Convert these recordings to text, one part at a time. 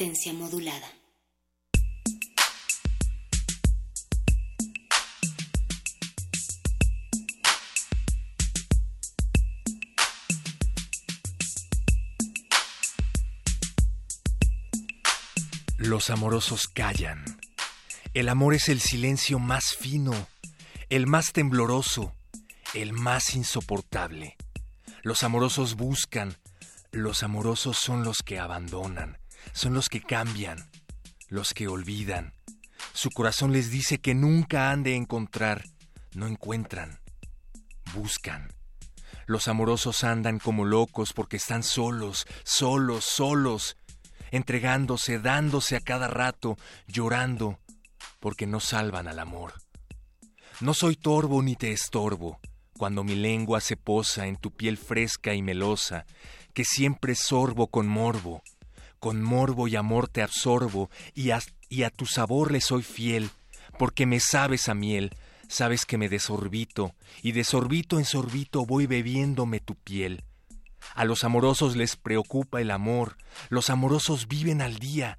Modulada. Los amorosos callan. El amor es el silencio más fino, el más tembloroso, el más insoportable. Los amorosos buscan, los amorosos son los que abandonan, son los que cambian, los que olvidan. Su corazón les dice que nunca han de encontrar, no encuentran, buscan. Los amorosos andan como locos porque están solos, solos, solos, entregándose, dándose a cada rato, llorando, porque no salvan al amor. No soy torvo ni te estorbo, cuando mi lengua se posa en tu piel fresca y melosa, que siempre sorbo con morbo, con morbo y amor te absorbo, y a, tu sabor le soy fiel, porque me sabes a miel, sabes que me desorbito, y de sorbito en sorbito voy bebiéndome tu piel. A los amorosos les preocupa el amor, los amorosos viven al día,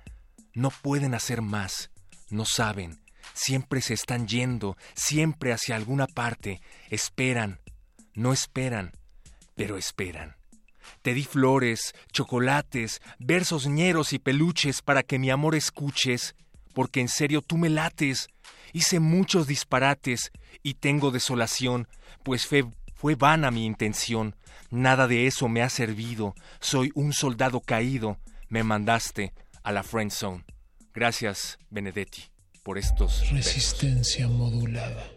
no pueden hacer más, no saben, siempre se están yendo, siempre hacia alguna parte, esperan, no esperan, pero esperan. Te di flores, chocolates, versos ñeros y peluches para que mi amor escuches, porque en serio tú me lates. Hice muchos disparates y tengo desolación, pues fue, fue vana mi intención. Nada de eso me ha servido. Soy un soldado caído. Me mandaste a la friend zone. Gracias, Benedetti, por estos. Resistencia modulada.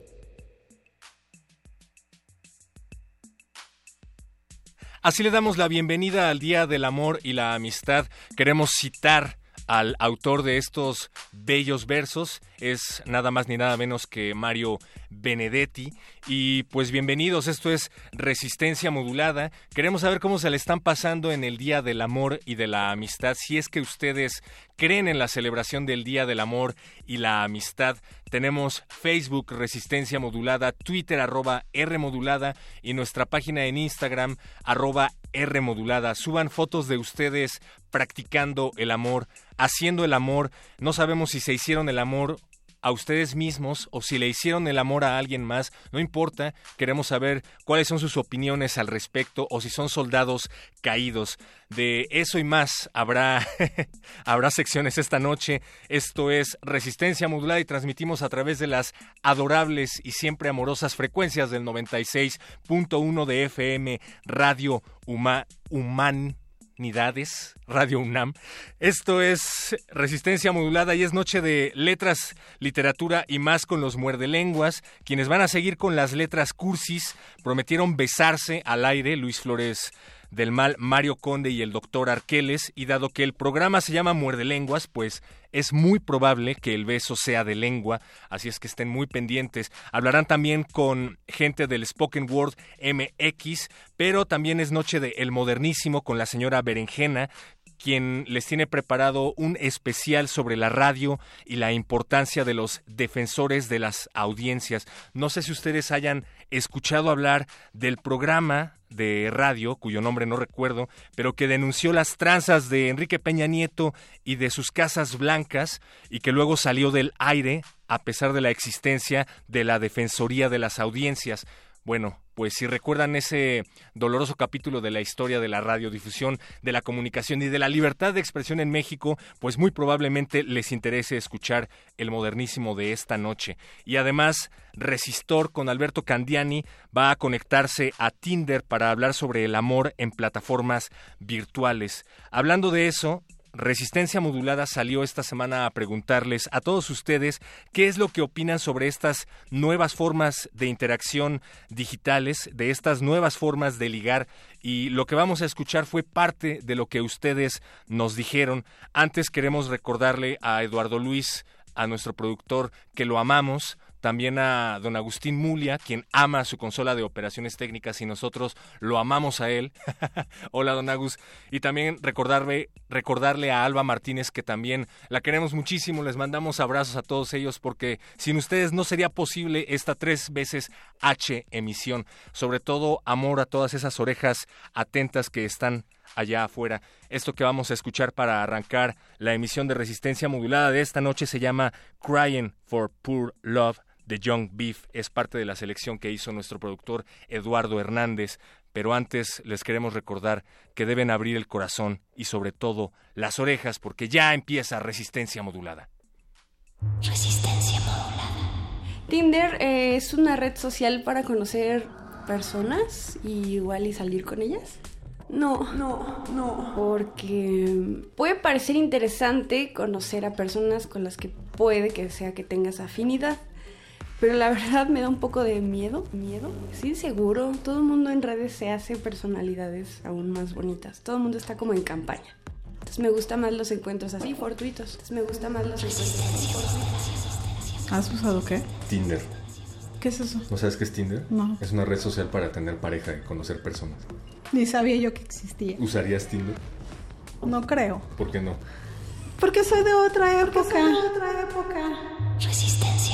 Así le damos la bienvenida al Día del Amor y la Amistad. Queremos citar al autor de estos bellos versos. Es nada más ni nada menos que Mario Benedetti. Y pues bienvenidos, esto es Resistencia Modulada. Queremos saber cómo se le están pasando en el Día del Amor y de la Amistad. Si es que ustedes creen en la celebración del Día del Amor y la Amistad, tenemos Facebook Resistencia Modulada, Twitter arroba R Modulada y nuestra página en Instagram arroba R Modulada. Suban fotos de ustedes practicando el amor, haciendo el amor. No sabemos si se hicieron el amor a ustedes mismos o si le hicieron el amor a alguien más, no importa, queremos saber cuáles son sus opiniones al respecto o si son soldados caídos. De eso y más habrá, habrá secciones esta noche. Esto es Resistencia Modulada y transmitimos a través de las adorables y siempre amorosas frecuencias del 96.1 de FM Radio Huma, Human Nidades, Radio UNAM. Esto es Resistencia Modulada y es noche de letras, literatura y más con los muerdelenguas. Quienes van a seguir con las letras cursis prometieron besarse al aire, Luis Flores del Mal, Mario Conde y el doctor Arqueles, y dado que el programa se llama Muerde Lenguas, pues es muy probable que el beso sea de lengua, así es que estén muy pendientes. Hablarán también con gente del Spoken Word MX, pero también es noche de El Modernísimo con la señora Berenjena, quien les tiene preparado un especial sobre la radio y la importancia de los defensores de las audiencias. No sé si ustedes hayan escuchado hablar del programa de radio, cuyo nombre no recuerdo, pero que denunció las tranzas de Enrique Peña Nieto y de sus casas blancas y que luego salió del aire a pesar de la existencia de la Defensoría de las Audiencias. Bueno, pues si recuerdan ese doloroso capítulo de la historia de la radiodifusión, de la comunicación y de la libertad de expresión en México, pues muy probablemente les interese escuchar el modernísimo de esta noche. Y además, Resistor con Alberto Candiani va a conectarse a Tinder para hablar sobre el amor en plataformas virtuales. Hablando de eso, Resistencia Modulada salió esta semana a preguntarles a todos ustedes qué es lo que opinan sobre estas nuevas formas de interacción digitales, de estas nuevas formas de ligar y lo que vamos a escuchar fue parte de lo que ustedes nos dijeron. Antes queremos recordarle a Eduardo Luis, a nuestro productor, que lo amamos, también a don Agustín Mulia, quien ama su consola de operaciones técnicas y nosotros lo amamos a él. Hola, don Agus. Y también recordarle, recordarle a Alba Martínez que también la queremos muchísimo. Les mandamos abrazos a todos ellos porque sin ustedes no sería posible esta tres veces H emisión. Sobre todo amor a todas esas orejas atentas que están allá afuera. Esto que vamos a escuchar para arrancar la emisión de resistencia modulada de esta noche se llama Crying for Poor Love de Young Beef es parte de la selección que hizo nuestro productor Eduardo Hernández. Pero antes les queremos recordar que deben abrir el corazón y sobre todo las orejas porque ya empieza resistencia modulada. Resistencia modulada. Tinder eh, es una red social para conocer personas y igual y salir con ellas. No, no, no. Porque puede parecer interesante conocer a personas con las que puede que sea que tengas afinidad. Pero la verdad me da un poco de miedo, miedo. Sí, seguro. Todo el mundo en redes se hace personalidades aún más bonitas. Todo el mundo está como en campaña. Entonces me gustan más los encuentros así, fortuitos. Entonces me gustan más los encuentros así, fortuitos. ¿Has usado qué? Tinder. ¿Qué es eso? ¿No sabes qué es Tinder? No. Es una red social para tener pareja y conocer personas. Ni sabía yo que existía. ¿Usarías Tinder? No creo. ¿Por qué no? Porque soy de otra época. Soy de otra época. Resistencia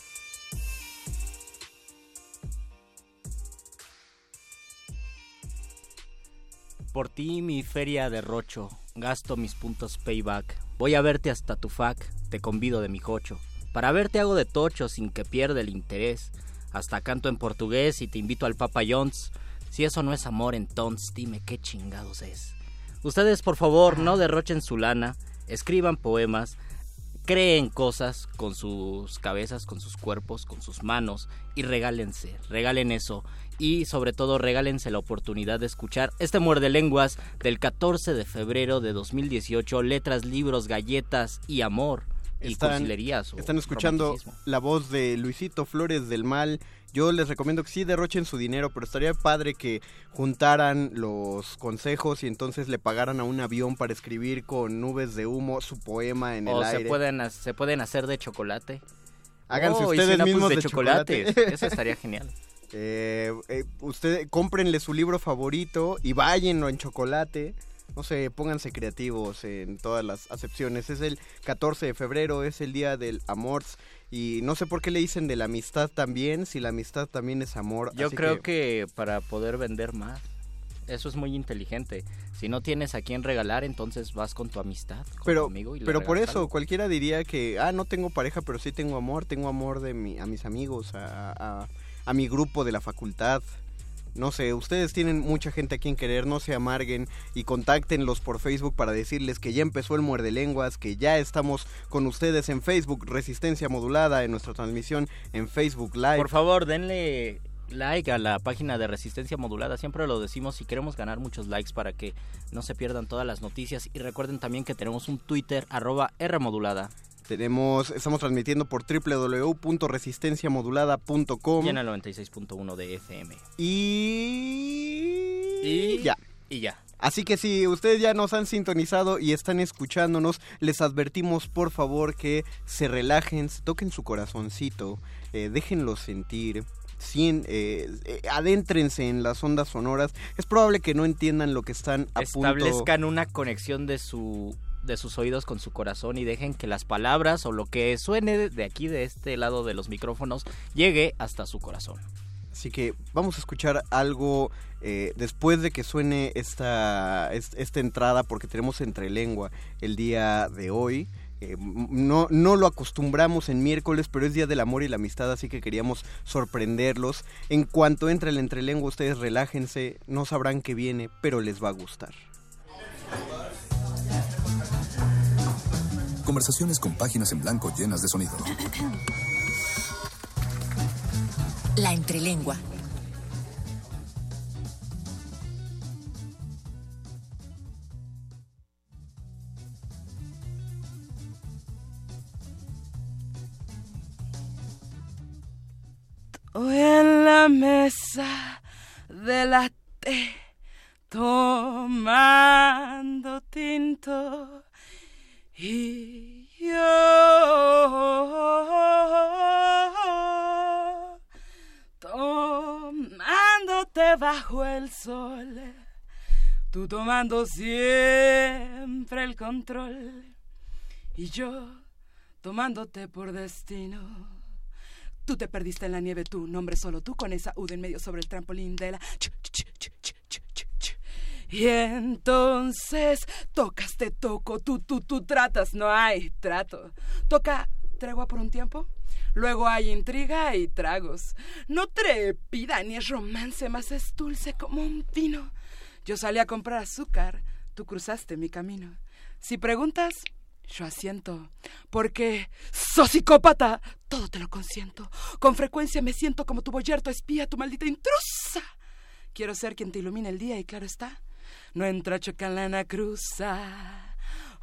Feria derrocho, gasto mis puntos payback. Voy a verte hasta tu fac, te convido de mi cocho. Para verte hago de tocho sin que pierda el interés. Hasta canto en portugués y te invito al Papa John's. Si eso no es amor, entonces dime qué chingados es. Ustedes, por favor, no derrochen su lana, escriban poemas, creen cosas con sus cabezas, con sus cuerpos, con sus manos y regálense, regalen eso. Y sobre todo regálense la oportunidad de escuchar este muerde lenguas del 14 de febrero de 2018, letras, libros, galletas y amor Están, están escuchando la voz de Luisito Flores del Mal. Yo les recomiendo que sí derrochen su dinero, pero estaría padre que juntaran los consejos y entonces le pagaran a un avión para escribir con nubes de humo su poema en el o aire. se pueden se pueden hacer de chocolate. Háganse Oh, ustedes sinapus mismos de de chocolate. chocolate. Eso estaría genial. Eh, eh, usted, cómprenle su libro favorito y váyanlo en chocolate. No sé, pónganse creativos en todas las acepciones. Es el 14 de febrero, es el día del amor. Y no sé por qué le dicen de la amistad también, si la amistad también es amor. Yo así creo que... para poder vender más. Eso es muy inteligente. Si no tienes a quién regalar, entonces vas con tu amistad, con tu Pero, amigo y le pero por eso, algo. cualquiera diría que, ah, no tengo pareja, pero sí tengo amor. Tengo amor de mi, a mis amigos, a, a- a mi grupo de la facultad. No sé, ustedes tienen mucha gente a quien querer, no se amarguen y contáctenlos por Facebook para decirles que ya empezó el muerde lenguas, que ya estamos con ustedes en Facebook, Resistencia Modulada, en nuestra transmisión en Facebook Live. Por favor, denle like a la página de Resistencia Modulada. Siempre lo decimos y queremos ganar muchos likes para que no se pierdan todas las noticias. Y recuerden también que tenemos un Twitter, arroba Rmodulada. Tenemos, estamos transmitiendo por www.resistenciamodulada.com Y en el 96.1 de FM. y... Y ya. Y ya. Así que si ustedes ya nos han sintonizado y están escuchándonos, les advertimos por favor que se relajen, se toquen su corazoncito, eh, déjenlo sentir. cien- eh, eh, adéntrense en las ondas sonoras. Es probable que no entiendan lo que están a punto. Establezcan una conexión de su de sus oídos con su corazón y dejen que las palabras o lo que suene de aquí de este lado de los micrófonos llegue hasta su corazón. Así que vamos a escuchar algo eh, después de que suene esta, es- esta entrada, porque tenemos entre lengua el día de hoy. Eh, no, no lo acostumbramos en miércoles, pero es Día del Amor y la Amistad, así que queríamos sorprenderlos. En cuanto entre el entrelengua, ustedes relájense, no sabrán qué viene, pero les va a gustar. Conversaciones con páginas en blanco llenas de sonido. La entrelengua. Hoy en la mesa de la té, tomando tinto, y yo tomándote bajo el sol, tú tomando siempre el control, y yo tomándote por destino. Tú te perdiste en la nieve, tú, nombre solo tú, con esa U en medio sobre el trampolín de la... ch- ch- ch. Y entonces tocas, te toco, tú, tú, tú tratas, no hay trato. Toca tregua por un tiempo, luego hay intriga y tragos. No trepida ni es romance, más es dulce como un vino. Yo salí a comprar azúcar, tú cruzaste mi camino. Si preguntas, yo asiento, porque sos psicópata, todo te lo consiento. Con frecuencia me siento como tu boyerto espía, tu maldita intrusa. Quiero ser quien te ilumine el día y claro está, no entra chocalana cruza.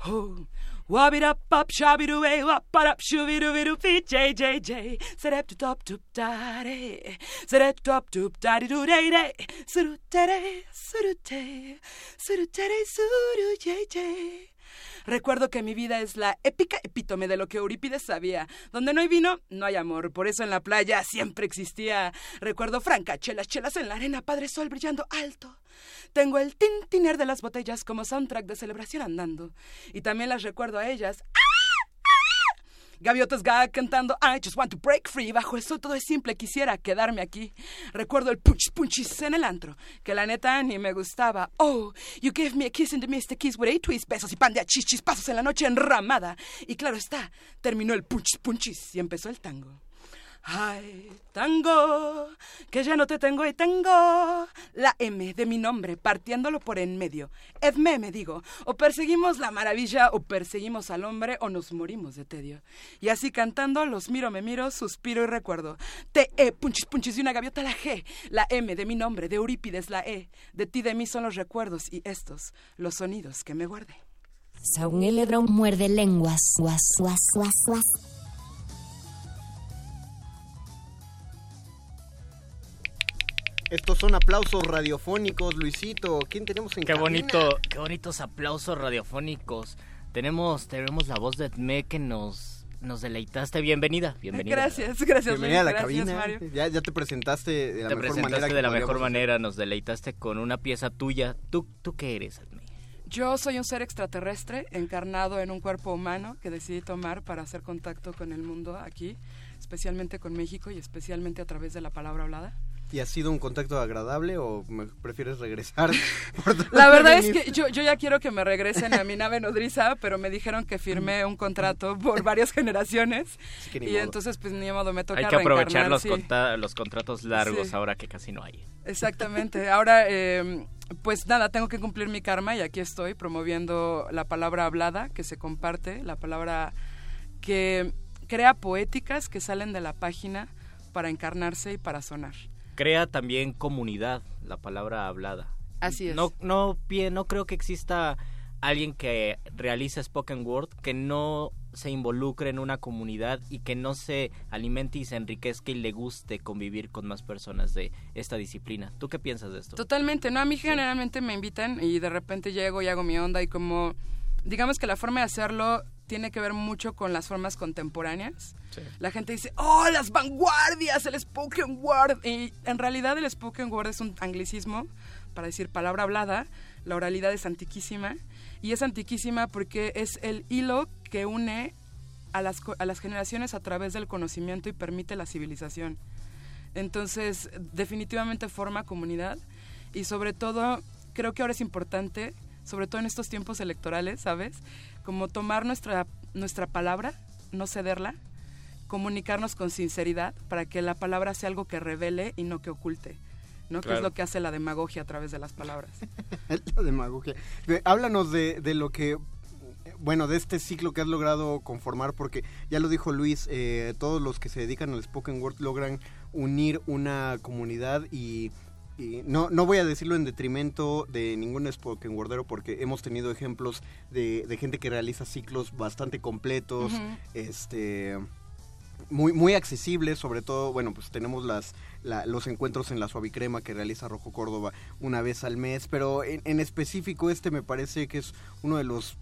Oh, Wabida pop shabidu way wap up shubidu vidu feet j j j serep to top to daddy serep top to daddy do day day suru tere suru te. Suru tere suru j j Recuerdo que mi vida es la épica epítome de lo que Eurípides sabía. Donde no hay vino, no hay amor. Por eso en la playa siempre existía. Recuerdo franca, chelas, chelas en la arena, padre sol brillando alto. Tengo el tintiner de las botellas como soundtrack de celebración andando. Y también las recuerdo a ellas. Gaviotas Gag cantando I just want to break free. Bajo eso todo es simple, quisiera quedarme aquí. Recuerdo el punch punchis en el antro, que la neta ni me gustaba. Oh, you gave me a kiss in the mist, a kiss with eight twist, besos y pan de achichis, pasos en la noche enramada. Y claro está, terminó el punch punchis y empezó el tango. Ay, tango, que ya no te tengo y tengo la M de mi nombre partiéndolo por en medio. Edme, me digo, o perseguimos la maravilla o perseguimos al hombre o nos morimos de tedio. Y así cantando los miro, me miro, suspiro y recuerdo. T, E, punchis, punchis y una gaviota la G, la M de mi nombre, de Eurípides la E. De ti, de mí son los recuerdos y estos, los sonidos que me guardé. Saúl muerde lenguas. Guas, guas, guas, guas. Estos son aplausos radiofónicos, Luisito. ¿Quién tenemos en Qué cabina? bonito, qué bonitos aplausos radiofónicos. Tenemos, tenemos la voz de Edme que nos, nos deleitaste. Bienvenida, bienvenida. Gracias, gracias. Bienvenida a la gracias, cabina. Mario. Ya, ya te presentaste de la Te mejor presentaste manera. de la mejor manera, nos deleitaste con una pieza tuya. ¿Tú, tú qué eres, Edme? Yo soy un ser extraterrestre encarnado en un cuerpo humano que decidí tomar para hacer contacto con el mundo aquí, especialmente con México y especialmente a través de la palabra hablada. ¿Y ha sido un contacto agradable o me prefieres regresar? La verdad es que yo, yo ya quiero que me regresen a mi nave nodriza, pero me dijeron que firmé un contrato por varias generaciones Así que ni y modo. entonces pues ni modo me toca Hay que aprovechar los, sí. conta- los contratos largos Sí. ahora que casi no hay. Exactamente. Ahora, eh, pues nada, tengo que cumplir mi karma y aquí estoy promoviendo la palabra hablada que se comparte, la palabra que crea poéticas que salen de la página para encarnarse y para sonar. Crea también comunidad, la palabra hablada. Así es. No, no, no creo que exista alguien que realice spoken word que no se involucre en una comunidad y que no se alimente y se enriquezca y le guste convivir con más personas de esta disciplina. ¿Tú qué piensas de esto? Totalmente, ¿no? A mí generalmente me invitan y de repente llego y hago mi onda y como, digamos que la forma de hacerlo tiene que ver mucho con las formas contemporáneas. La gente dice, oh, las vanguardias, el spoken word. Y en realidad el spoken word es un anglicismo para decir palabra hablada. La oralidad es antiquísima. Y es antiquísima porque es el hilo que une a las, a las generaciones a través del conocimiento y permite la civilización. Entonces, definitivamente forma comunidad y sobre todo, creo que ahora es importante, sobre todo en estos tiempos electorales, ¿sabes? Como tomar nuestra, nuestra palabra, no cederla, comunicarnos con sinceridad para que la palabra sea algo que revele y no que oculte, ¿no? Que es lo que hace la demagogia a través de las palabras. la demagogia. Eh, Háblanos de, de lo que, bueno, de este ciclo que has logrado conformar, porque ya lo dijo Luis, eh, todos los que se dedican al spoken word logran unir una comunidad y, y no, no voy a decirlo en detrimento de ningún spoken wordero, porque hemos tenido ejemplos de, de gente que realiza ciclos bastante completos, este muy muy accesibles, sobre todo, bueno, pues tenemos las la- los encuentros en la Suavicrema que realiza Rojo Córdoba una vez al mes, pero en, en específico este me parece que es uno de los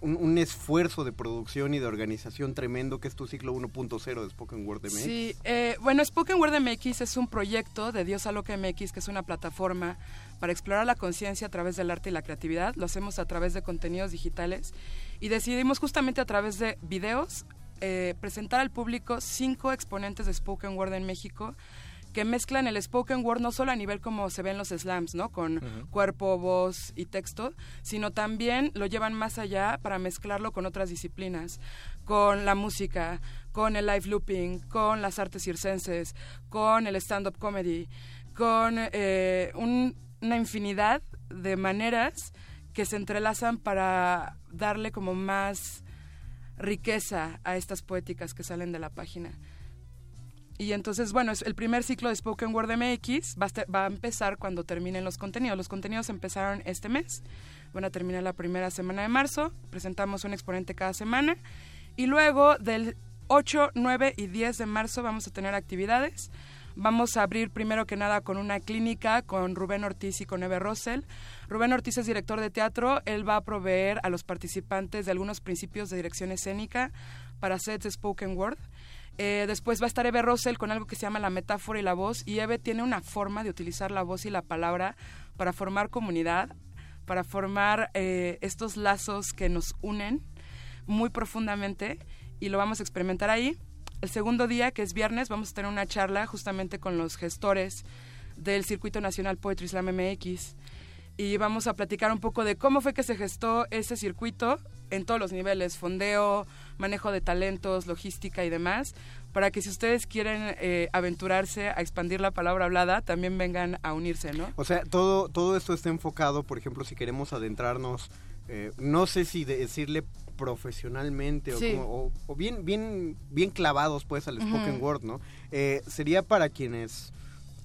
un, un esfuerzo de producción y de organización tremendo que es tu ciclo 1.0 de Spoken Word MX. Sí, eh, bueno, Spoken Word MX es un proyecto de Dios a Loca MX, que es una plataforma para explorar la conciencia a través del arte y la creatividad. Lo hacemos a través de contenidos digitales y decidimos justamente a través de videos eh, presentar al público cinco exponentes de Spoken Word en México que mezclan el spoken word no solo a nivel como se ven los slams, ¿no? Con cuerpo, voz y texto, sino también lo llevan más allá para mezclarlo con otras disciplinas, con la música, con el live looping, con las artes circenses, con el stand-up comedy, con eh, un- una infinidad de maneras que se entrelazan para darle como más riqueza a estas poéticas que salen de la página. Y entonces, bueno, es el primer ciclo de Spoken Word MX va a, va a empezar cuando terminen los contenidos. Los contenidos empezaron este mes, van a terminar la primera semana de marzo, presentamos un exponente cada semana y luego del 8, 9 y 10 de marzo vamos a tener actividades. Vamos a abrir primero que nada con una clínica con Rubén Ortiz y con Eve Rossell. Rubén Ortiz es director de teatro, él va a proveer a los participantes de algunos principios de dirección escénica para sets de spoken word. Eh, después va a estar Eve Rossell con algo que se llama la metáfora y la voz. Y Eve tiene una forma de utilizar la voz y la palabra para formar comunidad, para formar eh, estos lazos que nos unen muy profundamente. Y lo vamos a experimentar ahí. El segundo día, que es viernes, vamos a tener una charla justamente con los gestores del Circuito Nacional Poetry Slam MX y vamos a platicar un poco de cómo fue que se gestó ese circuito en todos los niveles, fondeo, manejo de talentos, logística y demás, para que si ustedes quieren eh, aventurarse a expandir la palabra hablada, también vengan a unirse, ¿no? O sea, todo, todo esto está enfocado, por ejemplo, si queremos adentrarnos, eh, no sé si de- decirle profesionalmente o, como- o- o bien, bien, bien clavados pues al spoken word, ¿no? Eh, sería para quienes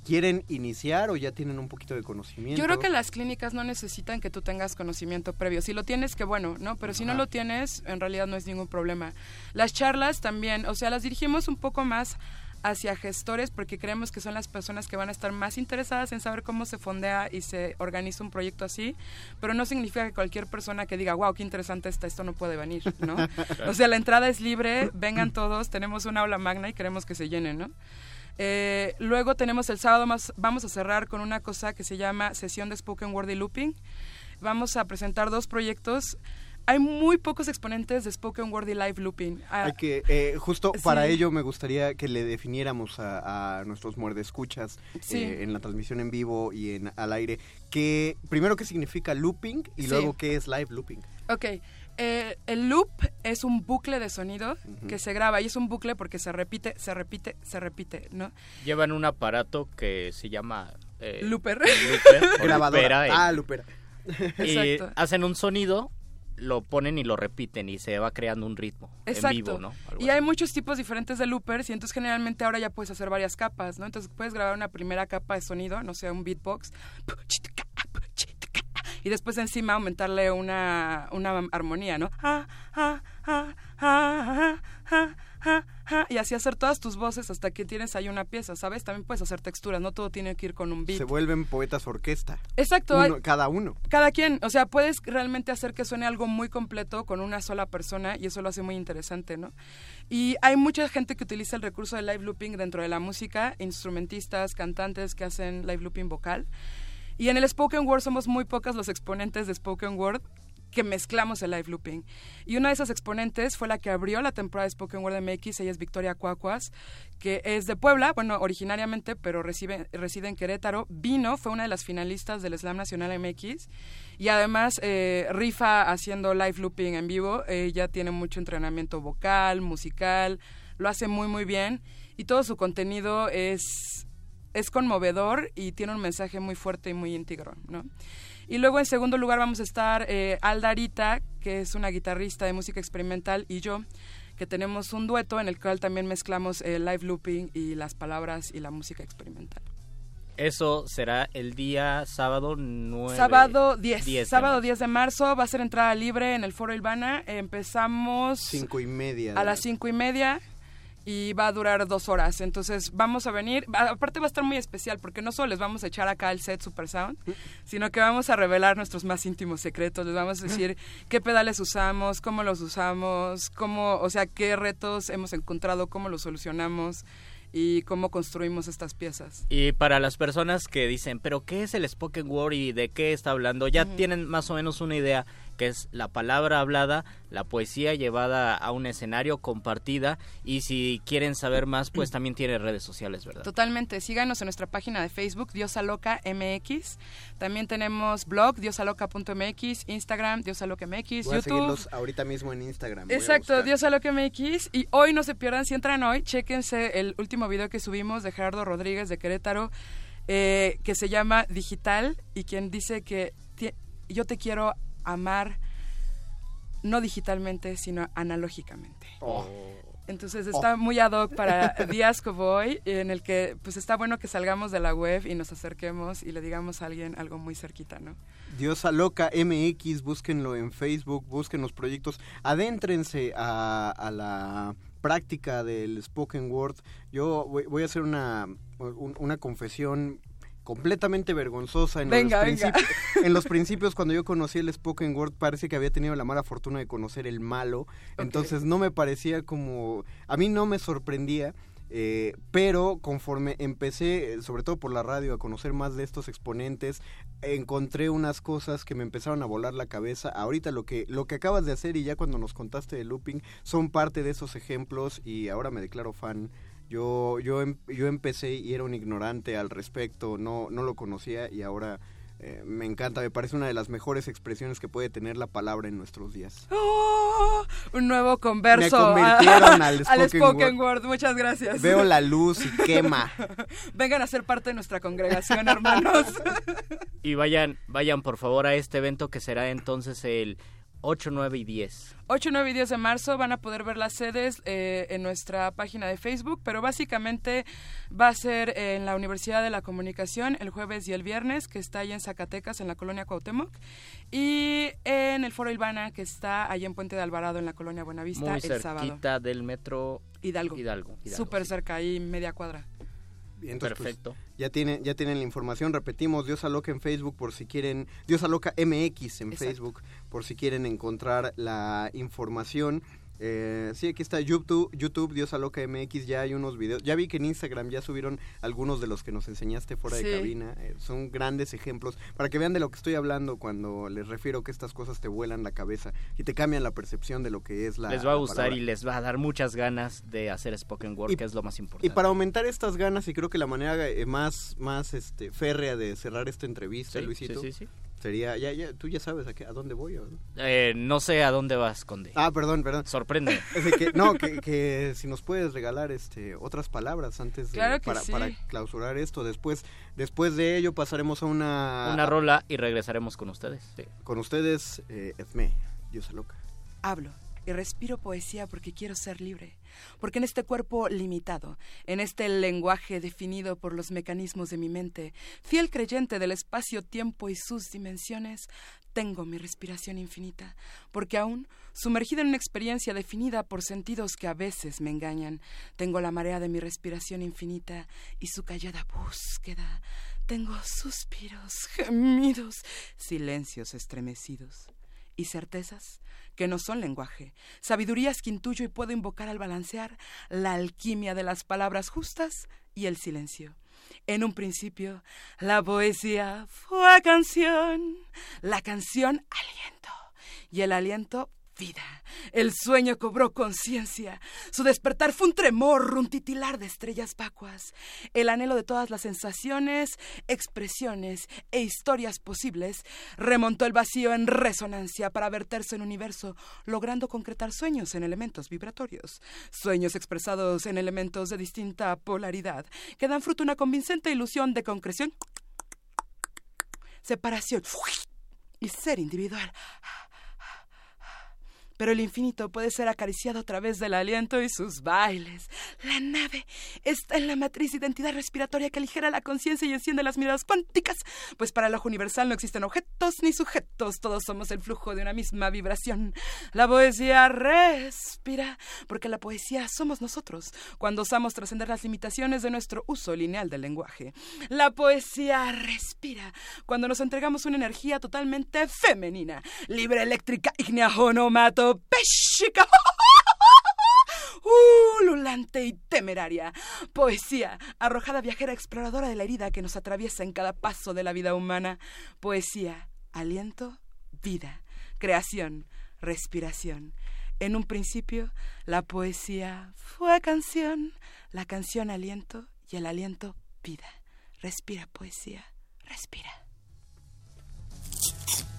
quieren iniciar o ya tienen un poquito de conocimiento. Yo creo que las clínicas no necesitan que tú tengas conocimiento previo. Si lo tienes, que bueno, ¿no? Pero si no lo tienes, en realidad no es ningún problema. Las charlas también, o sea, las dirigimos un poco más hacia gestores porque creemos que son las personas que van a estar más interesadas en saber cómo se fondea y se organiza un proyecto así, pero no significa que cualquier persona que diga, wow, qué interesante está, esto no puede venir, ¿no? O sea, la entrada es libre, vengan todos, tenemos una aula magna y queremos que se llene, ¿no? Eh, luego tenemos el sábado más, vamos a cerrar con una cosa que se llama sesión de spoken word y looping. Vamos a presentar dos proyectos. Hay muy pocos exponentes de spoken word y live looping. Ah, Hay que, eh, justo Sí. para ello me gustaría que le definiéramos a, a nuestros muerdescuchas Sí. eh, en la transmisión en vivo y en al aire, que primero qué significa looping y Sí. luego qué es live looping. Ok, eh, el loop es un bucle de sonido que se graba y es un bucle porque se repite, se repite, se repite, ¿no? Llevan un aparato que se llama... eh, Looper. Looper o loopera, Ah, eh, loopera. Y Exacto. hacen un sonido, lo ponen y lo repiten y se va creando un ritmo Exacto. en vivo, ¿no? Algo Y hay muchos tipos diferentes de loopers y entonces generalmente ahora ya puedes hacer varias capas, ¿no? Entonces puedes grabar una primera capa de sonido, no sé, un beatbox, y después encima aumentarle una, una armonía, ¿no? Ah, ah, ah, ah, ah, ah, ah, ah, y así hacer todas tus voces hasta que tienes ahí una pieza, ¿sabes? También puedes hacer texturas, no todo tiene que ir con un beat. Se vuelven poetas orquesta. Exacto, Uno- cada uno. cada quien, o sea, puedes realmente hacer que suene algo muy completo con una sola persona y eso lo hace muy interesante, ¿no? Y hay mucha gente que utiliza el recurso de live looping dentro de la música, instrumentistas, cantantes que hacen live looping vocal. Y en el spoken word somos muy pocas los exponentes de spoken word que mezclamos el live looping. Y una de esas exponentes fue la que abrió la temporada de Spoken Word MX, ella es Victoria Cuacuas, que es de Puebla, bueno, originariamente, pero recibe, reside en Querétaro. Vino, fue una de las finalistas del Slam Nacional MX y además eh, rifa haciendo live looping en vivo. Ella tiene mucho entrenamiento vocal, musical, lo hace muy, muy bien y todo su contenido es, es conmovedor y tiene un mensaje muy fuerte y muy íntegro, ¿no? Y luego en segundo lugar vamos a estar eh, Aldarita, que es una guitarrista de música experimental, y yo, que tenemos un dueto en el cual también mezclamos el live looping y las palabras y la música experimental. Eso será el día sábado 9. Sábado 10, 10 de sábado marzo. 10 de marzo va a ser entrada libre en el Foro Ilvana. Empezamos Cinco y media. a de las la- cinco y media y va a durar dos horas. Entonces vamos a venir. a- Aparte va a estar muy especial porque no solo les vamos a echar acá el set Super Sound, sino que vamos a revelar nuestros más íntimos secretos. Les vamos a decir qué pedales usamos, cómo los usamos, cómo, o sea, qué retos hemos encontrado, cómo los solucionamos y cómo construimos estas piezas. Y para las personas que dicen, pero ¿qué es el spoken word y de qué está hablando? Ya tienen más o menos una idea que es la palabra hablada, la poesía llevada a un escenario compartida y si quieren saber más, pues también tiene redes sociales, ¿verdad? Totalmente. Síganos en nuestra página de Facebook, Diosa Loca MX. También tenemos blog, diosaloca.mx, Instagram, Diosaloca MX, Voy a YouTube. seguirlos ahorita mismo en Instagram. voy a Exacto, buscar. Diosaloca MX. Y hoy no se pierdan, si entran hoy, chéquense el último video que subimos de Gerardo Rodríguez de Querétaro, eh, que se llama Digital, y quien dice que yo te quiero amar no digitalmente, sino analógicamente. Oh. Entonces está muy ad hoc para Díaz Coboy, en el que pues está bueno que salgamos de la web y nos acerquemos y le digamos a alguien algo muy cerquita, ¿no? Diosa Loca MX, búsquenlo en Facebook, busquen los proyectos, adéntrense a, a la práctica del spoken word. Yo voy, voy a hacer una, un- una confesión completamente vergonzosa en, Venga, los venga. principios, en los principios cuando yo conocí el spoken word parece que había tenido la mala fortuna de conocer el malo entonces no me parecía como a mí no me sorprendía eh, pero conforme empecé, sobre todo por la radio, a conocer más de estos exponentes, encontré unas cosas que me empezaron a volar la cabeza. Ahorita lo que, lo que acabas de hacer y ya cuando nos contaste de looping son parte de esos ejemplos y ahora me declaro fan. Yo, yo, em- yo empecé y era un ignorante al respecto, no, no lo conocía y ahora eh, me encanta, me parece una de las mejores expresiones que puede tener la palabra en nuestros días. ¡Oh! un nuevo converso Me convirtieron al al spoken spoken word. word. Muchas gracias. Veo la luz y quema. Vengan a ser parte de nuestra congregación, hermanos. Y vayan, vayan por favor a este evento que será entonces el 8, 9 y 10. 8, 9 y 10 de marzo van a poder ver las sedes eh, en nuestra página de Facebook, pero básicamente va a ser en la Universidad de la Comunicación el jueves y el viernes, que está ahí en Zacatecas, en la colonia Cuauhtémoc, y en el Foro Ilvana, que está allí en Puente de Alvarado, en la colonia Buenavista, Muy el sábado. cerquita del metro Hidalgo. Hidalgo. Hidalgo, Súper sí. cerca, ahí media cuadra. Entonces, pues, Perfecto. ya tienen, ya tienen la información, repetimos, Diosa Loca en Facebook por si quieren, Diosa Loca MX en Exacto. Facebook por si quieren encontrar la información. Eh, sí, aquí está YouTube, YouTube, Diosa Loca MX, ya hay unos videos. Ya vi que en Instagram ya subieron algunos de los que nos enseñaste fuera Sí. de cabina. Eh, son grandes ejemplos para que vean de lo que estoy hablando cuando les refiero que estas cosas te vuelan la cabeza y te cambian la percepción de lo que es la les va a gustar palabra. y les va a dar muchas ganas de hacer spoken word, Y- que es lo más importante. Y para aumentar estas ganas, y creo que la manera eh, más, más este, férrea de cerrar esta entrevista, Sí, Luisito, sí, sí, sí. Sería, ya, ya, tú ya sabes a, qué- a dónde voy. ¿o no? Eh, no sé a dónde vas, Conde. Ah, perdón, perdón. Sorprende. Es de que, no, que, que si nos puedes regalar este otras palabras antes de, Claro que para, sí. para clausurar esto. Después, después de ello pasaremos a una... Una rola y regresaremos con ustedes. Sí. Con ustedes, eh, Edmé, Diosa Loca. Hablo y respiro poesía porque quiero ser libre, porque en este cuerpo limitado, en este lenguaje definido por los mecanismos de mi mente, fiel creyente del espacio-tiempo y sus dimensiones, tengo mi respiración infinita, porque aún, sumergida en una experiencia definida por sentidos que a veces me engañan, tengo la marea de mi respiración infinita y su callada búsqueda. Tengo suspiros, gemidos, silencios estremecidos y certezas que no son lenguaje, sabidurías que intuyo y puedo invocar al balancear la alquimia de las palabras justas y el silencio. En un principio, la poesía fue canción, la canción aliento y el aliento vida. El sueño cobró conciencia. Su despertar fue un tremor, un titilar de estrellas vacuas. El anhelo de todas las sensaciones, expresiones e historias posibles remontó el vacío en resonancia para verterse en universo, logrando concretar sueños en elementos vibratorios. Sueños expresados en elementos de distinta polaridad que dan fruto a una convincente ilusión de concreción, separación y ser individual. Pero el infinito puede ser acariciado a través del aliento y sus bailes. La nave está en la matriz identidad respiratoria que aligera la conciencia y enciende las miradas cuánticas, pues para el ojo universal no existen objetos ni sujetos, todos somos el flujo de una misma vibración. La poesía respira, porque la poesía somos nosotros, cuando osamos trascender las limitaciones de nuestro uso lineal del lenguaje. La poesía respira, cuando nos entregamos una energía totalmente femenina, libre, eléctrica, ígnea, onomato, peshica, ululante y temeraria. Poesía, arrojada viajera exploradora de la herida que nos atraviesa en cada paso de la vida humana. Poesía, aliento, vida, creación, respiración. En un principio, la poesía fue canción, la canción aliento y el aliento vida. Respira poesía, respira.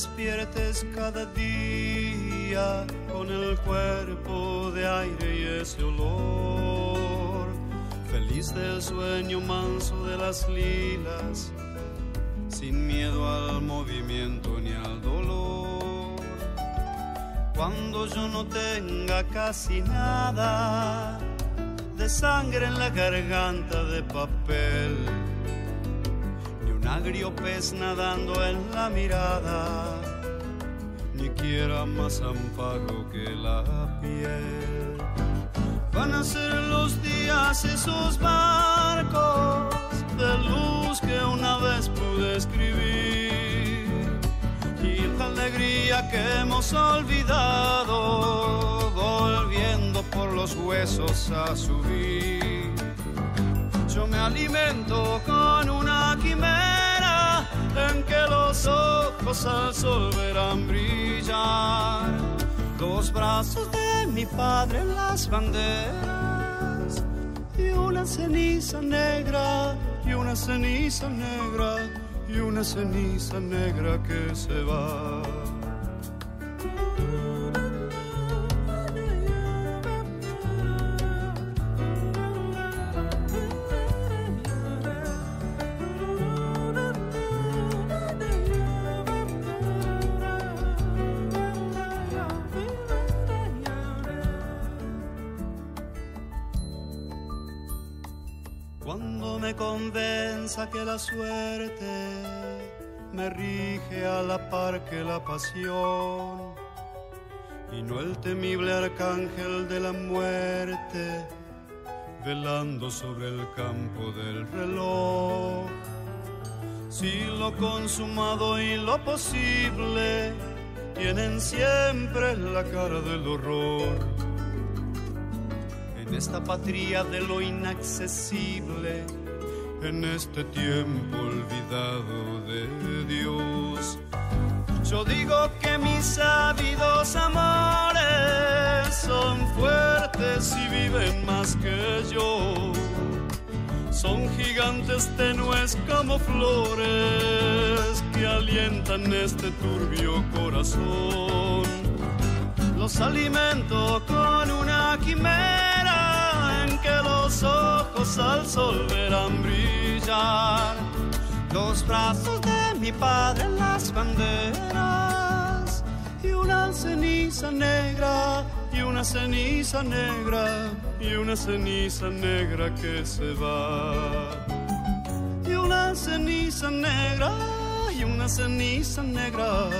Despiertes cada día con el cuerpo de aire y ese olor, feliz del sueño manso de las lilas, sin miedo al movimiento ni al dolor. Cuando yo no tenga casi nada de sangre en la garganta de papel, ni un agrio pez nadando en la mirada, ni quiera más amparo que la piel. Van a ser los días esos barcos de luz que una vez pude escribir y la alegría que hemos olvidado volviendo por los huesos a subir. Yo me alimento con una quimera en que los ojos al sol verán brillar. Dos brazos de mi padre en las banderas y una ceniza negra y una ceniza negra y una ceniza negra que se va. La suerte me rige a la par que la pasión y no el temible arcángel de la muerte velando sobre el campo del reloj. Si lo consumado y lo posible tienen siempre la cara del horror en esta patria de lo inaccesible, en este tiempo olvidado de Dios. Yo digo que mis ávidos amores son fuertes y viven más que yo. Son gigantes tenues como flores que alientan este turbio corazón. Los alimento con una quimera los ojos al sol verán brillar. Los brazos de mi padre en las banderas y una ceniza negra y una ceniza negra y una ceniza negra que se va. Y una ceniza negra y una ceniza negra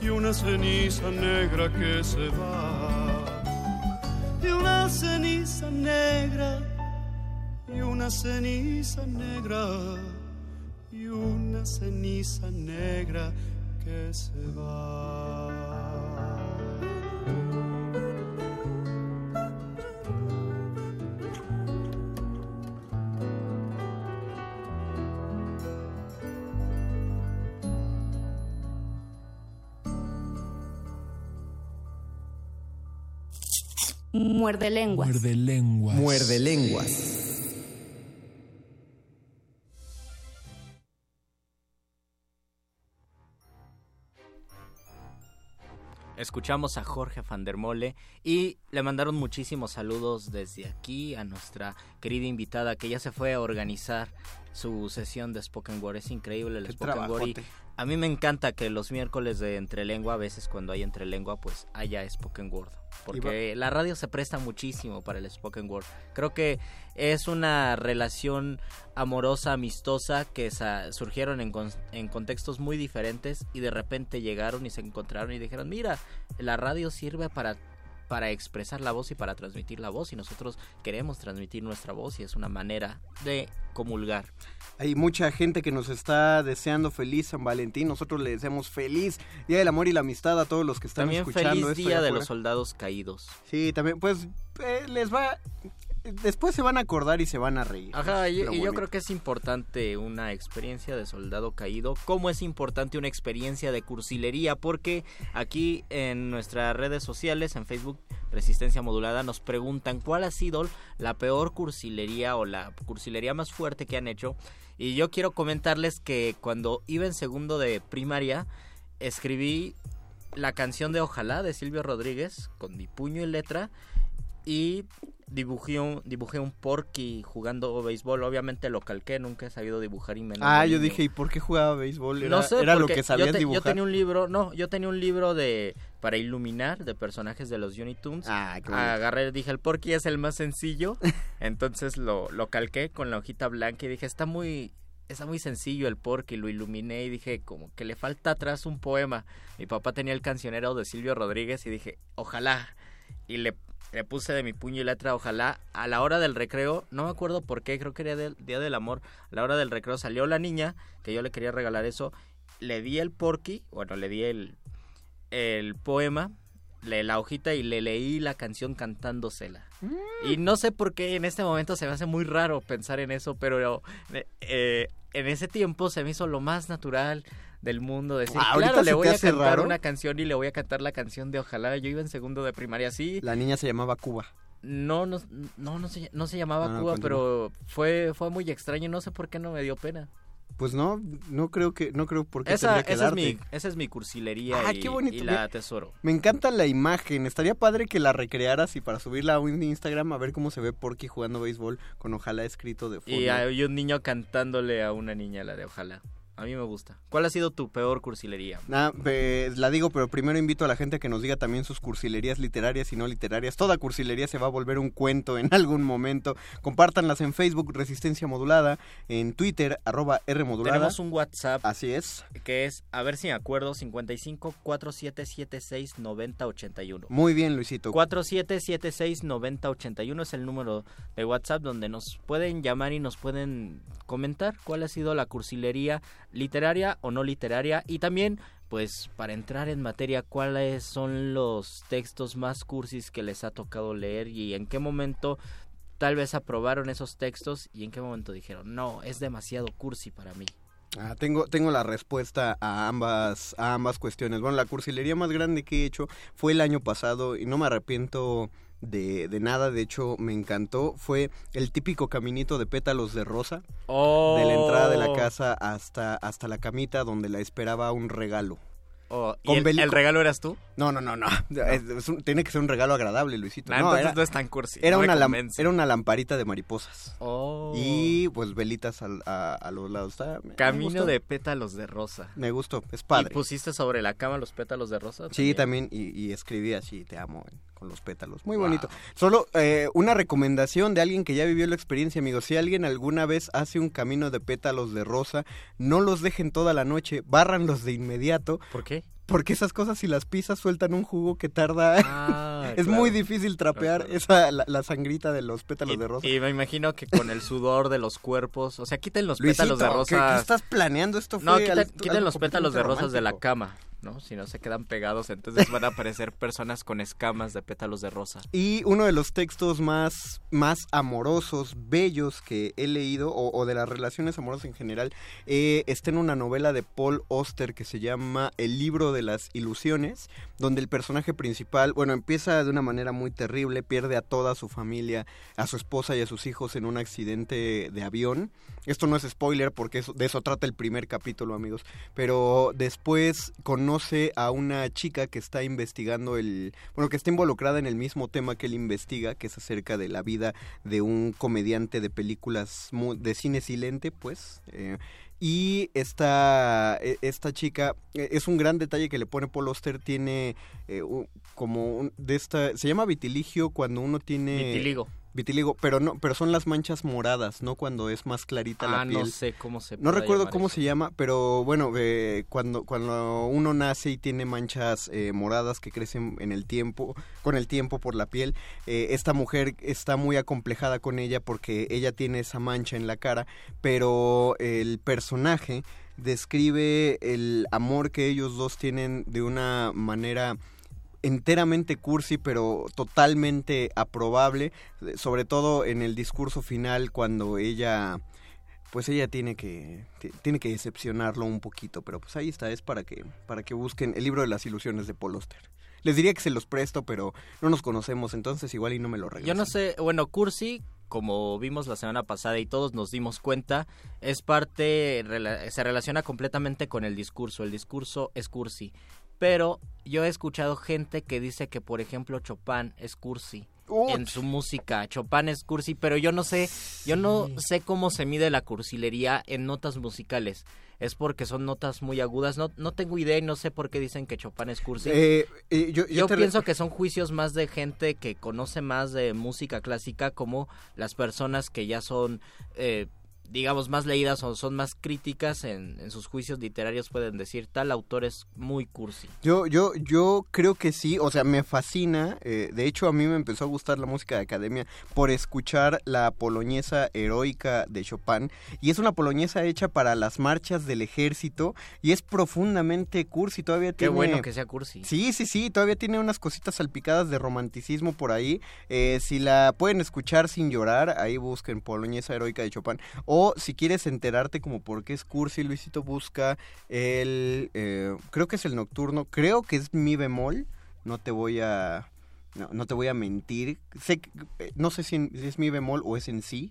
y una ceniza negra que se va. Y una ceniza negra y una ceniza negra y una ceniza negra que se va. Muerde lenguas. Muerde lenguas. Muerde lenguas. Escuchamos a Jorge van der Mole y le mandaron muchísimos saludos desde aquí a nuestra querida invitada que ya se fue a organizar su sesión de Spoken Word. Es increíble el Qué Spoken Word. Y. a mí me encanta que los miércoles de Entrelengua, a veces cuando hay Entrelengua, pues haya Spoken Word. Porque la radio se presta muchísimo para el Spoken Word. Creo que es una relación amorosa, amistosa, que sa- surgieron en, con- en contextos muy diferentes y de repente llegaron y se encontraron y dijeron, mira, la radio sirve para para expresar la voz y para transmitir la voz y nosotros queremos transmitir nuestra voz y es una manera de comulgar. Hay mucha gente que nos está deseando feliz San Valentín. Nosotros le deseamos feliz Día del Amor y la Amistad a todos los que están También escuchando feliz esto día de los soldados caídos. Sí, también, pues eh, les va. Después se van a acordar y se van a reír. Ajá, y, y yo creo que es importante una experiencia de soldado caído, como es importante una experiencia de cursilería, porque aquí en nuestras redes sociales, en Facebook Resistencia Modulada, nos preguntan cuál ha sido la peor cursilería o la cursilería más fuerte que han hecho. Y yo quiero comentarles que cuando iba en segundo de primaria, escribí la canción de Ojalá de Silvio Rodríguez con mi puño y letra y dibujé un, dibujé un porky jugando béisbol. Obviamente lo calqué, nunca he sabido dibujar y menos Ah, yo dije, ¿y por qué jugaba béisbol? Era, no sé, era lo que yo sabías te- dibujar. Yo tenía un libro, no, yo tenía un libro de para iluminar de personajes de los Unitunes. Ah, qué. Agarré, dije, el porky es el más sencillo. entonces lo, lo calqué con la hojita blanca y dije, está muy está muy sencillo el porky, lo iluminé y dije, como que le falta atrás un poema. Mi papá tenía el cancionero de Silvio Rodríguez y dije, ojalá. Y le, le puse de mi puño y letra, ojalá. A la hora del recreo, no me acuerdo por qué, creo que era del Día del Amor. A la hora del recreo salió la niña, que yo le quería regalar eso. Le di el porky, bueno, le di el, el poema, le la hojita y le leí la canción cantándosela. Y no sé por qué en este momento se me hace muy raro pensar en eso, pero eh, en ese tiempo se me hizo lo más natural del mundo decir, Ah, ¿ahorita claro, le voy a cantar raro? una canción y le voy a cantar la canción de Ojalá. Yo iba en segundo de primaria, sí. La niña se llamaba Cuba. No, no, no, no se, no se llamaba No, no, Cuba, pero fue, fue muy extraño. No sé por qué no me dio pena. Pues no, no creo que, no creo por qué Esa, tendría que esa, es mi, esa es mi cursilería Ah, y, qué bonito. y la atesoro. Me encanta la imagen. Estaría padre que la recrearas y para subirla a un Instagram a ver cómo se ve Porky jugando béisbol con ojalá escrito de fondo. Y hay un niño cantándole a una niña la de Ojalá. A mí me gusta. ¿Cuál ha sido tu peor cursilería? Nah, eh, la digo, pero primero invito a la gente a que nos diga también sus cursilerías literarias y no literarias. Toda cursilería se va a volver un cuento en algún momento. Compártanlas en Facebook, Resistencia Modulada, en Twitter, arroba R Modulada. Tenemos un WhatsApp. Así es. Que es, a ver si me acuerdo, 55 4776 9081. Muy bien, Luisito. 4776 9081 es el número de WhatsApp donde nos pueden llamar y nos pueden comentar cuál ha sido la cursilería literaria o no literaria. Y también pues para entrar en materia cuáles son los textos más cursis que les ha tocado leer y en qué momento tal vez aprobaron esos textos y en qué momento dijeron no es demasiado cursi para mí Ah, tengo, tengo la respuesta a ambas, a ambas cuestiones. Bueno, la cursilería más grande que he hecho fue el año pasado y no me arrepiento de, de nada. De hecho, me encantó. Fue el típico caminito de pétalos de rosa. Oh. De la entrada de la casa hasta, hasta la camita donde la esperaba un regalo. Oh, ¿y Con el, regalo eras tú? No, no, no, no. Es- es un- tiene que ser un regalo agradable, Luisito. Nah, no, entonces era, no es tan cursi, Era, no una lam- era una lamparita de mariposas. Oh. Y pues velitas al- a, a los lados. Está- Camino de pétalos de rosa. Me gustó, es padre. ¿Y pusiste sobre la cama los pétalos de rosa? Sí, también, y, y escribí así, te amo, con los pétalos. Muy Wow. bonito. Solo eh, una recomendación de alguien que ya vivió la experiencia, amigos. Si alguien alguna vez hace un camino de pétalos de rosa, no los dejen toda la noche, bárranlos de inmediato. ¿Por qué? Porque esas cosas, si las pisas, sueltan un jugo que tarda. Ah, es claro. muy difícil trapear esa la, la sangrita de los pétalos Y, de rosa. y me imagino que con el sudor de los cuerpos, o sea, quiten los Luisito, pétalos de ¿qué- rosa. qué estás planeando? Esto No, quiten, al- quiten los pétalos de rosas de la cama, Si no se quedan pegados, entonces van a aparecer personas con escamas de pétalos de rosa. Y uno de los textos más, más amorosos, bellos que he leído, o, de las relaciones amorosas en general, eh, está en una novela de Paul Auster que se llama El libro de las ilusiones, donde el personaje principal, bueno, empieza de una manera muy terrible, pierde a toda su familia, a su esposa y a sus hijos en un accidente de avión. Esto no es spoiler porque eso- de eso trata el primer capítulo, amigos. Pero después conoce a una chica que está investigando el... Bueno, que está involucrada en el mismo tema que él investiga, que es acerca de la vida de un comediante de películas de cine silente, pues. eh, y esta, e- esta chica, eh, es un gran detalle que le pone Paul Auster, tiene eh, como un- de esta, se llama vitiligio cuando uno tiene... Vitiligo. Vitiligo, pero no, pero son las manchas moradas, no cuando es más clarita la Ah, piel. no sé cómo se No recuerdo cómo eso. se llama, pero bueno, eh, cuando, cuando uno nace y tiene manchas eh, moradas que crecen en el tiempo, con el tiempo por la piel, eh, esta mujer está muy acomplejada con ella porque ella tiene esa mancha en la cara, pero el personaje describe el amor que ellos dos tienen de una manera enteramente cursi, pero totalmente aprobable, eh, sobre todo en el discurso final cuando ella pues ella tiene que tiene que decepcionarlo un poquito, pero pues ahí está, es para que para que busquen el libro de las ilusiones de Paul. Les diría que se los presto, pero no nos conocemos, entonces igual y no me lo regresan. Yo no sé, bueno, Cursi, como vimos la semana pasada y todos nos dimos cuenta, es parte, se relaciona completamente con el discurso. El discurso es Cursi. Pero yo he escuchado gente que dice que, por ejemplo, Chopin es Cursi. En su música, Chopin es cursi, pero yo no sé, yo no sé cómo se mide la cursilería en notas musicales. Es porque son notas muy agudas, no, no tengo idea y no sé por qué dicen que Chopin es cursi. Eh, eh, yo yo pienso que son juicios más de gente que conoce más de música clásica, como las personas que ya son, eh, digamos, más leídas o son más críticas en, en sus juicios literarios pueden decir tal autor es muy cursi. Yo, yo, yo creo que sí, o sea, me fascina. eh, de hecho, a mí me empezó a gustar la música de academia por escuchar la poloñesa heroica de Chopin. Y es una poloñesa hecha para las marchas del ejército y es profundamente cursi. Todavía Qué tiene... bueno que sea cursi. Sí, sí, sí, todavía tiene unas cositas salpicadas de romanticismo por ahí. Eh, si la pueden escuchar sin llorar, ahí busquen Poloñesa Heroica de Chopin. O si quieres enterarte como por qué es cursi, Luisito busca el... eh, creo que es el nocturno, creo que es mi bemol, no te voy a... No, no te voy a mentir. Sé eh, no sé si es mi bemol o es en sí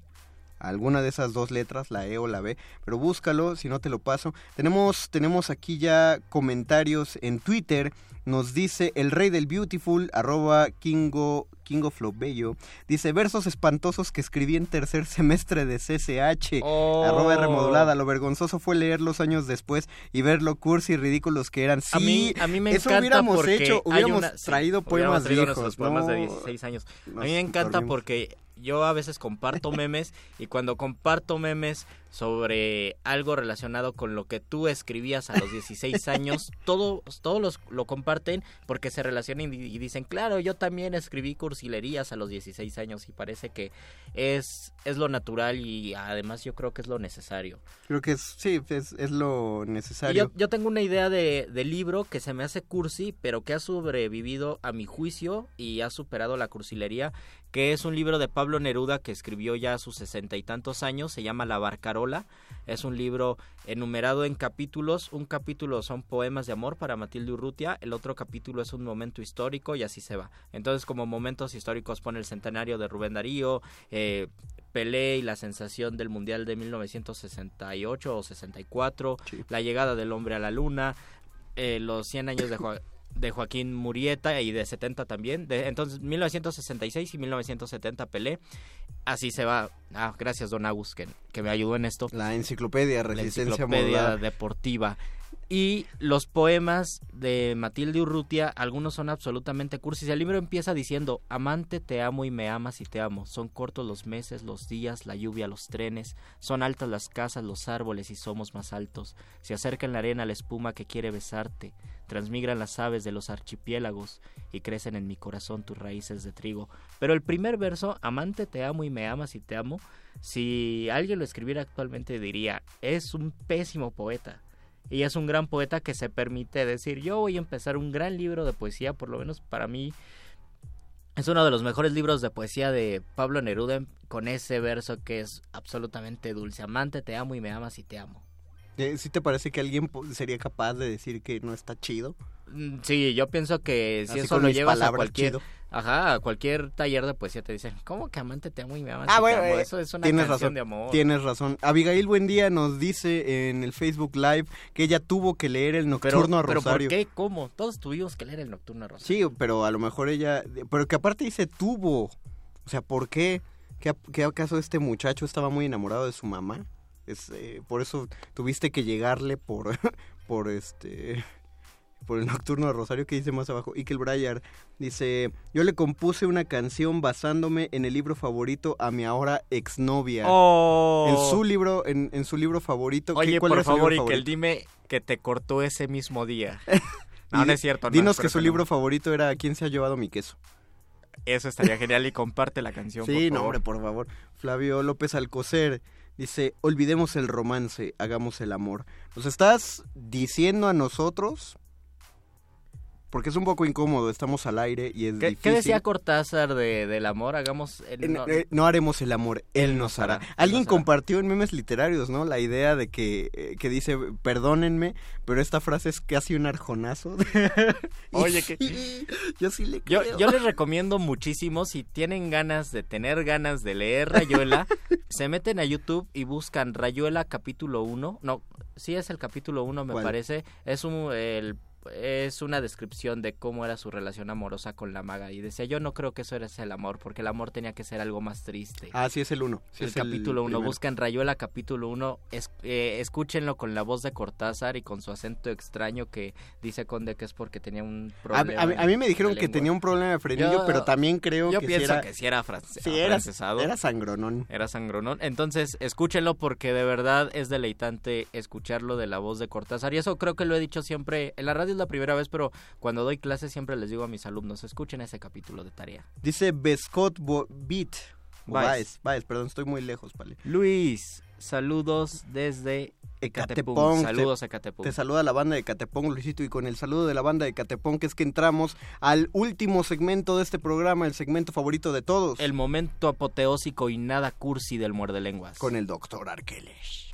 alguna de esas dos letras, la E o la B, pero búscalo, si no te lo paso. Tenemos, tenemos aquí ya comentarios en Twitter. Nos dice el rey del beautiful, arroba Kingo, Kingo Flow Bello. Dice versos espantosos que escribí en tercer semestre de CCH. Oh. Arroba remodulada. Lo vergonzoso fue leerlos años después y ver lo cursi y ridículos que eran. Sí, a mí, a mí me eso encanta hubiéramos porque hecho, hubiéramos una- sí, traído hubiéramos poemas traído viejos. poemas de no, 16 años. A mí me encanta dormimos. porque yo a veces comparto memes y cuando comparto memes sobre algo relacionado con lo que tú escribías a los 16 años, todos todos los, lo comparten porque se relacionan y, dicen, claro, yo también escribí cursilerías a los 16 años y parece que es, es lo natural y además yo creo que es lo necesario. Creo que es, sí, es, es lo necesario. yo, yo tengo una idea de, de libro que se me hace cursi, pero que ha sobrevivido a mi juicio y ha superado la cursilería, que es un libro de Pablo Neruda que escribió ya a sus sesenta y tantos años, se llama La Barcarola, es un libro enumerado en capítulos, un capítulo son poemas de amor para Matilde Urrutia, el otro capítulo es un momento histórico y así se va. Entonces como momentos históricos pone el centenario de Rubén Darío, eh, Pelé y la sensación del Mundial de 1968 o 64, la llegada del hombre a la luna, eh, los 100 años de, de Joaquín Murieta y de 70 también, de, entonces 1966 y 1970 Pelé, así se va. Ah, gracias Don Agus que, que me ayudó en esto. La enciclopedia La Resistencia enciclopedia Modulada. deportiva. Y los poemas de Matilde Urrutia, algunos son absolutamente cursis. El libro empieza diciendo, amante, te amo y me amas y te amo. Son cortos los meses, los días, la lluvia, los trenes. Son altas las casas, los árboles y somos más altos. Se acerca en la arena la espuma que quiere besarte. Transmigran las aves de los archipiélagos y crecen en mi corazón tus raíces de trigo. Pero el primer verso, amante, te amo y me amas y te amo, si alguien lo escribiera actualmente diría, es un pésimo poeta. Y es un gran poeta que se permite decir, yo voy a empezar un gran libro de poesía, por lo menos para mí. Es uno de los mejores libros de poesía de Pablo Neruda con ese verso que es absolutamente dulce. Amante, te amo y me amas y te amo. ¿Sí te parece que alguien sería capaz de decir que no está chido? Mm, Sí, yo pienso que si Así eso lo llevas a cualquier, chido. ajá, a cualquier taller de poesía te dicen, ¿cómo que amante te amo y me amas? Ah, bueno, amo?". eh, eso es una tienes canción razón. de amor. Tienes razón. Abigail Buendía nos dice en el Facebook Live que ella tuvo que leer el Pero, Nocturno a pero Rosario. ¿por qué? ¿Cómo? Todos tuvimos que leer el Nocturno a Rosario. Sí, pero a lo mejor ella... Pero que aparte dice tuvo. O sea, ¿por qué? ¿Qué, qué acaso este muchacho estaba muy enamorado de su mamá? Es, eh, por eso tuviste que llegarle por, por este... Por el Nocturno de Rosario que dice más abajo. Ikel Breyer dice, yo le compuse una canción basándome en el libro favorito a mi ahora exnovia. Oh. En su libro, en, en su libro favorito. ¿qué- Oye, cuál por favor, Ikel, dime que te cortó ese mismo día. No, no es cierto. no, Dinos que su no. libro favorito era ¿Quién se ha llevado mi queso? Eso estaría genial y comparte la canción, Sí, por no, favor. hombre, por favor. Flavio López Alcocer dice, olvidemos el romance, hagamos el amor. ¿Nos estás diciendo a nosotros porque es un poco incómodo, estamos al aire y es ¿Qué, difícil. qué decía Cortázar de, del amor? Hagamos... el- no- eh, no haremos el amor, él nos hará. Alguien compartió en memes literarios, ¿no? La idea de que, eh, que dice, perdónenme, pero esta frase es casi un arjonazo. Oye, que... Yo sí le Yo, creo. yo les recomiendo muchísimo, si tienen ganas de tener ganas de leer Rayuela, se meten a YouTube y buscan Rayuela capítulo 1. No, sí es el capítulo 1 me ¿Cuál? parece. Es un el es una descripción de cómo era su relación amorosa con la maga y decía yo no creo que eso era el amor porque el amor tenía que ser algo más triste Ah, sí es el uno. sí el es capítulo 1 primero. buscan Rayuela capítulo 1 es, eh, escúchenlo con la voz de Cortázar y con su acento extraño que dice Conde que es porque tenía un problema a mí- a mí me dijeron que tenía un problema de frenillo, Yo- pero también creo yo que pienso sí era... que sí era afrancesado. era sangronón. Era sangronón. Entonces, escúchenlo porque de verdad es deleitante escucharlo de la voz de Cortázar. Y eso creo que lo he dicho siempre. En la radio es la primera vez, pero cuando doy clases siempre les digo a mis alumnos, escuchen ese capítulo de tarea. Dice Bescott Bo- Beat. Baez. Baez, perdón, estoy muy lejos, Pale. Luis, saludos desde Ecatepong. Saludos a Ecatepong. Te saluda la banda de Ecatepong, Luisito, y con el saludo de la banda de Ecatepong, que es que entramos al último segmento de este programa, el segmento favorito de todos. El momento apoteósico y nada cursi del muerde lenguas. Con el doctor Arqueles.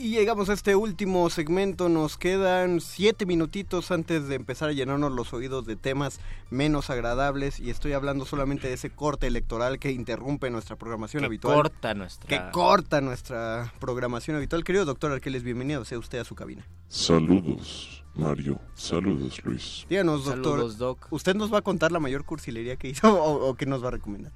Y llegamos a este último segmento, nos quedan siete minutitos antes de empezar a llenarnos los oídos de temas menos agradables y estoy hablando solamente de ese corte electoral que interrumpe nuestra programación Que habitual. corta nuestra- Que corta nuestra programación habitual. Querido doctor Arqueles, bienvenido sea usted a su cabina. Saludos, Mario. Saludos, Luis. Díganos, doctor, Saludos, doc. ¿usted nos va a contar la mayor cursilería que hizo o, o qué nos va a recomendar?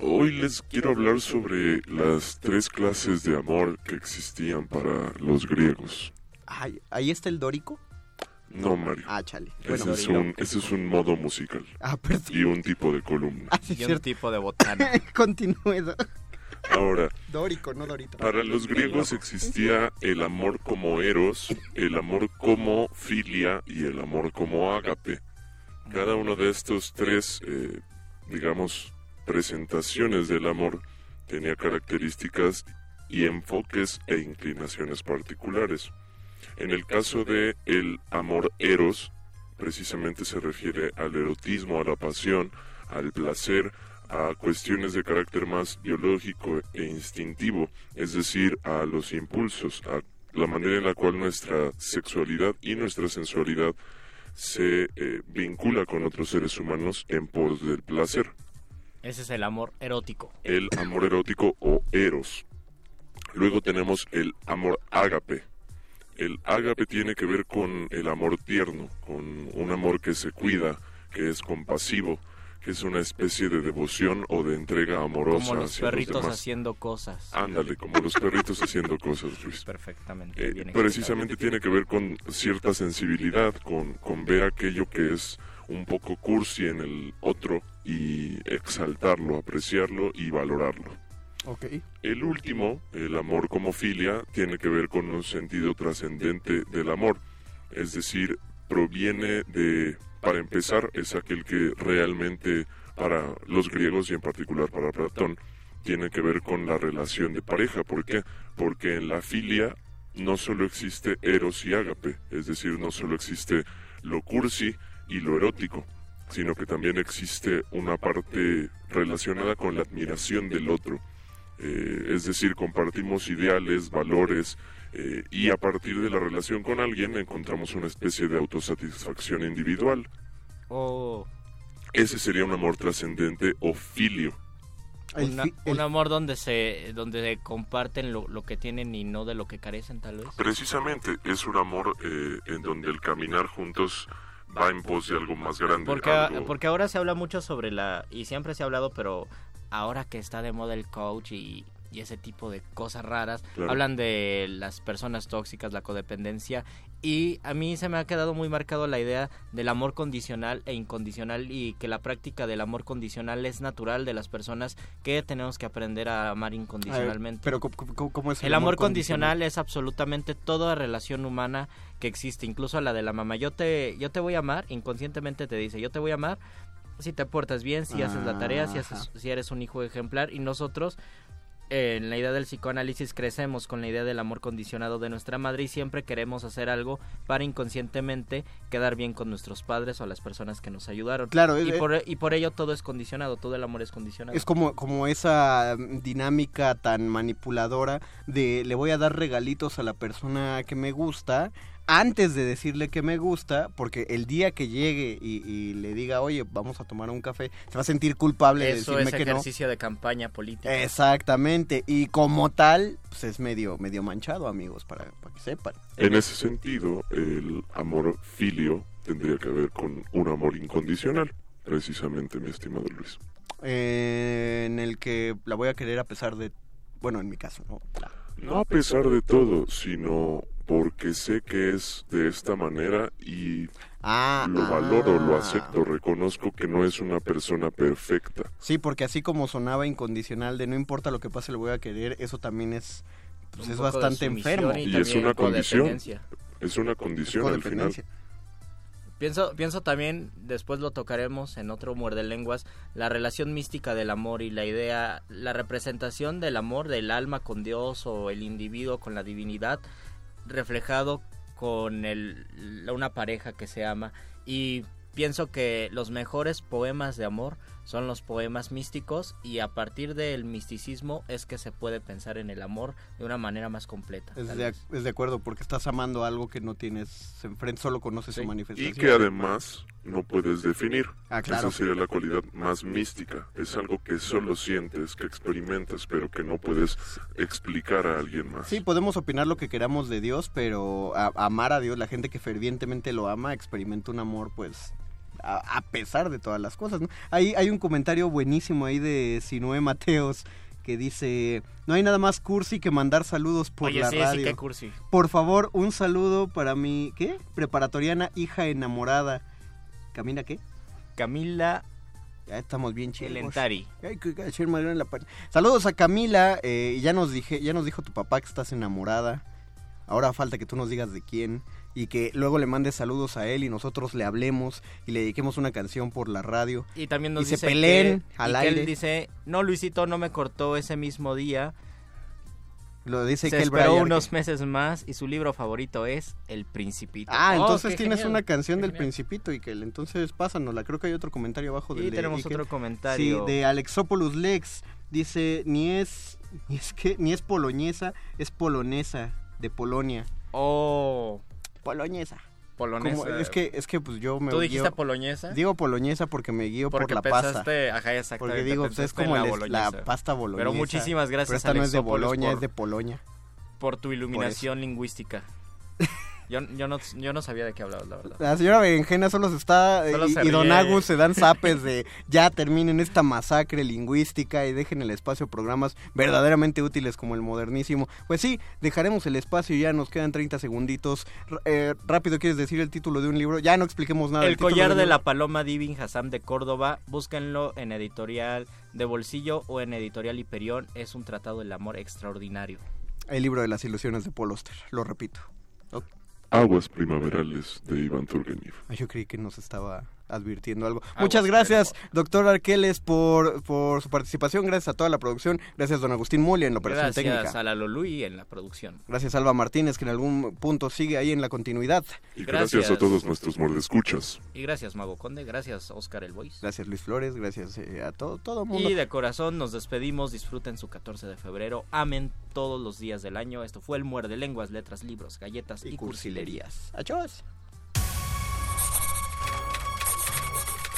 Hoy les quiero hablar sobre las tres clases de amor que existían para los griegos. Ay, ¿Ahí está el dórico? No, Mario. Ah, chale. Ese, Bueno. es un, ese es un modo musical. Ah, perdón. Y un tipo de columna. Ah, sí, Y un cierto. tipo de botana. Continúe. Ahora, Dórico, no Dorito. para los griegos existía el amor como eros, el amor como filia y el amor como ágape. Cada uno de estos tres, eh, digamos, presentaciones del amor tenía características y enfoques e inclinaciones particulares. En el caso de el amor eros, precisamente se refiere al erotismo, a la pasión, al placer, a cuestiones de carácter más biológico e instintivo, es decir, a los impulsos, a la manera en la cual nuestra sexualidad y nuestra sensualidad se eh, vincula con otros seres humanos en pos del placer Ese es el amor erótico. el amor erótico o eros. Luego tenemos el amor ágape. El ágape tiene que ver con el amor tierno, con un amor que se cuida, que es compasivo, que es una especie de devoción o de entrega amorosa Como los hacia los perritos demás. haciendo cosas. Ándale, como los perritos haciendo cosas, Luis. Perfectamente. Eh, precisamente tiene que ver con cierta sensibilidad, con, con ver aquello que es un poco cursi en el otro y exaltarlo, apreciarlo y valorarlo. Ok. El último, el amor como filia, tiene que ver con un sentido trascendente del amor, es decir, proviene de, para empezar, es aquel que realmente para los griegos y en particular para Platón, tiene que ver con la relación de pareja. ¿Por qué? Porque en la filia no solo existe eros y ágape, es decir, no solo existe lo cursi y lo erótico, sino que también existe una parte relacionada con la admiración del otro. Eh, es decir, compartimos ideales, valores, eh, y a partir de la relación con alguien encontramos una especie de autosatisfacción individual. O Ese sería un amor trascendente o filio. una- un amor donde se donde se comparten lo, lo que tienen y no de lo que carecen tal vez. Precisamente es un amor eh, en donde el caminar juntos va en pos de algo más grande. Porque, algo- porque ahora se habla mucho sobre la y siempre se ha hablado, pero ahora que está de moda el coach y y ese tipo de cosas raras. Claro. Hablan de las personas tóxicas, la codependencia y a mí se me ha quedado muy marcado la idea del amor condicional e incondicional y que la práctica del amor condicional es natural de las personas que tenemos que aprender a amar incondicionalmente. pero ¿cómo, es El amor condicional es absolutamente toda relación humana que existe, incluso la de la mamá. Yo te, yo te voy a amar, inconscientemente te dice, yo te voy a amar si te portas bien, si haces la tarea, si, haces, si eres un hijo ejemplar. Y nosotros, en la idea del psicoanálisis, crecemos con la idea del amor condicionado de nuestra madre y siempre queremos hacer algo para inconscientemente quedar bien con nuestros padres o las personas que nos ayudaron. Claro, y, eh, por, y por ello todo es condicionado, todo el amor es condicionado. Es como, como esa mm, dinámica tan manipuladora de le voy a dar regalitos a la persona que me gusta antes de decirle que me gusta, porque el día que llegue y, y le diga, oye, vamos a tomar un café, se va a sentir culpable de Eso decirme es que no. ejercicio de campaña política. Exactamente, y como tal, pues es medio, medio manchado, amigos, para, para que sepan. En ese sentido, el amor filio tendría que ver con un amor incondicional, precisamente, mi estimado Luis. Eh, en el que la voy a querer a pesar de, bueno, en mi caso, ¿no? La- No a pesar de todo, sino porque sé que es de esta manera y Ah, lo valoro, lo ah. acepto, reconozco que no es una persona perfecta. Sí, porque así como sonaba incondicional de no importa lo que pase, le voy a querer, eso también es, pues es bastante enfermo. y Y es una condición. Es una condición al final. Pienso, pienso también, después lo tocaremos en otro muerde lenguas, la relación mística del amor y la idea, la representación del amor del alma con Dios o el individuo con la divinidad, reflejado con el, una pareja que se ama. Y pienso que los mejores poemas de amor son los poemas místicos y a partir del misticismo es que se puede pensar en el amor de una manera más completa. Es de, es de acuerdo, porque estás amando algo que no tienes enfrente, solo conoces su Y manifestación. que además no puedes definir. Ah, claro. Esa sería la cualidad más mística. Es algo que solo sientes, que experimentas, pero que no puedes explicar a alguien más. Sí, podemos opinar lo que queramos de Dios, pero a- amar a Dios, la gente que fervientemente lo ama, experimenta un amor, pues, a, a pesar de todas las cosas, ¿no? Hay, hay un comentario buenísimo ahí de Sinue Mateos que dice, no hay nada más cursi que mandar saludos por Oye, la sí, sí, radio. qué cursi. Por favor, un saludo para mi, ¿qué? Preparatoriana hija enamorada. ¿Camila qué? Camila Ya estamos bien pa- Saludos a Camila. eh, ya nos dije, ya nos dijo tu papá que estás enamorada. Ahora falta que tú nos digas de quién y que luego le mandes saludos a él y nosotros le hablemos y le dediquemos una canción por la radio. Y también nos Y se dice peleen que, al y que aire. él dice, no, Luisito no me cortó ese mismo día. Lo dice Se que el esperó Brian- unos meses más y su libro favorito es El Principito. Ah, Oh, entonces tienes genial, una canción qué del genial. Principito y que entonces pásanosla. Creo que hay otro comentario abajo Y del de tenemos otro comentario. Sí, de Alexopoulos Lex. Dice, ni es, ni es que, ni es poloñesa, es polonesa, de Polonia. Oh, Poloñesa. polonesa. Como- es que, es que pues yo me ¿Tú dijiste guío- poloñesa? Digo poloñesa porque me guío Porque por la pasta. pensaste, ajá, exactamente. Porque digo, pues es como la el- la, pasta boloñesa. Pero muchísimas gracias, Pero esta no es de Boloña, por- es de Poloña. Por tu iluminación lingüística. Yo, yo, no, yo no sabía de qué hablabas, la verdad. La señora Berenjena solo se está... Solo y, se y Don. Agus se dan zapes de ya terminen esta masacre lingüística y dejen el espacio a programas verdaderamente útiles como el modernísimo. Pues sí, dejaremos el espacio y ya nos quedan 30 segunditos. Eh, rápido, ¿quieres decir el título de un libro? Ya no expliquemos nada. El collar de la paloma Divin Hassam de Córdoba, búsquenlo en editorial de bolsillo o en editorial Hiperión, es un tratado del amor extraordinario. El libro de las ilusiones de Paul Auster, lo repito. Aguas primaverales de Iván Turgenev. Ah, Yo creí que nos estaba advirtiendo algo. Aguas Muchas gracias, doctor Arqueles, por, por su participación. Gracias a toda la producción. Gracias, don Agustín Muli, en la operación Gracias técnica. a la Lolui en la producción. Gracias, Alba Martínez, que en algún punto sigue ahí en la continuidad. Y gracias, Gracias. a todos nuestros mordescuchas. Y gracias Mago Conde, gracias Oscar El Voice. Gracias, Luis Flores. Gracias eh, a todo, todo mundo. Y de corazón nos despedimos, disfruten su 14 de febrero, amen todos los días del año. Esto fue el Muerde Lenguas, Letras, Libros, Galletas y, Cursilerías. Adiós.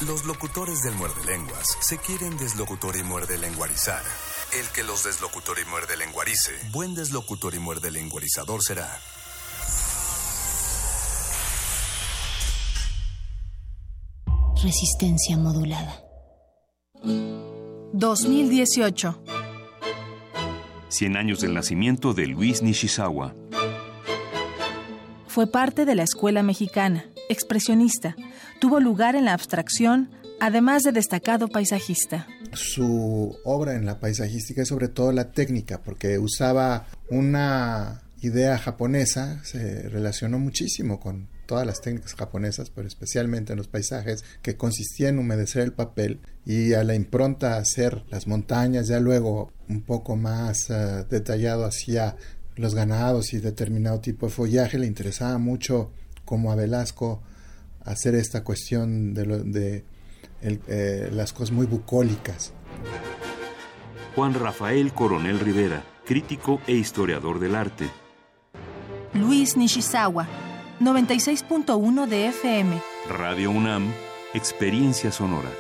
Los locutores del muerde lenguas se quieren deslocutor y muerde lenguarizar. El que los deslocutor y muerde lenguarice, buen deslocutor y muerde lenguarizador será. Resistencia modulada. 2018. 100 años del nacimiento de Luis Nishizawa. Fue parte de la escuela mexicana, expresionista. Tuvo lugar en la abstracción, además de destacado paisajista. Su obra en la paisajística es sobre todo la técnica, porque usaba una idea japonesa, se relacionó muchísimo con todas las técnicas japonesas, pero especialmente en los paisajes, que consistía en humedecer el papel y a la impronta hacer las montañas, ya luego un poco más uh, detallado hacia los ganados y determinado tipo de follaje, le interesaba mucho como a Velasco hacer esta cuestión de, lo, de el, eh, las cosas muy bucólicas. Juan Rafael Coronel Rivera, crítico e historiador del arte. Luis Nishizawa, 96.1 de FM. Radio UNAM, Experiencia Sonora.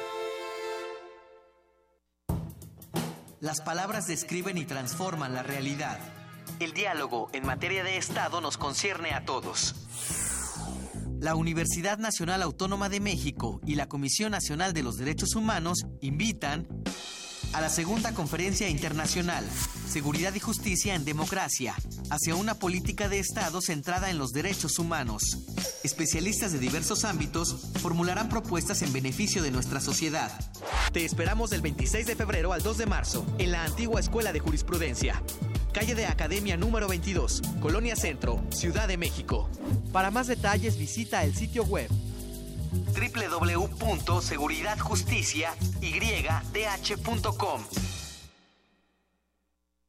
Las palabras describen y transforman la realidad. El diálogo en materia de Estado nos concierne a todos. La Universidad Nacional Autónoma de México y la Comisión Nacional de los Derechos Humanos invitan a la segunda conferencia internacional, Seguridad y Justicia en Democracia, hacia una política de Estado centrada en los derechos humanos. Especialistas de diversos ámbitos formularán propuestas en beneficio de nuestra sociedad. Te esperamos del 26 de febrero al 2 de marzo en la antigua Escuela de Jurisprudencia. Calle de Academia número 22, Colonia Centro, Ciudad de México. Para más detalles visita el sitio web www.seguridadjusticiaydh.com.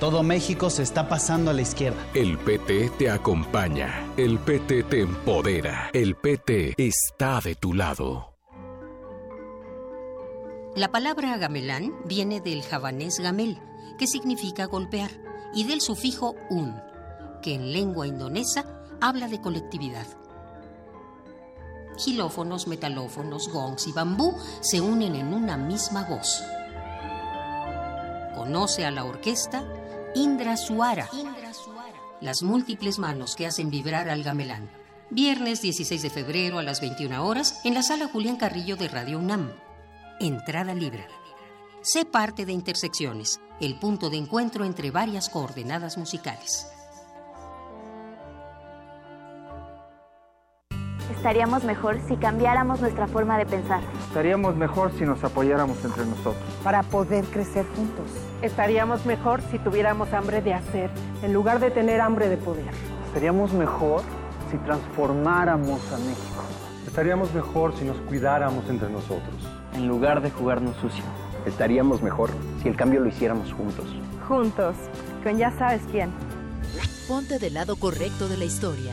Todo México se está pasando a la izquierda. El PT te acompaña. El PT te empodera. El PT está de tu lado. La palabra gamelán viene del javanés gamel, que significa golpear, y del sufijo un, que en lengua indonesa habla de colectividad. Gilófonos, metalófonos, gongs y bambú se unen en una misma voz. Conoce a la orquesta Indra Suara. Las múltiples manos que hacen vibrar al gamelán. Viernes 16 de febrero a las 21 horas en la sala Julián Carrillo de Radio UNAM. Entrada libre. Sé parte de Intersecciones, el punto de encuentro entre varias coordenadas musicales. Estaríamos mejor si cambiáramos nuestra forma de pensar. Estaríamos mejor si nos apoyáramos entre nosotros. Para poder crecer juntos. Estaríamos mejor si tuviéramos hambre de hacer, en lugar de tener hambre de poder. Estaríamos mejor si transformáramos a México. Estaríamos mejor si nos cuidáramos entre nosotros. En lugar de jugarnos sucio. Estaríamos mejor si el cambio lo hiciéramos juntos. Juntos, con ya sabes quién. Ponte del lado correcto de la historia.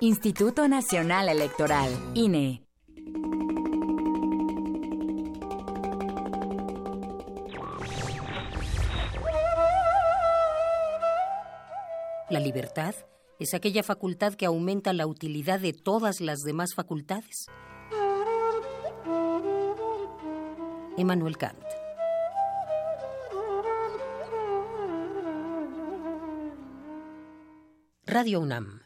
Instituto Nacional Electoral, INE. La libertad es aquella facultad que aumenta la utilidad de todas las demás facultades. Emmanuel Kant. Radio UNAM.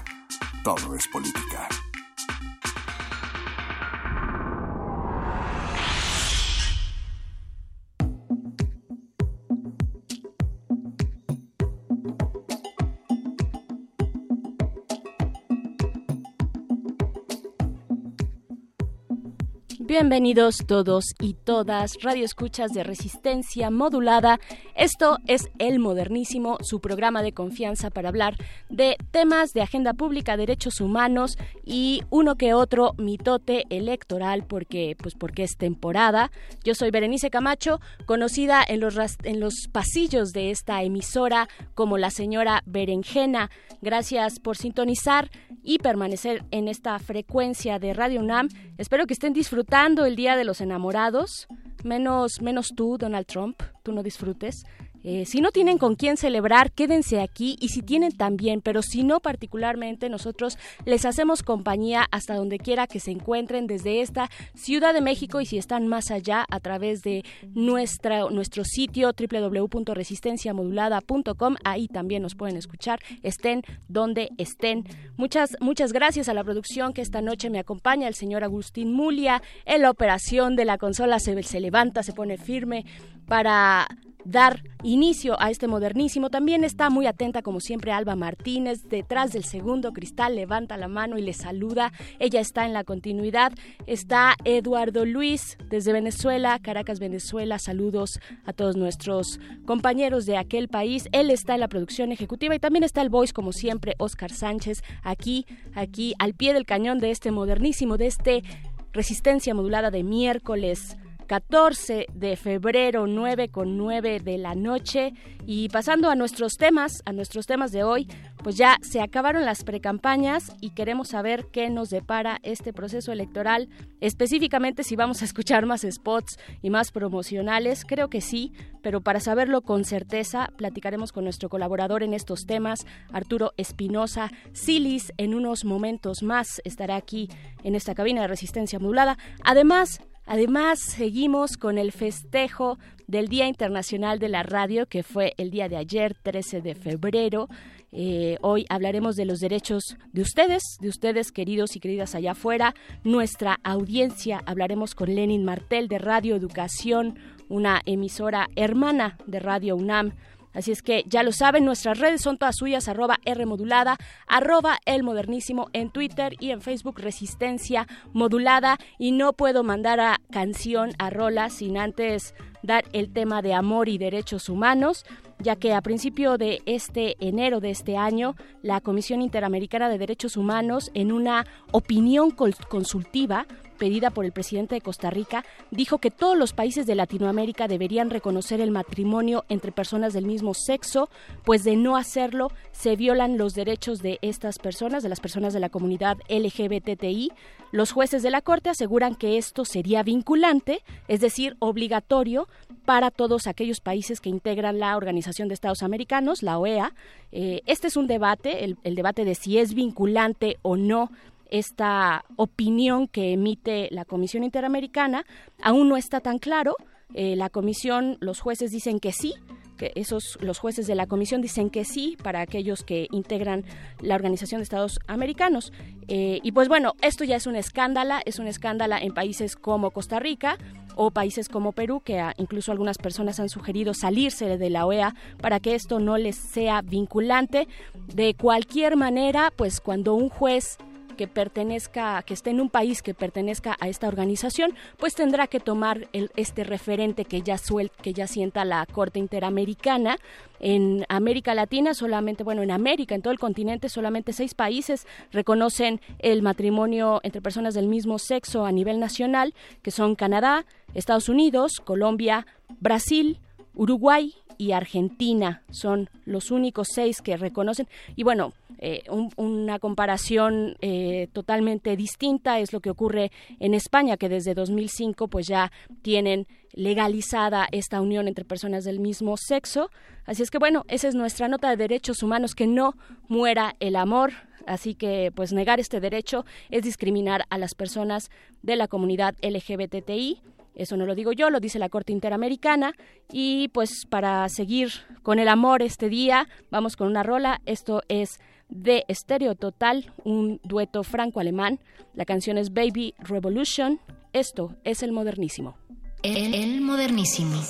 Todo es política. Bienvenidos todos y todas, Radio Escuchas de Resistencia Modulada. Esto es El Modernísimo, su programa de confianza para hablar de temas de agenda pública, derechos humanos y uno que otro mitote electoral, porque, pues porque es temporada. Yo soy Berenice Camacho, conocida en los, en los pasillos de esta emisora como la señora Berenjena. Gracias por sintonizar y permanecer en esta frecuencia de Radio UNAM. Espero que estén disfrutando el Día de los Enamorados, menos, menos tú, Donald Trump, tú no disfrutes. Eh, si no tienen con quién celebrar, quédense aquí y si tienen también, pero si no particularmente, nosotros les hacemos compañía hasta donde quiera que se encuentren desde esta Ciudad de México y si están más allá a través de nuestra, nuestro sitio www.resistenciamodulada.com, ahí también nos pueden escuchar, estén donde estén. Muchas, muchas gracias a la producción que esta noche me acompaña, el señor Agustín Mulia, en la operación de la consola se, se levanta, se pone firme para dar inicio a este modernísimo. También está muy atenta, como siempre, Alba Martínez, detrás del segundo cristal, levanta la mano y le saluda. Ella está en la continuidad. Está Eduardo Luis desde Venezuela, Caracas, Venezuela. Saludos a todos nuestros compañeros de aquel país. Él está en la producción ejecutiva y también está el voice, como siempre, Oscar Sánchez, aquí, aquí, al pie del cañón de este modernísimo, de este resistencia modulada de miércoles 14 de febrero, 9 con 9 de la noche. Y pasando a nuestros temas, a nuestros temas de hoy, pues ya se acabaron las precampañas y queremos saber qué nos depara este proceso electoral, específicamente si vamos a escuchar más spots y más promocionales. Creo que sí, pero para saberlo con certeza, platicaremos con nuestro colaborador en estos temas, Arturo Espinosa. Silis, en unos momentos más estará aquí en esta cabina de resistencia modulada. Además, Además, seguimos con el festejo del Día Internacional de la Radio, que fue el día de ayer, 13 de febrero. Eh, hoy hablaremos de los derechos de ustedes, de ustedes queridos y queridas allá afuera, nuestra audiencia. Hablaremos con Lenin Martel de Radio Educación, una emisora hermana de Radio UNAM. Así es que ya lo saben, nuestras redes son todas suyas, arroba R modulada, arroba El Modernísimo en Twitter y en Facebook Resistencia Modulada. Y no puedo mandar a canción, a rola, sin antes dar el tema de amor y derechos humanos ya que a principio de este enero de este año, la Comisión Interamericana de Derechos Humanos, en una opinión consultiva, pedida por el presidente de Costa Rica, dijo que todos los países de Latinoamérica deberían reconocer el matrimonio entre personas del mismo sexo, pues de no hacerlo se violan los derechos de estas personas, de las personas de la comunidad LGBTI. Los jueces de la Corte aseguran que esto sería vinculante, es decir, obligatorio para todos aquellos países que integran la Organización de Estados Americanos, la OEA. Eh, este es un debate, el, el debate de si es vinculante o no esta opinión que emite la Comisión Interamericana. Aún no está tan claro. Eh, la comisión, los jueces dicen que sí, que esos los jueces de la comisión dicen que sí para aquellos que integran la Organización de Estados Americanos. Eh, y pues bueno, esto ya es un escándalo, es un escándalo en países como Costa Rica o países como Perú, que incluso algunas personas han sugerido salirse de la OEA para que esto no les sea vinculante. De cualquier manera, pues cuando un juez que pertenezca, que esté en un país que pertenezca a esta organización, pues tendrá que tomar el, este referente que ya suel, que ya sienta la Corte Interamericana. En América Latina, solamente, bueno, en América, en todo el continente, solamente seis países reconocen el matrimonio entre personas del mismo sexo a nivel nacional, que son Canadá, Estados Unidos, Colombia, Brasil, Uruguay y Argentina son los únicos seis que reconocen. Y bueno, eh, una comparación eh, totalmente distinta es lo que ocurre en España, que desde 2005 pues ya tienen legalizada esta unión entre personas del mismo sexo. Así es que bueno, esa es nuestra nota de derechos humanos, que no muera el amor. Así que pues negar este derecho es discriminar a las personas de la comunidad LGBTI. Eso no lo digo yo, lo dice la Corte Interamericana. Y pues para seguir con el amor este día, vamos con una rola. Esto es de Estéreo Total, un dueto franco-alemán. La canción es Baby Revolution. Esto es el modernísimo. El, el modernísimo.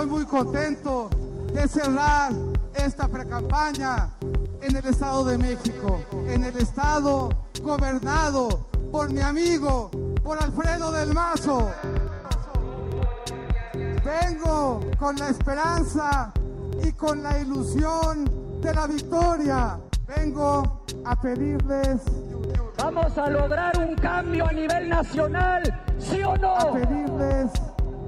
Estoy muy contento de cerrar esta precampaña en el Estado de México, en el Estado gobernado por mi amigo, por Alfredo del Mazo. Vengo con la esperanza y con la ilusión de la victoria. Vengo a pedirles... Vamos a lograr un cambio a nivel nacional, ¿sí o no? A pedirles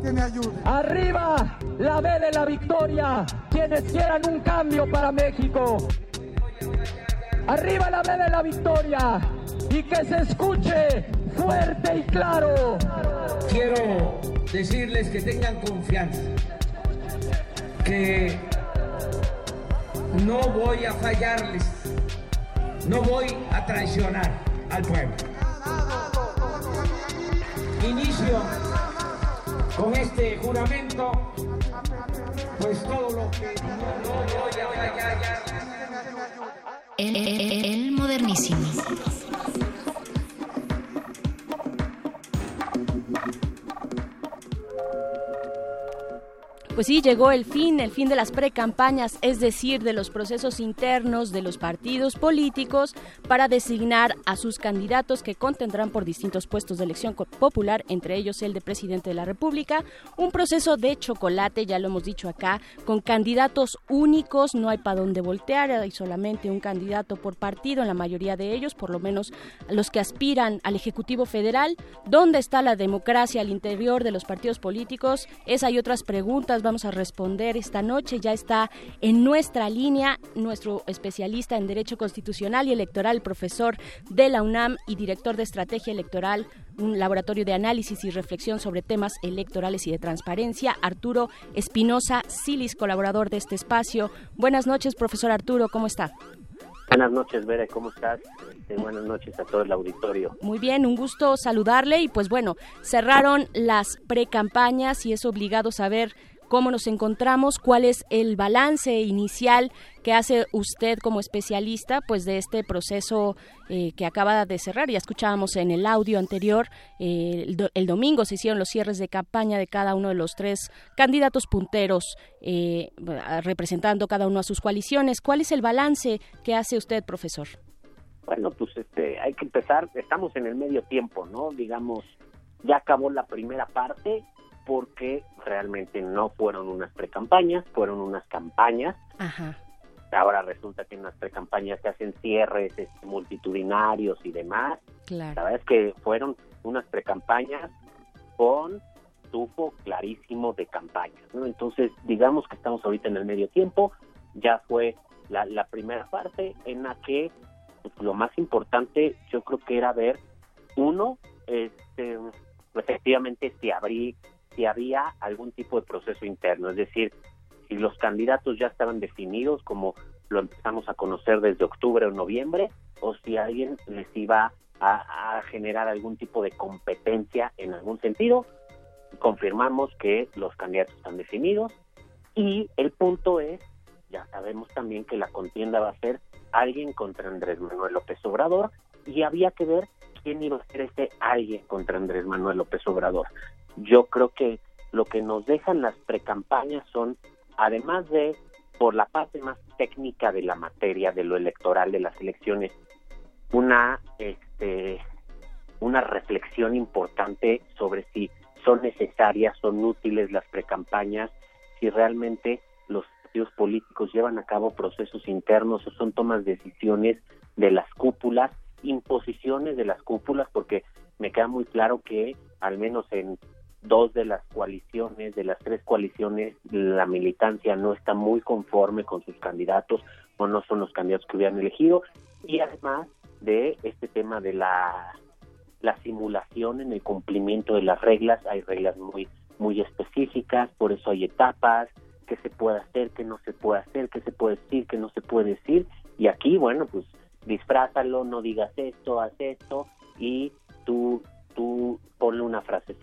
que me ayuden. Arriba la B de la victoria, quienes quieran un cambio para México. Arriba la B de la victoria y que se escuche fuerte y claro. Quiero decirles que tengan confianza, que no voy a fallarles, no voy a traicionar al pueblo. Inicio con este juramento, pues todo lo que. El, el, el modernísimo. Pues sí, llegó el fin, el fin de las precampañas, es decir, de los procesos internos de los partidos políticos para designar a sus candidatos que contendrán por distintos puestos de elección popular, entre ellos el de presidente de la República. Un proceso de chocolate, ya lo hemos dicho acá, con candidatos únicos, no hay para dónde voltear, hay solamente un candidato por partido en la mayoría de ellos, por lo menos los que aspiran al Ejecutivo Federal. ¿Dónde está la democracia al interior de los partidos políticos? Esa y otras preguntas vamos a responder esta noche. Ya está en nuestra línea nuestro especialista en Derecho Constitucional y Electoral, profesor de la UNAM y director de Estrategia Electoral, un laboratorio de análisis y reflexión sobre temas electorales y de transparencia, Arturo Espinosa Silis, colaborador de este espacio. Buenas noches, profesor Arturo, ¿cómo está? Buenas noches, Vera, ¿cómo estás? Este, buenas noches a todo el auditorio. Muy bien, un gusto saludarle y pues bueno, cerraron las precampañas y es obligado saber cómo nos encontramos, cuál es el balance inicial que hace usted como especialista pues de este proceso eh, que acaba de cerrar. Ya escuchábamos en el audio anterior, eh, el, do el, domingo se hicieron los cierres de campaña de cada uno de los tres candidatos punteros eh, representando cada uno a sus coaliciones. ¿Cuál es el balance que hace usted, profesor? Bueno, pues este, hay que empezar, estamos en el medio tiempo, ¿no? Digamos, ya acabó la primera parte, porque realmente no fueron unas precampañas, fueron unas campañas. Ajá. Ahora resulta que en las precampañas se hacen cierres este, multitudinarios y demás. Claro. La verdad es que fueron unas precampañas con tufo clarísimo de campañas. ¿no? Entonces, digamos que estamos ahorita en el medio tiempo. Ya fue la, la primera parte en la que pues, lo más importante yo creo que era ver, uno, este, efectivamente si abrí si había algún tipo de proceso interno, es decir, si los candidatos ya estaban definidos, como lo empezamos a conocer desde octubre o noviembre, o si alguien les iba a, generar algún tipo de competencia en algún sentido. Confirmamos que los candidatos están definidos y el punto es, ya sabemos también que la contienda va a ser alguien contra Andrés Manuel López Obrador y había que ver quién iba a ser ese alguien contra Andrés Manuel López Obrador. Yo creo que lo que nos dejan las precampañas son, además de por la parte más técnica de la materia de lo electoral de las elecciones, una este una reflexión importante sobre si son necesarias, son útiles las precampañas, si realmente los partidos políticos llevan a cabo procesos internos o son tomas de decisiones de las cúpulas, imposiciones de las cúpulas, porque me queda muy claro que al menos en dos de las coaliciones, de las tres coaliciones, la militancia no está muy conforme con sus candidatos o no son los candidatos que hubieran elegido. Y además de este tema de la la simulación en el cumplimiento de las reglas, hay reglas muy muy específicas, por eso hay etapas, qué se puede hacer, qué no se puede hacer, qué se puede decir, qué no se puede decir. Y aquí bueno, pues disfrázalo, no digas esto, haz esto y tú tú ponle una frase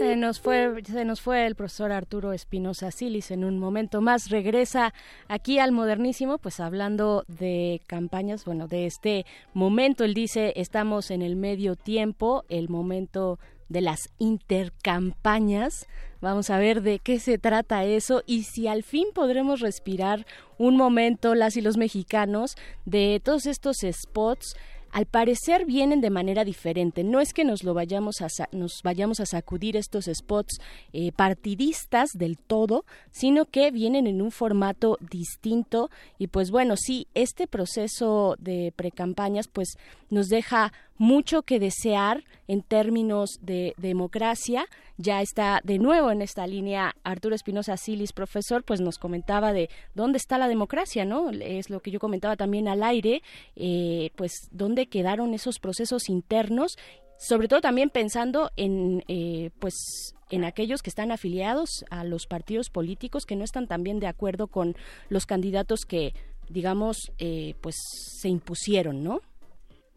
se nos fue, se nos fue el profesor Arturo Espinosa Silis en un momento más. Regresa aquí al modernísimo, pues hablando de campañas, bueno, de este momento. Él dice, estamos en el medio tiempo, el momento de las intercampañas. Vamos a ver de qué se trata eso y si al fin podremos respirar un momento las y los mexicanos de todos estos spots al parecer vienen de manera diferente. No es que nos lo vayamos a nos vayamos a sacudir estos spots eh, partidistas del todo, sino que vienen en un formato distinto y pues bueno, sí, este proceso de precampañas pues nos deja mucho que desear en términos de democracia. Ya está de nuevo en esta línea Arturo Espinosa Silis, profesor, pues nos comentaba de dónde está la democracia, ¿no? Es lo que yo comentaba también al aire, eh, pues dónde quedaron esos procesos internos, sobre todo también pensando en, eh, pues en aquellos que están afiliados a los partidos políticos que no están también de acuerdo con los candidatos que digamos eh, pues se impusieron no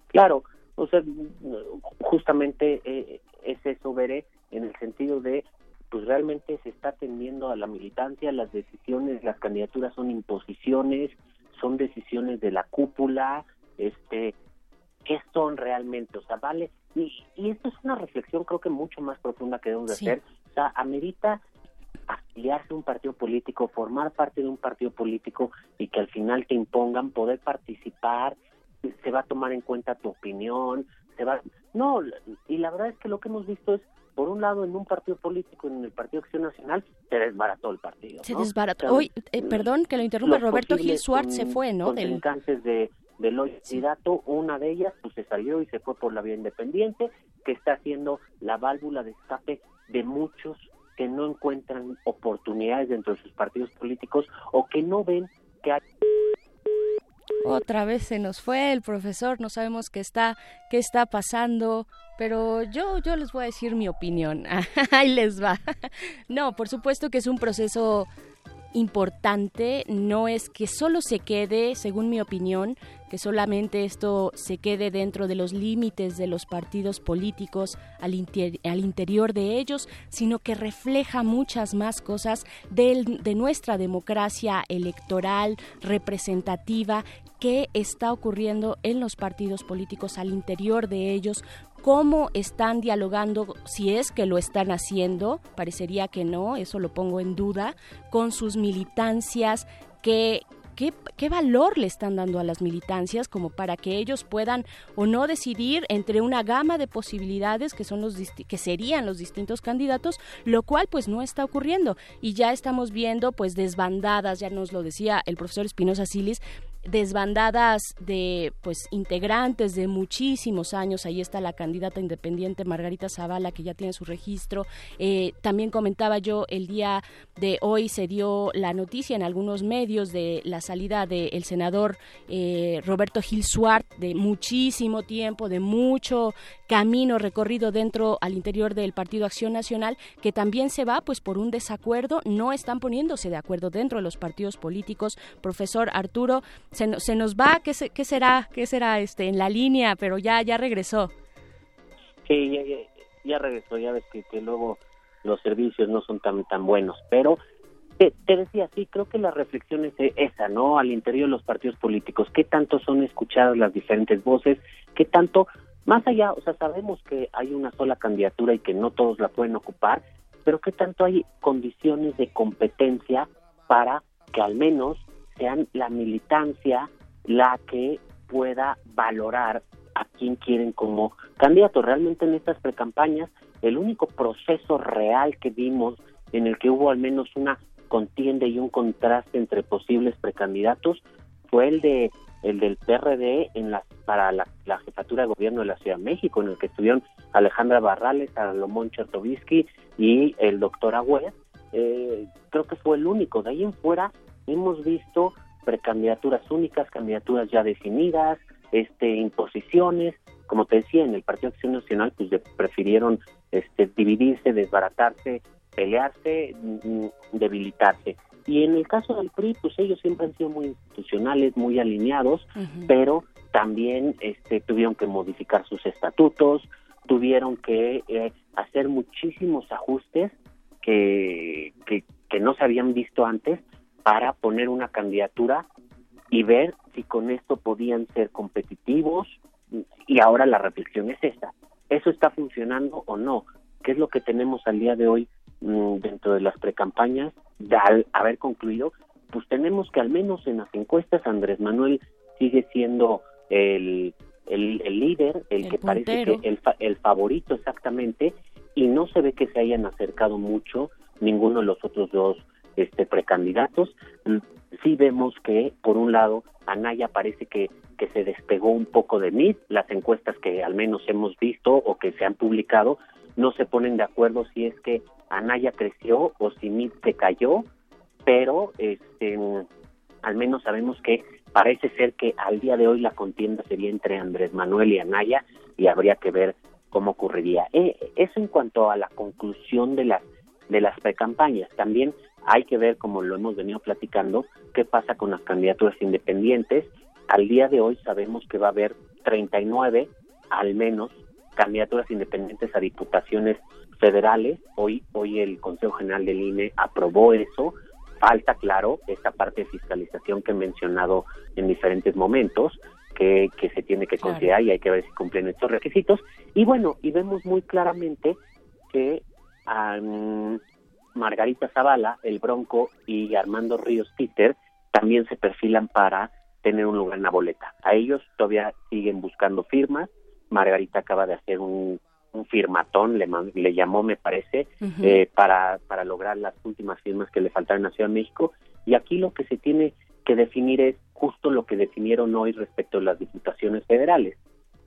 claro o sea, justamente eh, eso, veré, en el sentido de, pues realmente se está atendiendo a la militancia, las decisiones, las candidaturas son imposiciones, son decisiones de la cúpula, este, ¿qué son realmente? O sea, vale, y, y esto es una reflexión creo que mucho más profunda que debemos de hacer, o sea, amerita afiliarse a un partido político, formar parte de un partido político y que al final te impongan poder participar se va a tomar en cuenta tu opinión, se va. No, y la verdad es que lo que hemos visto es por un lado en un partido político en el Partido Acción Nacional se desbarató el partido se desbarató. Hoy eh, perdón que lo interrumpa Roberto Gil Suárez se fue no del de del hoy candidato una de ellas pues se salió y se fue por la vía independiente que está haciendo la válvula de escape de muchos que no encuentran oportunidades dentro de sus partidos políticos o que no ven que hay otra vez se nos fue el profesor, no sabemos qué está, qué está pasando, pero yo, yo les voy a decir mi opinión. Ahí les va. No, por supuesto que es un proceso importante, no es que solo se quede, según mi opinión, que solamente esto se quede dentro de los límites de los partidos políticos al, interior de ellos, sino que refleja muchas más cosas de nuestra democracia electoral representativa que está ocurriendo en los partidos políticos al interior de ellos, cómo están dialogando, si es que lo están haciendo, parecería que no, eso lo pongo en duda, con sus militancias, que, ¿Qué, valor le están dando a las militancias como para que ellos puedan o no decidir entre una gama de posibilidades que son los que serían los distintos candidatos, lo cual pues no está ocurriendo. Y ya estamos viendo pues desbandadas, ya nos lo decía el profesor Espinosa Silis, desbandadas de pues integrantes de muchísimos años. Ahí está la candidata independiente Margarita Zavala que ya tiene su registro. Eh, también comentaba yo el día de hoy se dio la noticia en algunos medios de la salida del senador eh, Roberto Gil Suart de muchísimo tiempo, de mucho camino recorrido dentro al interior del Partido Acción Nacional, que también se va pues por un desacuerdo, no están poniéndose de acuerdo dentro de los partidos políticos. Profesor Arturo, se, se nos va, ¿qué, ¿qué, será? ¿Qué será este en la línea? Pero ya ya regresó. Sí, ya, regresó, ya ves que, luego los servicios no son tan tan buenos, pero te, te, decía, sí, creo que la reflexión es esa, ¿no? Al interior de los partidos políticos, ¿qué tanto son escuchadas las diferentes voces? ¿Qué tanto más allá, o sea, sabemos que hay una sola candidatura y que no todos la pueden ocupar, pero qué tanto hay condiciones de competencia para que al menos sean la militancia la que pueda valorar a quién quieren como candidato. Realmente en estas precampañas, el único proceso real que vimos en el que hubo al menos una contienda y un contraste entre posibles precandidatos fue el de el del PRD en la, para la, jefatura de gobierno de la Ciudad de México, en el que estuvieron Alejandra Barrales, Salomón Chertovisky y el doctor Agüez. Eh, creo que fue el único. De ahí en fuera hemos visto precandidaturas únicas, candidaturas ya definidas, este, imposiciones. Como te decía, en el Partido Acción Nacional pues prefirieron este, dividirse, desbaratarse, pelearse, mm, debilitarse. Y en el caso del PRI, pues ellos siempre han sido muy institucionales, muy alineados, pero también este, tuvieron que modificar sus estatutos, tuvieron que eh, hacer muchísimos ajustes que, que, que no se habían visto antes para poner una candidatura y ver si con esto podían ser competitivos. Y ahora la reflexión es esta. ¿Eso está funcionando o no? ¿qué es lo que tenemos al día de hoy dentro de las precampañas? Al haber concluido, pues tenemos que al menos en las encuestas Andrés Manuel sigue siendo el, el, líder, el, que parece que el, el favorito exactamente, y no se ve que se hayan acercado mucho ninguno de los otros dos este precandidatos. Mm, sí vemos que, por un lado, Anaya parece que, que se despegó un poco de mí, las encuestas que al menos hemos visto o que se han publicado no se ponen de acuerdo si es que Anaya creció o si Mid se cayó, pero este, al menos sabemos que parece ser que al día de hoy la contienda sería entre Andrés Manuel y Anaya y habría que ver cómo ocurriría. Eh, eso en cuanto a la conclusión de las de las precampañas. También hay que ver, como lo hemos venido platicando, qué pasa con las candidaturas independientes. Al día de hoy sabemos que va a haber 39, al menos, candidaturas independientes a diputaciones federales. Hoy, hoy el Consejo General del INE aprobó eso. Falta, claro, esta parte de fiscalización que he mencionado en diferentes momentos, que, que se tiene que considerar y hay que ver si cumplen estos requisitos. Y bueno, y vemos muy claramente que Margarita Zavala, el Bronco y Armando Ríos Peter también se perfilan para tener un lugar en la boleta. A ellos todavía siguen buscando firmas. Margarita acaba de hacer un, firmatón, le, le, llamó, me parece, eh, para, para lograr las últimas firmas que le faltaron la Ciudad de México. Y aquí lo que se tiene que definir es justo lo que definieron hoy respecto a las diputaciones federales.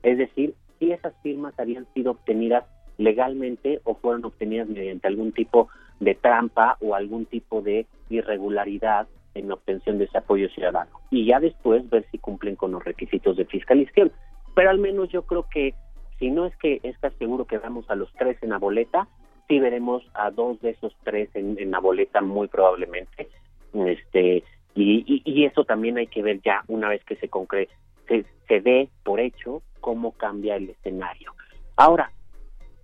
Es decir, si esas firmas habían sido obtenidas legalmente o fueron obtenidas mediante algún tipo de trampa o algún tipo de irregularidad en la obtención de ese apoyo ciudadano. Y ya después ver si cumplen con los requisitos de fiscalización. Pero al menos yo creo que si no es que está seguro que vamos a los tres en la boleta, sí veremos a dos de esos tres en, la boleta muy probablemente. Este, y, y, eso también hay que ver ya una vez que se concrete, se, se ve por hecho cómo cambia el escenario. Ahora,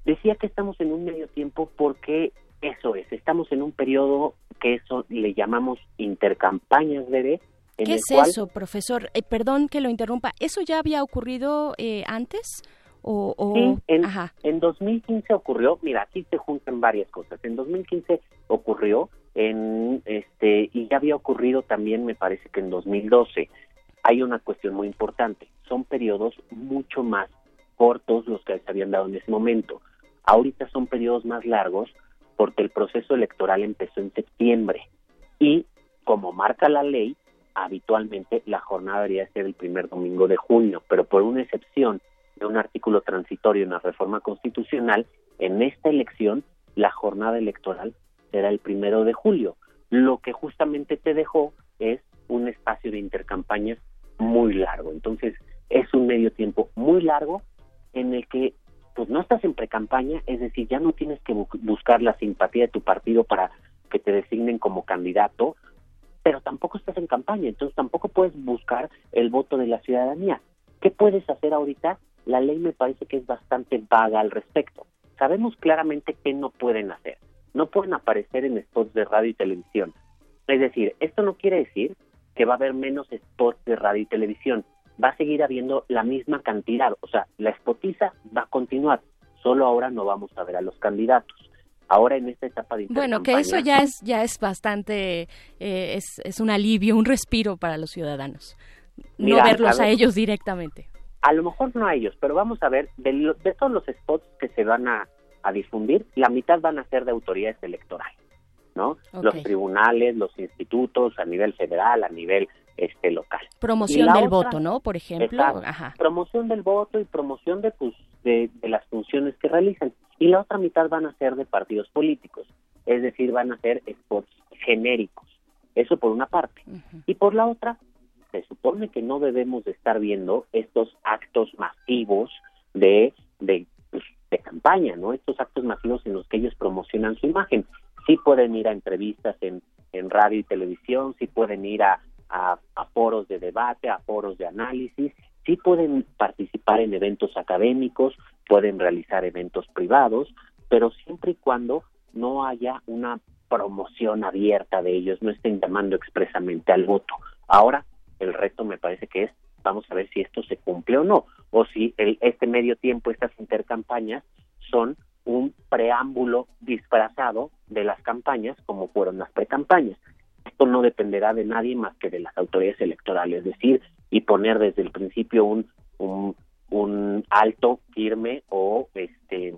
Decía que estamos en un medio tiempo porque eso es, estamos en un periodo que eso le llamamos intercampañas, bebé. ¿Qué es eso, profesor? Eh, perdón que lo interrumpa. ¿Eso ya había ocurrido eh, antes? O, Sí, en, en 2015 ocurrió, mira, aquí se juntan varias cosas. En 2015 ocurrió, en este y ya había ocurrido también, me parece que en 2012. Hay una cuestión muy importante, son periodos mucho más cortos los que se habían dado en ese momento. Ahorita son periodos más largos porque el proceso electoral empezó en septiembre y como marca la ley, habitualmente la jornada debería ser el primer domingo de junio, pero por una excepción de un artículo transitorio en la reforma constitucional, en esta elección la jornada electoral será el primero de julio, lo que justamente te dejó es un espacio de intercampañas muy largo. Entonces, es un medio tiempo muy largo en el que pues no estás en precampaña, es decir, ya no tienes que buscar la simpatía de tu partido para que te designen como candidato, pero tampoco estás en campaña, entonces tampoco puedes buscar el voto de la ciudadanía. ¿Qué puedes hacer ahorita? La ley me parece que es bastante vaga al respecto. Sabemos claramente qué no pueden hacer. No pueden aparecer en spots de radio y televisión. Es decir, esto no quiere decir que va a haber menos spots de radio y televisión va a seguir habiendo la misma cantidad, o sea, la espotiza va a continuar, solo ahora no vamos a ver a los candidatos. Ahora en esta etapa de Bueno, que eso ya es ya es bastante eh, es, es un alivio, un respiro para los ciudadanos. no verlos a, ellos directamente. A lo mejor no a ellos, pero vamos a ver de, de todos los spots que se van a, a difundir, la mitad van a ser de autoridades electorales, ¿no? Los tribunales, los institutos a nivel federal, a nivel este local. Promoción del voto, ¿no? Por ejemplo. Promoción del voto y promoción de, pues, de, las funciones que realizan. Y la otra mitad van a ser de partidos políticos, es decir, van a ser spots genéricos. Eso por una parte. Y por la otra, se supone que no debemos de estar viendo estos actos masivos de, de, pues, de campaña, ¿no? Estos actos masivos en los que ellos promocionan su imagen. Sí pueden ir a entrevistas en, en radio y televisión, sí pueden ir a a, foros de debate, a foros de análisis, sí pueden participar en eventos académicos, pueden realizar eventos privados, pero siempre y cuando no haya una promoción abierta de ellos, no estén llamando expresamente al voto. Ahora, el reto me parece que es, vamos a ver si esto se cumple o no, o si el, este medio tiempo, estas intercampañas son un preámbulo disfrazado de las campañas como fueron las precampañas. Esto no dependerá de nadie más que de las autoridades electorales, es decir, y poner desde el principio un, un, alto firme o este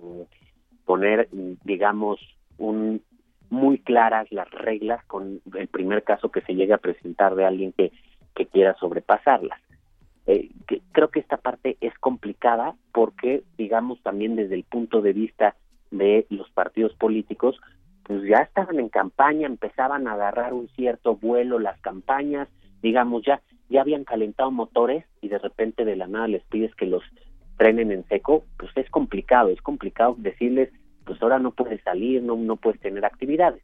poner digamos un muy claras las reglas con el primer caso que se llegue a presentar de alguien que, que quiera sobrepasarlas. Eh, creo que esta parte es complicada porque, digamos, también desde el punto de vista de los partidos políticos, pues ya estaban en campaña, empezaban a agarrar un cierto vuelo las campañas, digamos, ya, ya habían calentado motores y de repente de la nada les pides que los frenen en seco, pues es complicado, es complicado decirles, pues ahora no puedes salir, no, no puedes tener actividades.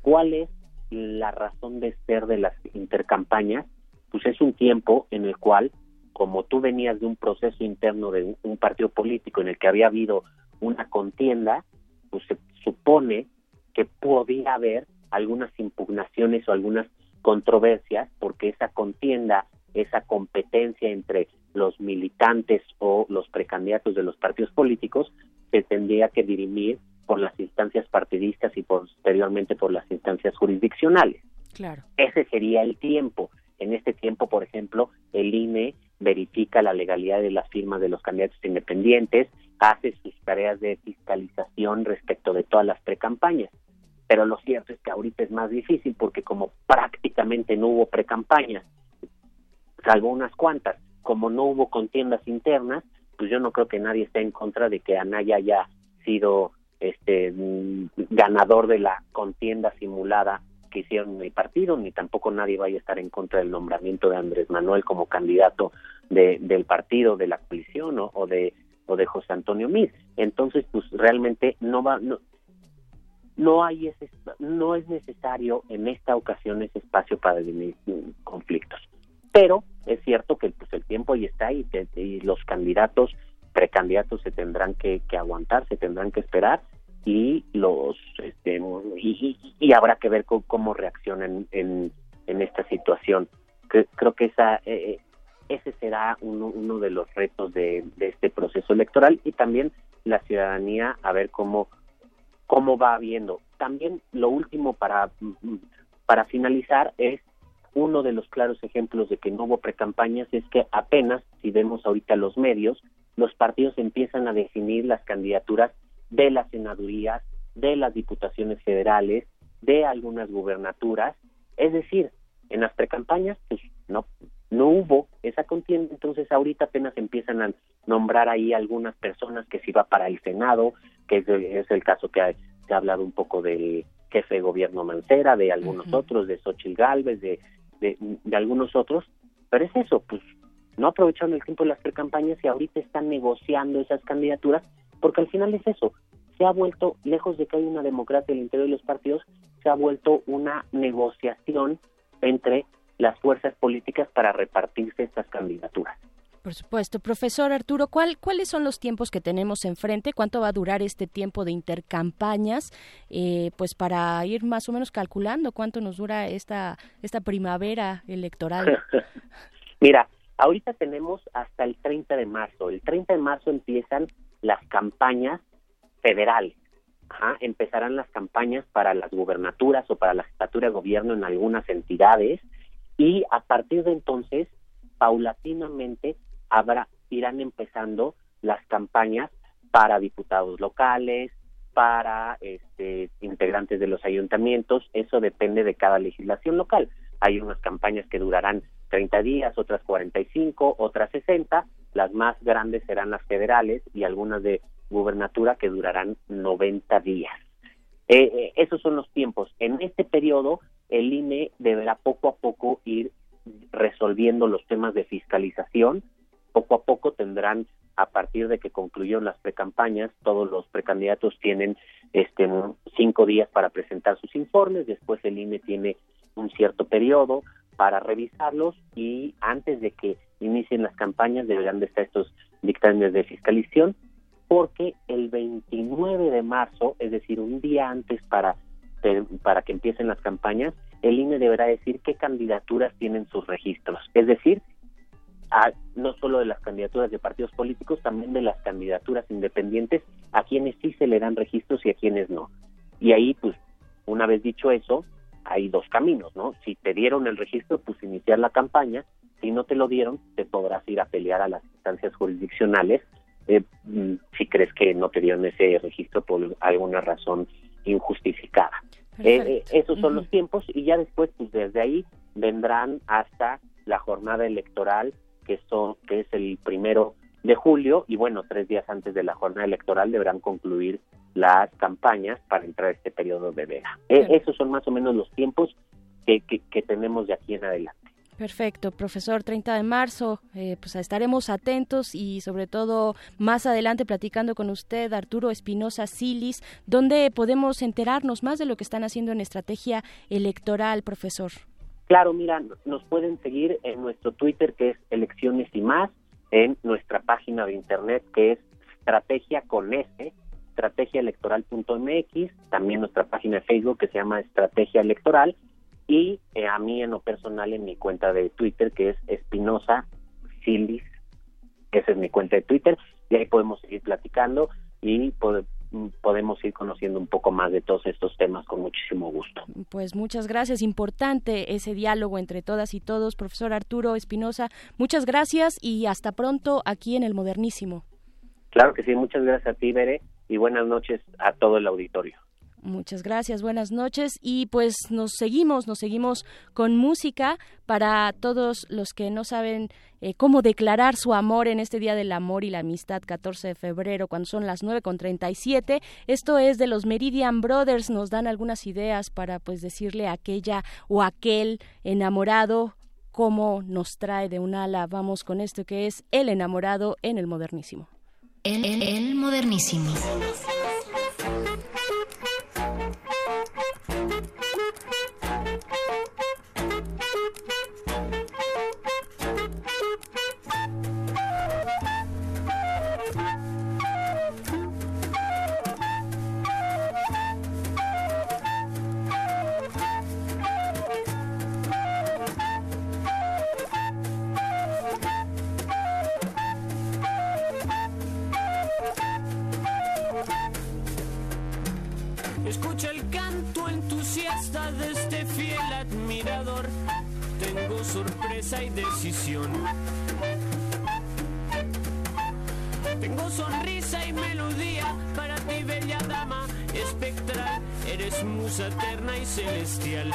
¿Cuál es la razón de ser de las intercampañas? Pues es un tiempo en el cual como tú venías de un proceso interno de un, partido político en el que había habido una contienda, pues se supone que podía haber algunas impugnaciones o algunas controversias porque esa contienda, esa competencia entre los militantes o los precandidatos de los partidos políticos se tendría que dirimir por las instancias partidistas y posteriormente por las instancias jurisdiccionales. Claro. Ese sería el tiempo. En este tiempo, por ejemplo, el INE verifica la legalidad de las firmas de los candidatos independientes, hace sus tareas de fiscalización respecto de todas las precampañas. Pero lo cierto es que ahorita es más difícil porque como prácticamente no hubo precampañas, salvo unas cuantas, como no hubo contiendas internas, pues yo no creo que nadie esté en contra de que Anaya haya sido este mm, ganador de la contienda simulada que hicieron el partido, ni tampoco nadie vaya a estar en contra del nombramiento de Andrés Manuel como candidato de, del partido, de la coalición o, de o de José Antonio Mir. Entonces, pues realmente no va, no, no hay ese, no es necesario en esta ocasión ese espacio para dirimir conflictos. Pero es cierto que pues, el tiempo ahí está y, y los candidatos, precandidatos se tendrán que, que aguantar, se tendrán que esperar y los este, y, habrá que ver cómo, reaccionan en, esta situación. Creo que esa eh, eh, ese será uno, uno de los retos de, este proceso electoral y también la ciudadanía a ver cómo cómo va viendo. También lo último para para finalizar es uno de los claros ejemplos de que no hubo precampañas es que apenas si vemos ahorita los medios los partidos empiezan a definir las candidaturas de las senadurías, de las diputaciones federales, de algunas gubernaturas. Es decir, en las precampañas, pues no, no hubo esa contienda, entonces ahorita apenas empiezan a nombrar ahí algunas personas que se iba para el Senado, que es, el caso que se ha hablado un poco del jefe de gobierno Mancera, de algunos otros, de Xochitl Galvez, de, de, de, algunos otros, pero es eso, pues no aprovecharon el tiempo de las precampañas y ahorita están negociando esas candidaturas porque al final es eso, se ha vuelto, lejos de que haya una democracia en el interior de los partidos, se ha vuelto una negociación entre las fuerzas políticas para repartirse estas candidaturas. Por supuesto. Profesor Arturo, ¿cuál, ¿cuáles son los tiempos que tenemos enfrente? ¿Cuánto va a durar este tiempo de intercampañas? Eh, pues para ir más o menos calculando cuánto nos dura esta, esta primavera electoral. Mira, ahorita tenemos hasta el 30 de marzo. El 30 de marzo empiezan las campañas federales. empezarán las campañas para las gubernaturas o para la jefatura de gobierno en algunas entidades y a partir de entonces, paulatinamente, habrá, irán empezando las campañas para diputados locales, para este, integrantes de los ayuntamientos, eso depende de cada legislación local. Hay unas campañas que durarán 30 días, otras 45, otras 60, las más grandes serán las federales y algunas de gubernatura que durarán 90 días. Eh, eh, esos son los tiempos. En este periodo, el INE deberá poco a poco ir resolviendo los temas de fiscalización. Poco a poco tendrán, a partir de que concluyeron las precampañas, todos los precandidatos tienen este cinco días para presentar sus informes. Después el INE tiene un cierto periodo para revisarlos y antes de que inicien las campañas deberán de estar estos dictámenes de fiscalización porque el 29 de marzo, es decir, un día antes para, para que empiecen las campañas, el INE deberá decir qué candidaturas tienen sus registros. Es decir, no solo de las candidaturas de partidos políticos, también de las candidaturas independientes, a quienes sí se le dan registros y a quienes no. Y ahí, pues, una vez dicho eso, hay dos caminos, ¿no? Si te dieron el registro, pues iniciar la campaña, si no te lo dieron, te podrás ir a pelear a las instancias jurisdiccionales eh, mm, si crees que no te dieron ese registro por alguna razón injustificada. Eh, eh, esos son los tiempos y ya después, pues desde ahí vendrán hasta la jornada electoral que son que es el primero de julio y bueno tres días antes de la jornada electoral deberán concluir las campañas para entrar a este periodo de veda. esos son más o menos los tiempos que, que tenemos de aquí en adelante. Perfecto, profesor, 30 de marzo, eh, pues estaremos atentos y sobre todo más adelante platicando con usted, Arturo Espinosa Silis, donde podemos enterarnos más de lo que están haciendo en estrategia electoral, profesor. Claro, mira, nos pueden seguir en nuestro Twitter que es Elecciones y más, en nuestra página de internet que es Estrategia con S, estrategiaelectoral.mx, también nuestra página de Facebook que se llama Estrategia Electoral y eh, a mí en lo personal en mi cuenta de Twitter que es Espinosa Silis, esa es mi cuenta de Twitter y ahí podemos seguir platicando y podemos ir conociendo un poco más de todos estos temas con muchísimo gusto. Pues muchas gracias, importante ese diálogo entre todas y todos, profesor Arturo Espinosa, muchas gracias y hasta pronto aquí en el Modernísimo. Claro que sí, muchas gracias a ti, Bere, y buenas noches a todo el auditorio. Muchas gracias, buenas noches y pues nos seguimos, nos seguimos con música para todos los que no saben eh, cómo declarar su amor en este Día del Amor y la Amistad 14 de febrero cuando son las 9 con 37. Esto es de los Meridian Brothers, nos dan algunas ideas para pues decirle a aquella o aquel enamorado cómo nos trae de un ala. Vamos con esto que es El enamorado en el modernísimo. el modernísimo. Escucha el canto entusiasta de este fiel admirador. Tengo sorpresa y decisión. Tengo sonrisa y melodía para ti, bella dama espectral. Eres musa eterna y celestial.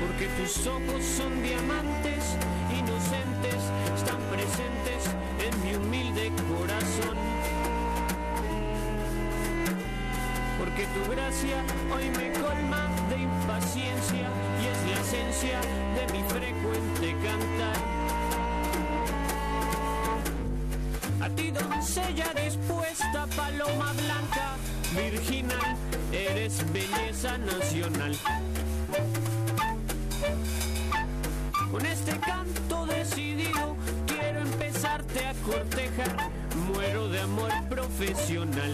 Porque tus ojos son diamantes inocentes, están presentes en mi humilde corazón. porque tu gracia hoy me colma de impaciencia y es la esencia de mi frecuente doncella dispuesta, paloma blanca, virginal, eres belleza nacional. Con este canto decidido quiero empezarte a cortejar, muero de amor profesional.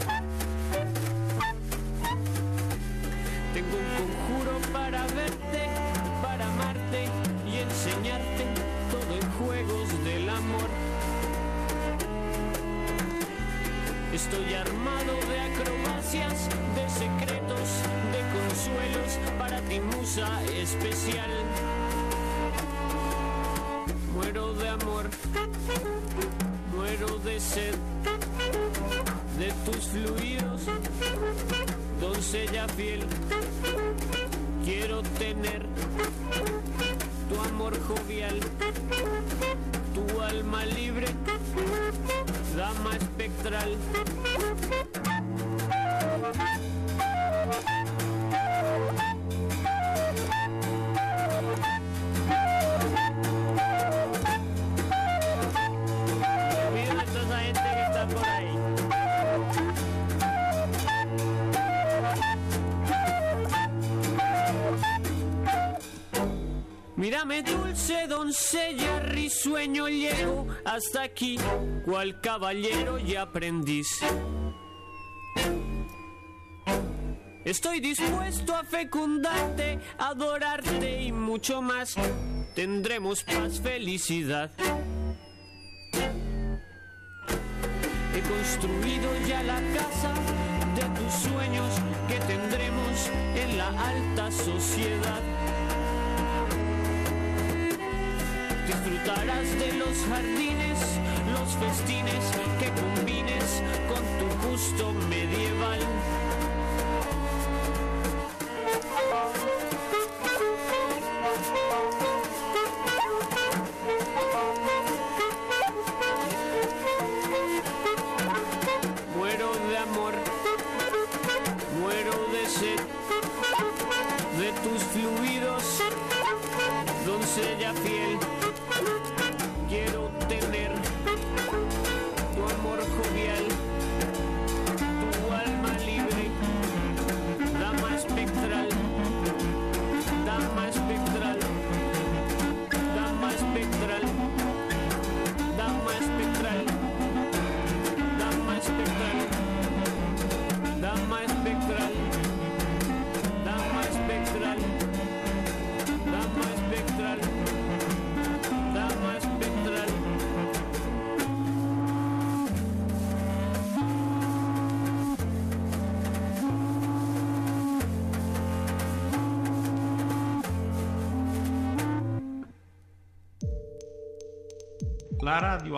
Especial. Muero de amor, muero de sed, de tus fluidos doncella fiel, quiero tener tu amor jovial, tu alma libre, dama espectral. Dulce doncella, risueño llego hasta aquí, cual caballero y aprendiz. Estoy dispuesto a fecundarte, adorarte y mucho más. tendremos paz, felicidad. Jardines, los festines que combines con tu gusto medieval.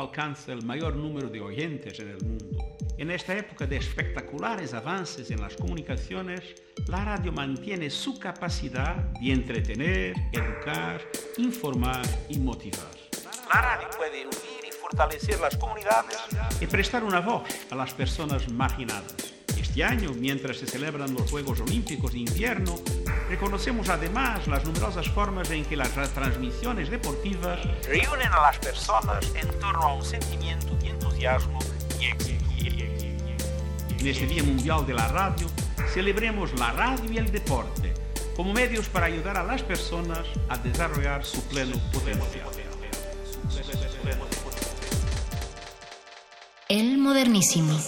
Alcanza el mayor número de oyentes en el mundo. En esta época de espectaculares avances en las comunicaciones, la radio mantiene su capacidad de entretener, educar, informar y motivar. La radio puede unir y fortalecer las comunidades y prestar una voz a las personas marginadas. Este año, mientras se celebran los Juegos Olímpicos de Invierno, reconocemos además las numerosas formas en que las transmisiones deportivas reúnen a las personas en torno a un sentimiento de entusiasmo y. En este Día Mundial de la Radio, celebremos la radio y el deporte como medios para ayudar a las personas a desarrollar su pleno potencial. El modernísimo.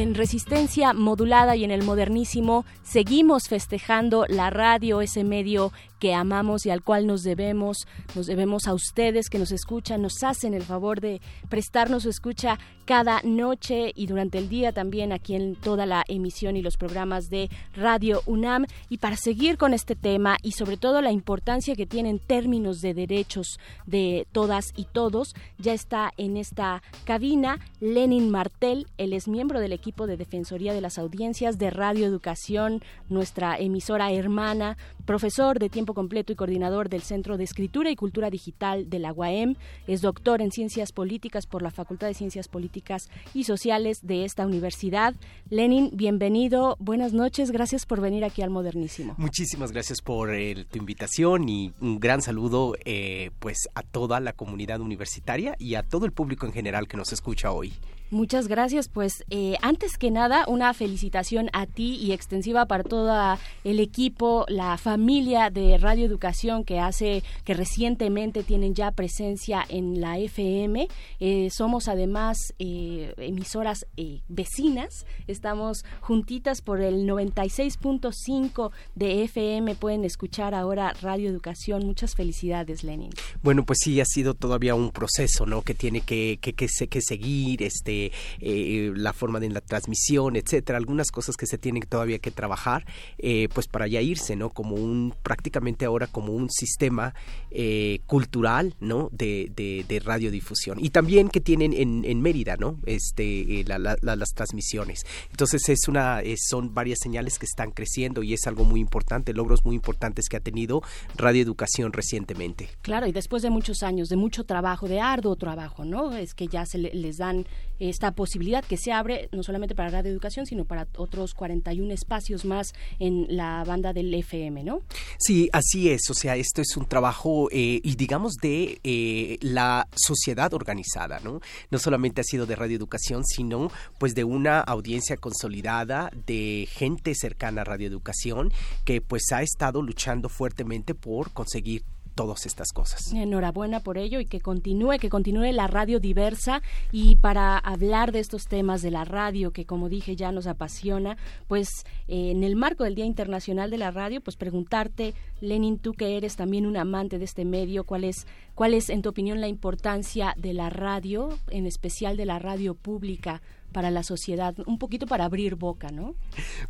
En resistencia modulada y en el modernísimo seguimos festejando la radio, ese medio que amamos y al cual nos debemos, nos debemos a ustedes que nos escuchan, nos hacen el favor de prestarnos su escucha cada noche y durante el día también aquí en toda la emisión y los programas de Radio UNAM. Y para seguir con este tema y sobre todo la importancia que tiene en términos de derechos de todas y todos, ya está en esta cabina Lenin Martel, él es miembro del equipo de Defensoría de las Audiencias de Radio Educación, nuestra emisora hermana, profesor de tiempo completo y coordinador del Centro de Escritura y Cultura Digital de la UAM, es doctor en Ciencias Políticas por la Facultad de Ciencias Políticas y Sociales de esta universidad. Lenin, bienvenido, buenas noches, gracias por venir aquí al Modernísimo. Muchísimas gracias por eh, tu invitación y un gran saludo eh, pues a toda la comunidad universitaria y a todo el público en general que nos escucha hoy. Muchas gracias. Pues eh, antes que nada, una felicitación a ti y extensiva para todo el equipo, la familia de Radio Educación que hace, que recientemente tienen ya presencia en la FM. Eh, somos además eh, emisoras vecinas. Estamos juntitas por el 96.5 de FM. Pueden escuchar ahora Radio Educación. Muchas felicidades, Lenin. Bueno, pues sí, ha sido todavía un proceso, ¿no? Que tiene que, que, que, que seguir, este, eh, la forma de la transmisión, etcétera, algunas cosas que se tienen todavía que trabajar, eh, pues para ya irse, ¿no? Como un, prácticamente ahora como un sistema eh, cultural, ¿no? De, de, de, radiodifusión. Y también que tienen en, en Mérida, ¿no? Este, la, la, las transmisiones. Entonces es una, es, son varias señales que están creciendo y es algo muy importante, logros muy importantes que ha tenido Radio Educación recientemente. Claro, y después de muchos años, de mucho trabajo, de arduo trabajo, ¿no? Es que ya se le, les dan esta posibilidad que se abre no solamente para Radio Educación, sino para otros 41 espacios más en la banda del FM, ¿no? Sí, así es. O sea, esto es un trabajo, eh, y digamos, de eh, la sociedad organizada, ¿no? No solamente ha sido de Radio Educación, sino pues de una audiencia consolidada, de gente cercana a Radio Educación, que pues ha estado luchando fuertemente por conseguir todas estas cosas. Enhorabuena por ello y que continúe, que continúe la radio diversa y para hablar de estos temas de la radio que como dije ya nos apasiona, pues eh, en el marco del Día Internacional de la Radio, pues preguntarte, Lenin, tú que eres también un amante de este medio, ¿cuál es, cuál es en tu opinión la importancia de la radio, en especial de la radio pública? Para la sociedad, un poquito para abrir boca, ¿no?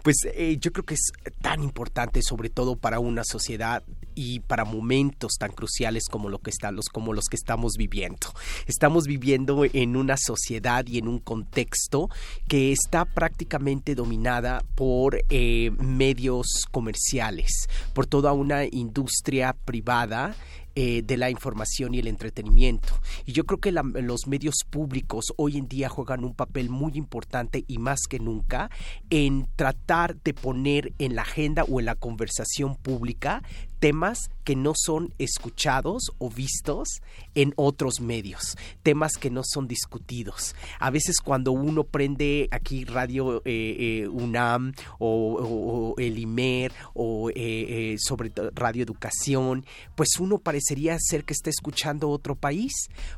Pues eh, yo creo que es tan importante, sobre todo para una sociedad y para momentos tan cruciales como lo que los como los que estamos viviendo. Estamos viviendo en una sociedad y en un contexto que está prácticamente dominada por eh, medios comerciales, por toda una industria privada eh, de la información y el entretenimiento. Y yo creo que los medios públicos hoy en día juegan un papel muy importante y más que nunca en tratar de poner en la agenda o en la conversación pública temas que no son escuchados o vistos en otros medios, temas que no son discutidos. A veces cuando uno prende aquí Radio eh, eh, UNAM o, el IMER o eh, sobre Radio Educación, pues uno parecería ser que está escuchando otro país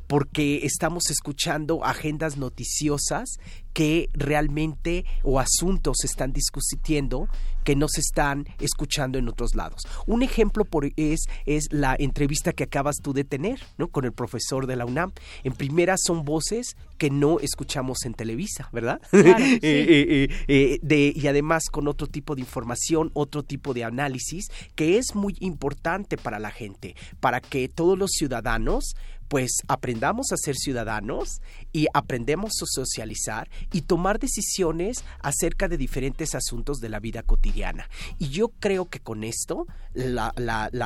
porque estamos escuchando agendas noticiosas que realmente o asuntos se están discutiendo que no se están escuchando en otros lados. Un ejemplo por, es, es la entrevista que acabas tú de tener ¿no? con el profesor de la UNAM. En primera son voces que no escuchamos en Televisa, ¿verdad? Eh, eh, eh, de, y además con otro tipo de información, otro tipo de análisis que es muy importante para la gente, para que todos los ciudadanos pues aprendamos a ser ciudadanos y aprendemos a socializar y tomar decisiones acerca de diferentes asuntos de la vida cotidiana. Y yo creo que con esto la,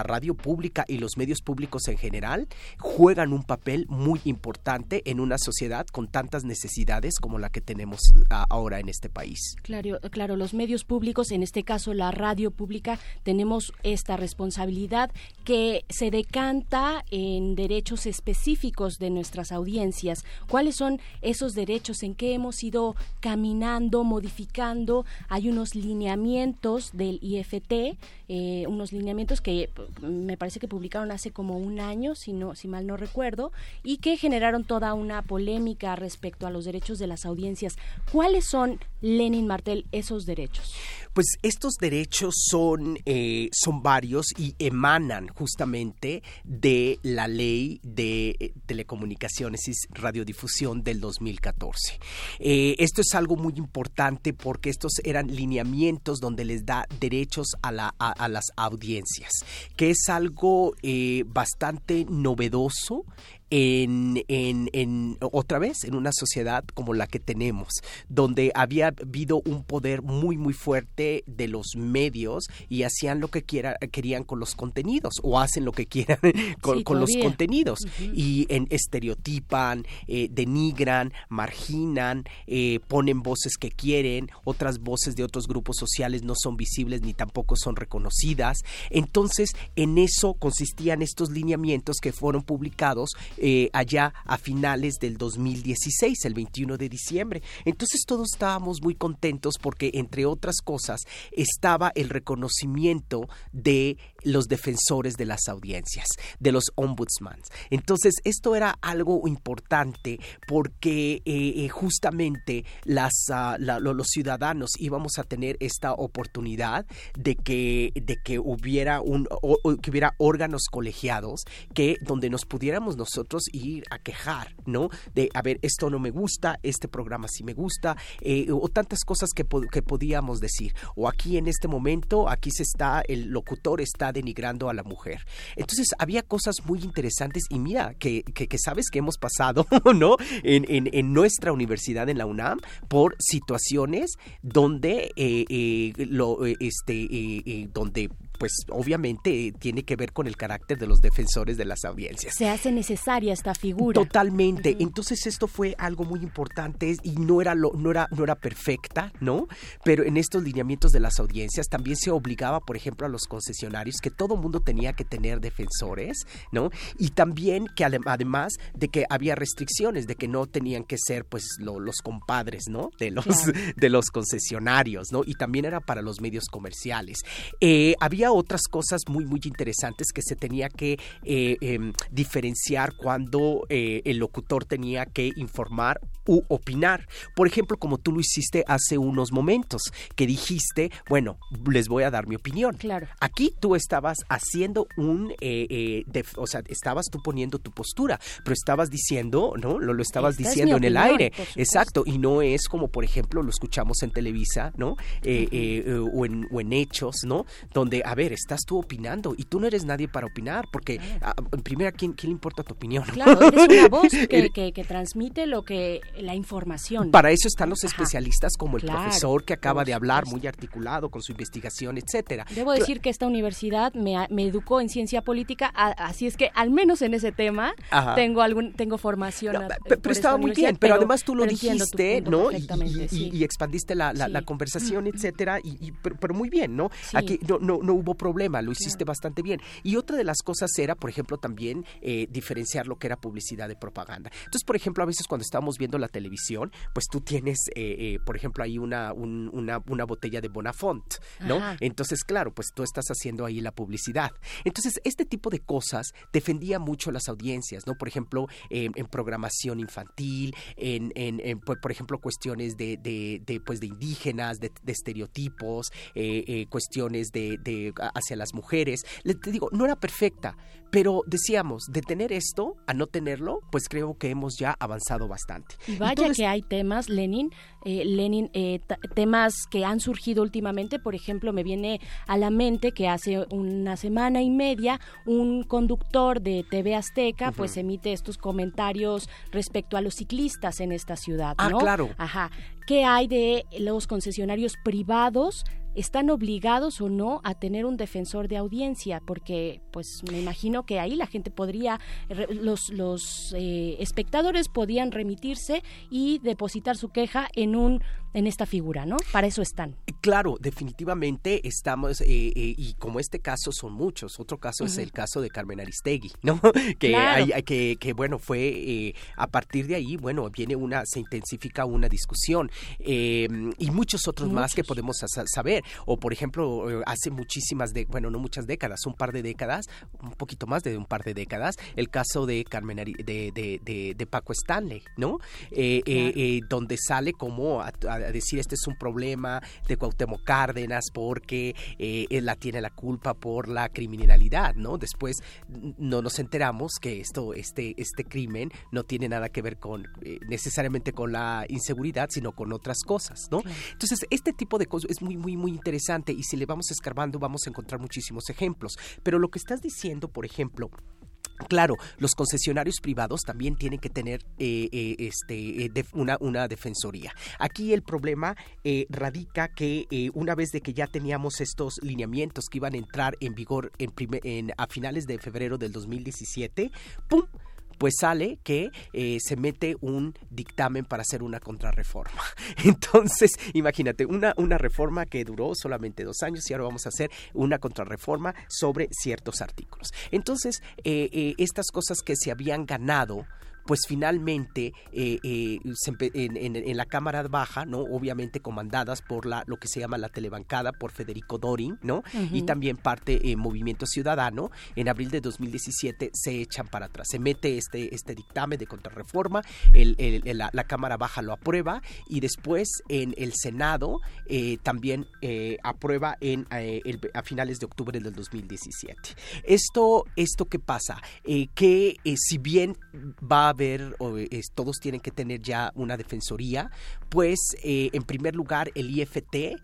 radio pública y los medios públicos en general juegan un papel muy importante en una sociedad con tantas necesidades como la que tenemos ahora en este país. Claro, claro, los medios públicos, en este caso la radio pública, tenemos esta responsabilidad que se decanta en derechos específicos específicos de nuestras audiencias, cuáles son esos derechos, en qué hemos ido caminando, modificando. Hay unos lineamientos del IFT, eh, unos lineamientos que me parece que publicaron hace como un año, si, no, si mal no recuerdo, y que generaron toda una polémica respecto a los derechos de las audiencias. ¿Cuáles son, Lenin Martel, esos derechos? Pues estos derechos son, eh, son varios y emanan justamente de la ley de eh, telecomunicaciones y radiodifusión del 2014. Eh, esto es algo muy importante porque estos eran lineamientos donde les da derechos a, la, a, las audiencias, que es algo bastante novedoso en, en, en, otra vez en una sociedad como la que tenemos, donde había habido un poder muy muy fuerte de los medios y hacían lo que quiera, querían con los contenidos o hacen lo que quieran con, los contenidos. Y en, estereotipan, eh, denigran, marginan, eh, ponen voces que quieren, otras voces de otros grupos sociales no son visibles ni tampoco son reconocidas. Entonces, en eso consistían estos lineamientos que fueron publicados eh, allá a finales del 2016, el 21 de diciembre. Entonces todos estábamos muy contentos porque, entre otras cosas, estaba el reconocimiento de los defensores de las audiencias, de los ombudsmans. Entonces, esto era algo importante porque eh, eh, justamente ah, los ciudadanos íbamos a tener esta oportunidad de que, de que hubiera un que hubiera órganos colegiados que donde nos pudiéramos nosotros ir a quejar, ¿no? De a ver, esto no me gusta, este programa sí me gusta, eh, o tantas cosas que, que podíamos decir. O aquí en este momento, aquí se está, el locutor está denigrando a la mujer. Entonces había cosas muy interesantes y mira, que, que, sabes que hemos pasado, ¿no? En, en, nuestra universidad, en la UNAM, por situaciones donde, eh, eh, lo, este, donde pues obviamente tiene que ver con el carácter de los defensores de las audiencias. Se hace necesaria esta figura. Totalmente. Entonces esto fue algo muy importante y no era lo, no era no era perfecta, ¿no? Pero en estos lineamientos de las audiencias también se obligaba, por ejemplo, a los concesionarios que todo mundo tenía que tener defensores, ¿no? Y también que además de que había restricciones de que no tenían que ser pues los compadres, ¿no? De los de los concesionarios, ¿no? Y también era para los medios comerciales. Eh, había había otras cosas muy, muy interesantes que se tenía que eh, em, diferenciar cuando eh, el locutor tenía que informar u opinar. Por ejemplo, como tú lo hiciste hace unos momentos, que dijiste, bueno, les voy a dar mi opinión. Claro. Aquí tú estabas haciendo un, eh, o sea, estabas tú poniendo tu postura, pero estabas diciendo, ¿no? Lo, lo estabas diciendo en el aire. Exacto. Y no es como, por ejemplo, lo escuchamos en Televisa, ¿no? o, en, o en hechos, ¿no? Donde, a ver, estás tú opinando y tú no eres nadie para opinar, porque ah, en primera, ¿quién, ¿quién le importa tu opinión? Claro, eres una voz que, que, transmite lo que la información. Para eso están los especialistas como el profesor que acaba de hablar, muy articulado con su investigación, etcétera. Debo decir que esta universidad me, me educó en ciencia política, así es que al menos en ese tema tengo algún tengo formación. pero, estaba muy bien, pero, además tú lo dijiste, ¿no? Y, expandiste la, la, conversación, etcétera, y, pero, muy bien, ¿no? Aquí no, no, no hubo problema, lo hiciste bastante bien. Y otra de las cosas era, por ejemplo, también eh, diferenciar lo que era publicidad de propaganda. Entonces, por ejemplo, a veces cuando estábamos viendo la televisión, pues tú tienes, eh, eh, por ejemplo, ahí una, una, una, botella de Bonafont, ¿no? Entonces, claro, pues tú estás haciendo ahí la publicidad. Entonces, este tipo de cosas defendía mucho las audiencias, ¿no? Por ejemplo, en programación infantil, en, en, por, ejemplo, cuestiones de, de, pues, de indígenas, de, estereotipos, cuestiones de, de, hacia las mujeres. Le, te digo, no era perfecta, pero decíamos, de tener esto a no tenerlo, pues creo que hemos ya avanzado bastante. Y vaya que hay temas, Lenin, eh, Lenin, eh, temas que han surgido últimamente, por ejemplo, me viene a la mente que hace una semana y media un conductor de TV Azteca pues emite estos comentarios respecto a los ciclistas en esta ciudad, ah, ¿no? Ah, claro. Ajá. ¿Qué hay de los concesionarios privados están obligados o no a tener un defensor de audiencia, porque pues me imagino que ahí la gente podría, los, los eh, espectadores podían remitirse y depositar su queja en un en esta figura, ¿no? Para eso están. Claro, definitivamente estamos, eh, eh, y como este caso son muchos, otro caso es el caso de Carmen Aristegui, ¿no? que, hay, que, que, bueno, fue, a partir de ahí, bueno, viene una, se intensifica una discusión, y muchos otros más que podemos saber o por ejemplo, eh, hace muchísimas, de, bueno, no muchas décadas, un par de décadas, un poquito más de un par de décadas, el caso de Carmen de, de, de, Paco Stanley, ¿no? Eh, eh, donde sale como a, decir este es un problema de Cuauhtémoc Cárdenas porque él la tiene la culpa por la criminalidad, ¿no? Después no nos enteramos que esto, este, este crimen no tiene nada que ver con necesariamente con la inseguridad, sino con otras cosas, ¿no? Entonces, este tipo de cosas es muy, muy, muy interesante y si le vamos escarbando vamos a encontrar muchísimos ejemplos. Pero lo que estás diciendo, por ejemplo, Claro, los concesionarios privados también tienen que tener eh, eh, este, eh, una, una, defensoría. Aquí el problema radica que una vez de que ya teníamos estos lineamientos que iban a entrar en vigor en, en a finales de febrero del 2017, ¡pum! Pues sale que eh, se mete un dictamen para hacer una contrarreforma. Entonces, imagínate, una, una reforma que duró solamente dos años y ahora vamos a hacer una contrarreforma sobre ciertos artículos. Entonces, eh, eh, estas cosas que se habían ganado pues finalmente eh, eh, en, la Cámara Baja, ¿no? Obviamente comandadas por la, lo que se llama la telebancada, por Federico Dorin, ¿no? Y también parte eh, Movimiento Ciudadano, en abril de 2017 se echan para atrás. Se mete este, este dictamen de contrarreforma, el, la, Cámara Baja lo aprueba y después en el Senado también aprueba en, a finales de octubre del 2017. Esto, esto ¿qué pasa? que si bien va a ver, o todos tienen que tener ya una defensoría, pues eh, en primer lugar el IFT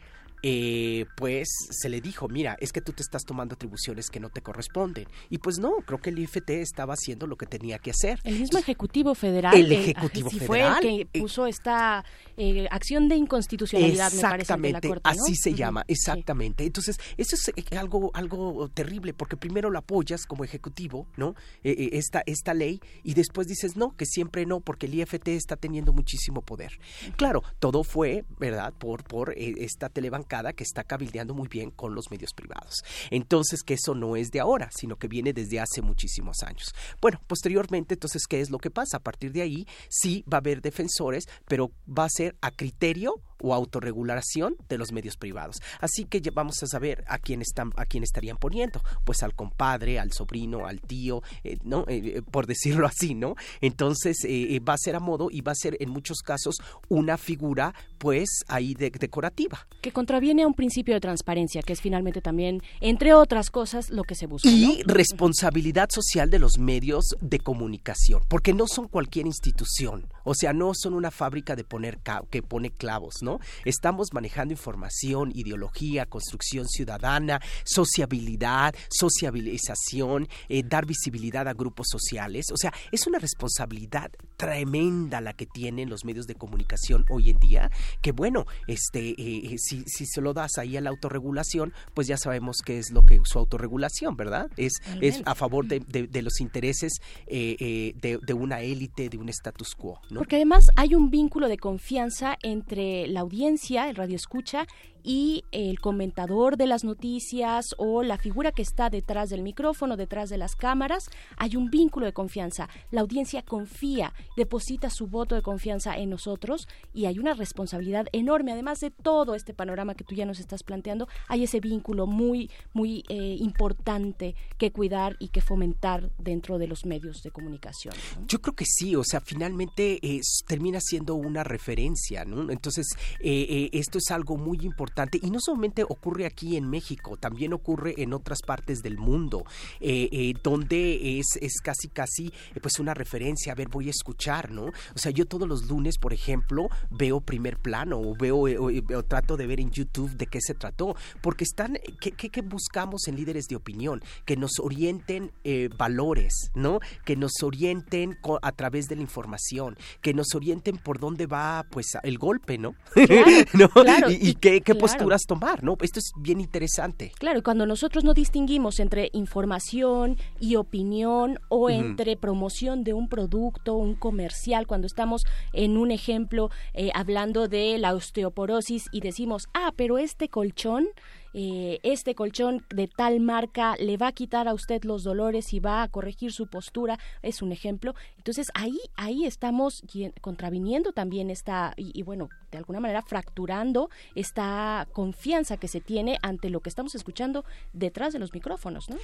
eh, pues se le dijo, mira, es que tú te estás tomando atribuciones que no te corresponden. Y pues no, creo que el IFT estaba haciendo lo que tenía que hacer. El mismo Ejecutivo Federal. El Ejecutivo Federal. Fue el que puso esta eh, acción de inconstitucionalidad, me parece, de la Corte, así se llama, exactamente. Entonces, eso es eh, algo, algo terrible, porque primero lo apoyas como Ejecutivo, ¿no? esta, esta ley, y después dices, no, que siempre no, porque el IFT está teniendo muchísimo poder. Claro, todo fue, ¿verdad?, por, por esta telebanca que está cabildeando muy bien con los medios privados. Entonces, que eso no es de ahora, sino que viene desde hace muchísimos años. Bueno, posteriormente, entonces, ¿qué es lo que pasa? A partir de ahí, sí va a haber defensores, pero va a ser a criterio o autorregulación de los medios privados. Así que vamos a saber a quién están, a quién estarían poniendo, pues al compadre, al sobrino, al tío, eh, ¿no? Eh, eh, por decirlo así, ¿no? Entonces va a ser a modo y va a ser en muchos casos una figura, pues ahí decorativa. Que contraviene a un principio de transparencia, que es finalmente también, entre otras cosas, lo que se busca. Y responsabilidad social de los medios de comunicación, porque no son cualquier institución, o sea, no son una fábrica de poner que pone clavos, ¿no? Estamos manejando información, ideología, construcción ciudadana, sociabilidad, sociabilización, eh, dar visibilidad a grupos sociales. O sea, es una responsabilidad tremenda la que tienen los medios de comunicación hoy en día, que bueno, este, eh, eh, si, si se lo das ahí a la autorregulación, pues ya sabemos qué es lo que su autorregulación, ¿verdad? Es, es a favor de, de, los intereses de, de, una élite, de un status quo. ¿no? Porque además hay un vínculo de confianza entre la audiencia, el radio escucha, y el comentador de las noticias o la figura que está detrás del micrófono, detrás de las cámaras, hay un vínculo de confianza. La audiencia confía, deposita su voto de confianza en nosotros y hay una responsabilidad enorme. Además de todo este panorama que tú ya nos estás planteando, hay ese vínculo muy, muy eh, importante que cuidar y que fomentar dentro de los medios de comunicación. Yo creo que sí, o sea, finalmente termina siendo una referencia, ¿no? Entonces, eh, eh, esto es algo muy importante y no solamente ocurre aquí en México, también ocurre en otras partes del mundo, eh, eh, donde es, es casi casi eh, pues una referencia, a ver, voy a escuchar, ¿no? O sea, yo todos los lunes, por ejemplo, veo primer plano o veo o, trato de ver en YouTube de qué se trató, porque están, ¿qué, qué, buscamos en líderes de opinión? Que nos orienten valores, ¿no? Que nos orienten a través de la información, que nos orienten por dónde va pues el golpe, ¿no? Claro, y, y, qué, qué posturas tomar, ¿no? Esto es bien interesante. Claro, y cuando nosotros no distinguimos entre información y opinión o entre promoción de un producto, un comercial, cuando estamos en un ejemplo eh, hablando de la osteoporosis y decimos, ah, pero este colchón eh, este colchón de tal marca le va a quitar a usted los dolores y va a corregir su postura, es un ejemplo. Entonces ahí, ahí estamos contraviniendo también esta, y, bueno, de alguna manera fracturando esta confianza que se tiene ante lo que estamos escuchando detrás de los micrófonos, ¿no?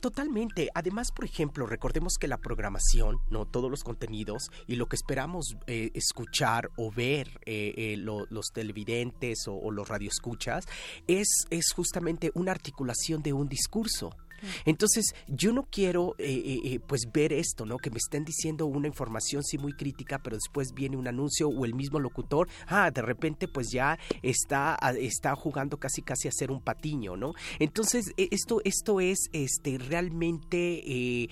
Totalmente. Además, por ejemplo, recordemos que la programación, ¿no? Todos los contenidos y lo que esperamos eh, escuchar o ver eh, los televidentes o, o los radioescuchas es, es justamente una articulación de un discurso. Entonces, yo no quiero eh, eh, eh, pues ver esto, ¿no? Que me estén diciendo una información sí muy crítica, pero después viene un anuncio o el mismo locutor, ah, de repente pues ya está, ah, está jugando casi casi a ser un patiño, ¿no? Entonces, e, esto, esto es este realmente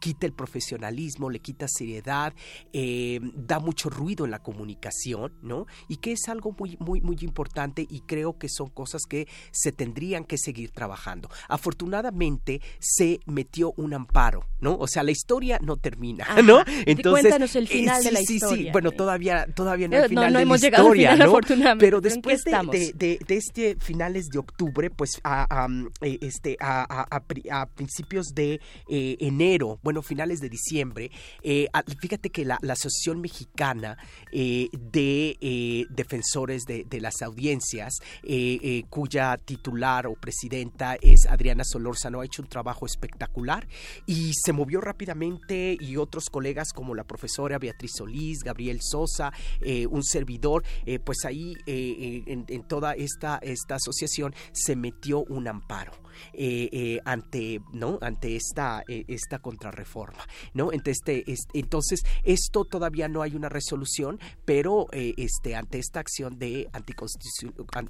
quita el profesionalismo, le quita seriedad, da mucho ruido en la comunicación, ¿no? Y que es algo muy, muy, muy importante y creo que son cosas que se tendrían que seguir trabajando. Afortunadamente, se metió un amparo, ¿no? O sea, la historia no termina, ¿no? Entonces, cuéntanos el final de la historia. Sí, sí, bueno, todavía, todavía no el final de la historia, ¿no? Pero después de, de, de, este finales de octubre, pues a, eh, este, a, a, principios de eh, enero, bueno, finales de diciembre, eh, fíjate que la, la Asociación Mexicana de Defensores de, las Audiencias, cuya titular o presidenta es Adriana Solórzano, hecho un trabajo espectacular y se movió rápidamente y otros colegas como la profesora Beatriz Solís, Gabriel Sosa, eh, un servidor, eh, pues ahí eh, en, toda esta, esta asociación se metió un amparo. Ante no ante esta esta contrarreforma no este, entonces esto todavía no hay una resolución pero este ante esta acción de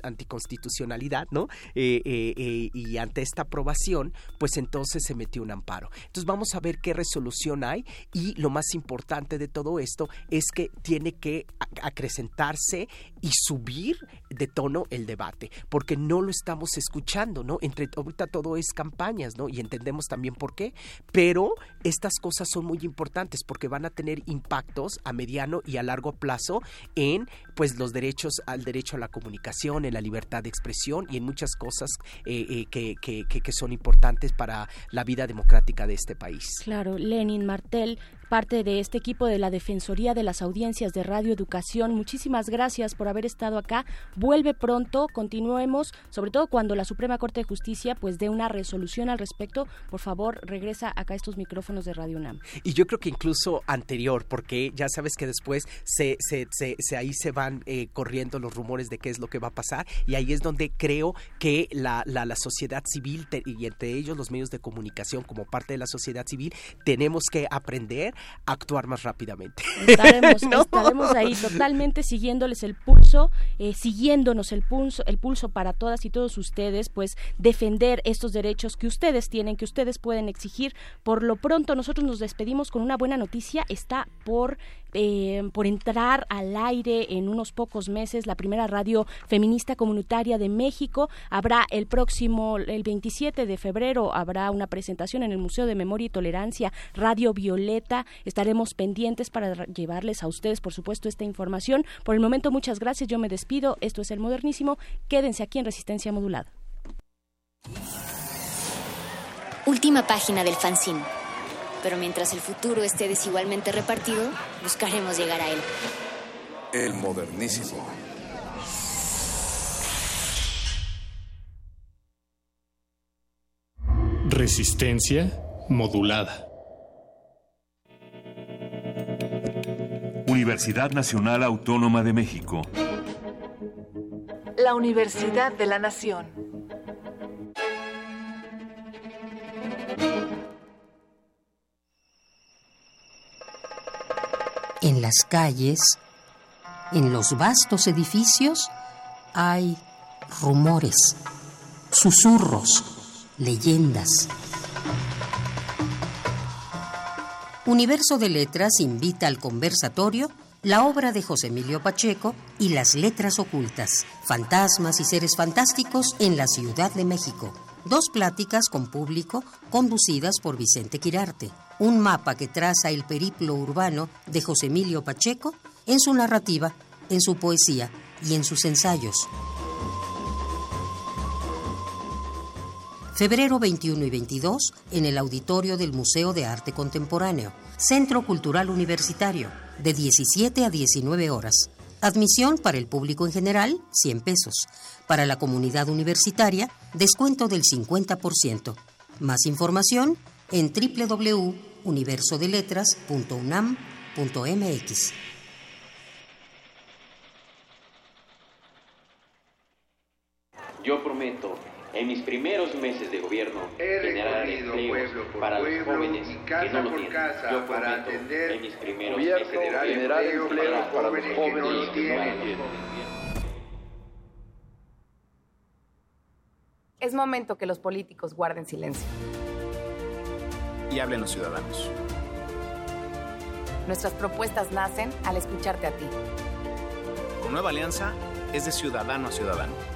anticonstitucionalidad no y ante esta aprobación pues entonces se metió un amparo entonces vamos a ver qué resolución hay y lo más importante de todo esto es que tiene que acrecentarse y subir de tono el debate porque no lo estamos escuchando no entre todo es campañas, ¿no? Y entendemos también por qué, pero estas cosas son muy importantes porque van a tener impactos a mediano y a largo plazo en pues los derechos al derecho a la comunicación, en la libertad de expresión y en muchas cosas eh, eh, que, que, que son importantes para la vida democrática de este país. Claro, Lenin Martel, parte de este equipo de la Defensoría de las Audiencias de Radio Educación. Muchísimas gracias por haber estado acá. Vuelve pronto, continuemos, sobre todo cuando la Suprema Corte de Justicia pues dé una resolución al respecto. Por favor, regresa acá estos micrófonos de Radio UNAM. Y yo creo que incluso anterior, porque ya sabes que después se, se, se, ahí se van eh, corriendo los rumores de qué es lo que va a pasar y ahí es donde creo que la, la, la sociedad civil y entre ellos los medios de comunicación como parte de la sociedad civil tenemos que aprender a actuar más rápidamente. Estaremos, estaremos ahí totalmente siguiéndoles el pulso, eh, siguiéndonos el pulso, el pulso para todas y todos ustedes, pues defender estos derechos que ustedes tienen, que ustedes pueden exigir. Por lo pronto nosotros nos despedimos con una buena noticia. Está por eh, por entrar al aire en unos pocos meses la primera radio feminista comunitaria de México. Habrá el próximo, el 27 de febrero, habrá una presentación en el Museo de Memoria y Tolerancia, Radio Violeta. Estaremos pendientes para llevarles a ustedes, por supuesto, esta información. Por el momento, muchas gracias. Yo me despido. Esto es El Modernísimo. Quédense aquí en Resistencia Modulada. Última página del fanzine pero mientras el futuro esté desigualmente repartido, buscaremos llegar a él. El modernísimo. Resistencia modulada. Universidad Nacional Autónoma de México. La Universidad de la Nación. En las calles, en los vastos edificios, hay rumores, susurros, leyendas. Universo de Letras invita al conversatorio la obra de José Emilio Pacheco y las letras ocultas, fantasmas y seres fantásticos en la Ciudad de México. Dos pláticas con público conducidas por Vicente Quirarte un mapa que traza el periplo urbano de José Emilio Pacheco en su narrativa, en su poesía y en sus ensayos. Febrero 21 y 22 en el auditorio del Museo de Arte Contemporáneo, Centro Cultural Universitario, de 17 a 19 horas. Admisión para el público en general, 100 pesos. Para la comunidad universitaria, descuento del 50%. Más información en www.universodeletras.unam.mx. Yo prometo en mis primeros meses de gobierno generar empleos para los jóvenes que no lo tienen. Yo prometo en mis primeros meses de gobierno generar empleos para los jóvenes que no lo tienen. Es momento que los políticos guarden silencio y hablen los ciudadanos. Nuestras propuestas nacen al escucharte a ti. Con Nueva Alianza es de ciudadano a ciudadano.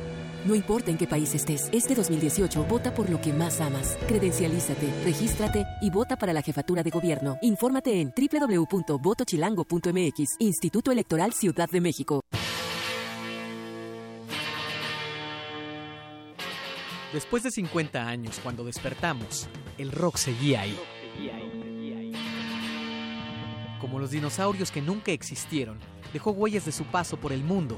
No importa en qué país estés, este 2018 vota por lo que más amas. Credencialízate, regístrate y vota para la jefatura de gobierno. Infórmate en www.votochilango.mx, Instituto Electoral Ciudad de México. Después de 50 años, cuando despertamos, el rock seguía ahí. Como los dinosaurios que nunca existieron, dejó huellas de su paso por el mundo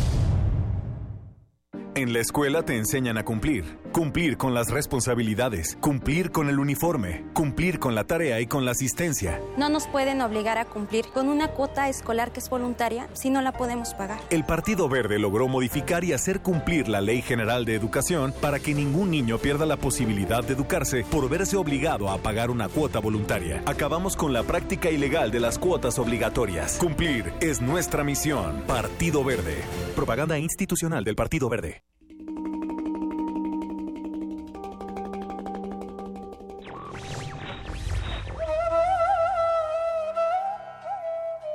En la escuela te enseñan a cumplir. Cumplir con las responsabilidades, cumplir con el uniforme, cumplir con la tarea y con la asistencia. No nos pueden obligar a cumplir con una cuota escolar que es voluntaria si no la podemos pagar. El Partido Verde logró modificar y hacer cumplir la Ley General de Educación para que ningún niño pierda la posibilidad de educarse por verse obligado a pagar una cuota voluntaria. Acabamos con la práctica ilegal de las cuotas obligatorias. Cumplir es nuestra misión. Partido Verde. Propaganda institucional del Partido Verde.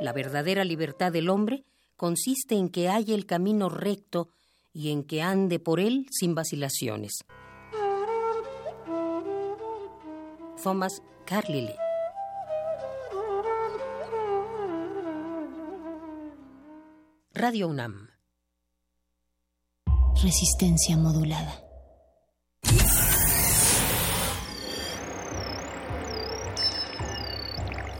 La verdadera libertad del hombre consiste en que haya el camino recto y en que ande por él sin vacilaciones. Thomas Carlyle Radio UNAM Resistencia modulada.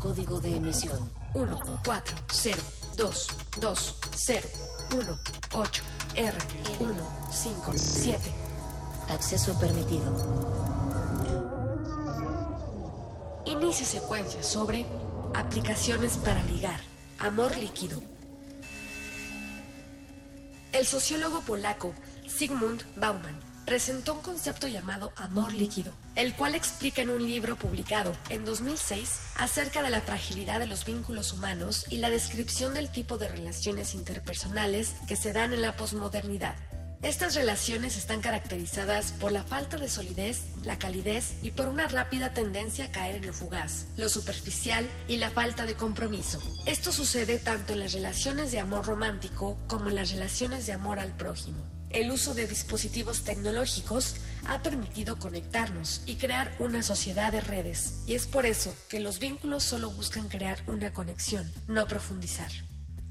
Código de emisión 1 4 0 2 2 0 1 8 R 1 5 7. Acceso permitido. Inicia secuencia sobre aplicaciones para ligar. Amor líquido. El sociólogo polaco Sigmund Bauman presentó un concepto llamado amor líquido, el cual explica en un libro publicado en 2006 acerca de la fragilidad de los vínculos humanos y la descripción del tipo de relaciones interpersonales que se dan en la posmodernidad. Estas relaciones están caracterizadas por la falta de solidez, la calidez y por una rápida tendencia a caer en lo fugaz, lo superficial y la falta de compromiso. Esto sucede tanto en las relaciones de amor romántico como en las relaciones de amor al prójimo. El uso de dispositivos tecnológicos ha permitido conectarnos y crear una sociedad de redes, y es por eso que los vínculos solo buscan crear una conexión, no profundizar.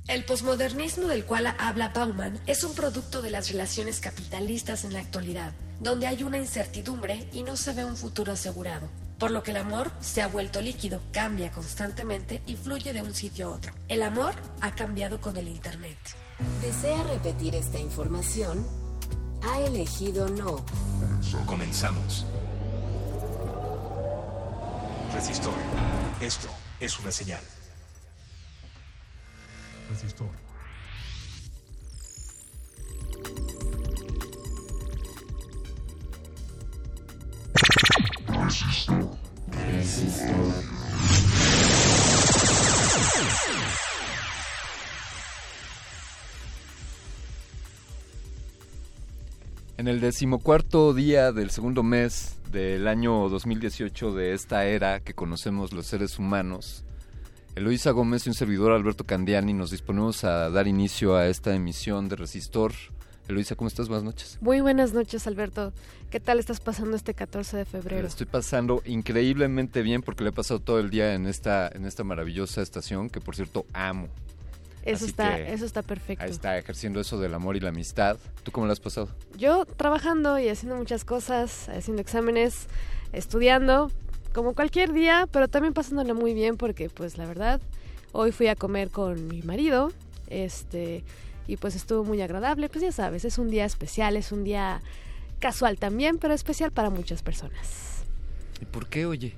El posmodernismo del cual habla Bauman es un producto de las relaciones capitalistas en la actualidad, donde hay una incertidumbre y no se ve un futuro asegurado, por lo que el amor se ha vuelto líquido, cambia constantemente y fluye de un sitio a otro. El amor ha cambiado con el Internet. ¿Desea repetir esta información? Ha elegido no. Comenzamos. Resistor. Esto es una señal. Resistor. Resistor. Resistor. En el decimocuarto día del segundo mes del año 2018 de esta era que conocemos los seres humanos, Eloisa Gómez y un servidor Alberto Candiani nos disponemos a dar inicio a esta emisión de Resistor. Eloisa, ¿cómo estás? Buenas noches. Muy buenas noches, Alberto. ¿Qué tal estás pasando este 14 de febrero? Estoy pasando increíblemente bien porque le he pasado todo el día en esta, en esta maravillosa estación que, por cierto, amo. Eso está, eso está perfecto. Está ejerciendo eso del amor y la amistad. ¿Tú cómo lo has pasado? Yo trabajando y haciendo muchas cosas, haciendo exámenes, estudiando, como cualquier día, pero también pasándolo muy bien porque, pues, la verdad, hoy fui a comer con mi marido, este, y pues estuvo muy agradable. Pues ya sabes, es un día especial, es un día casual también, pero especial para muchas personas. ¿Y por qué, oye?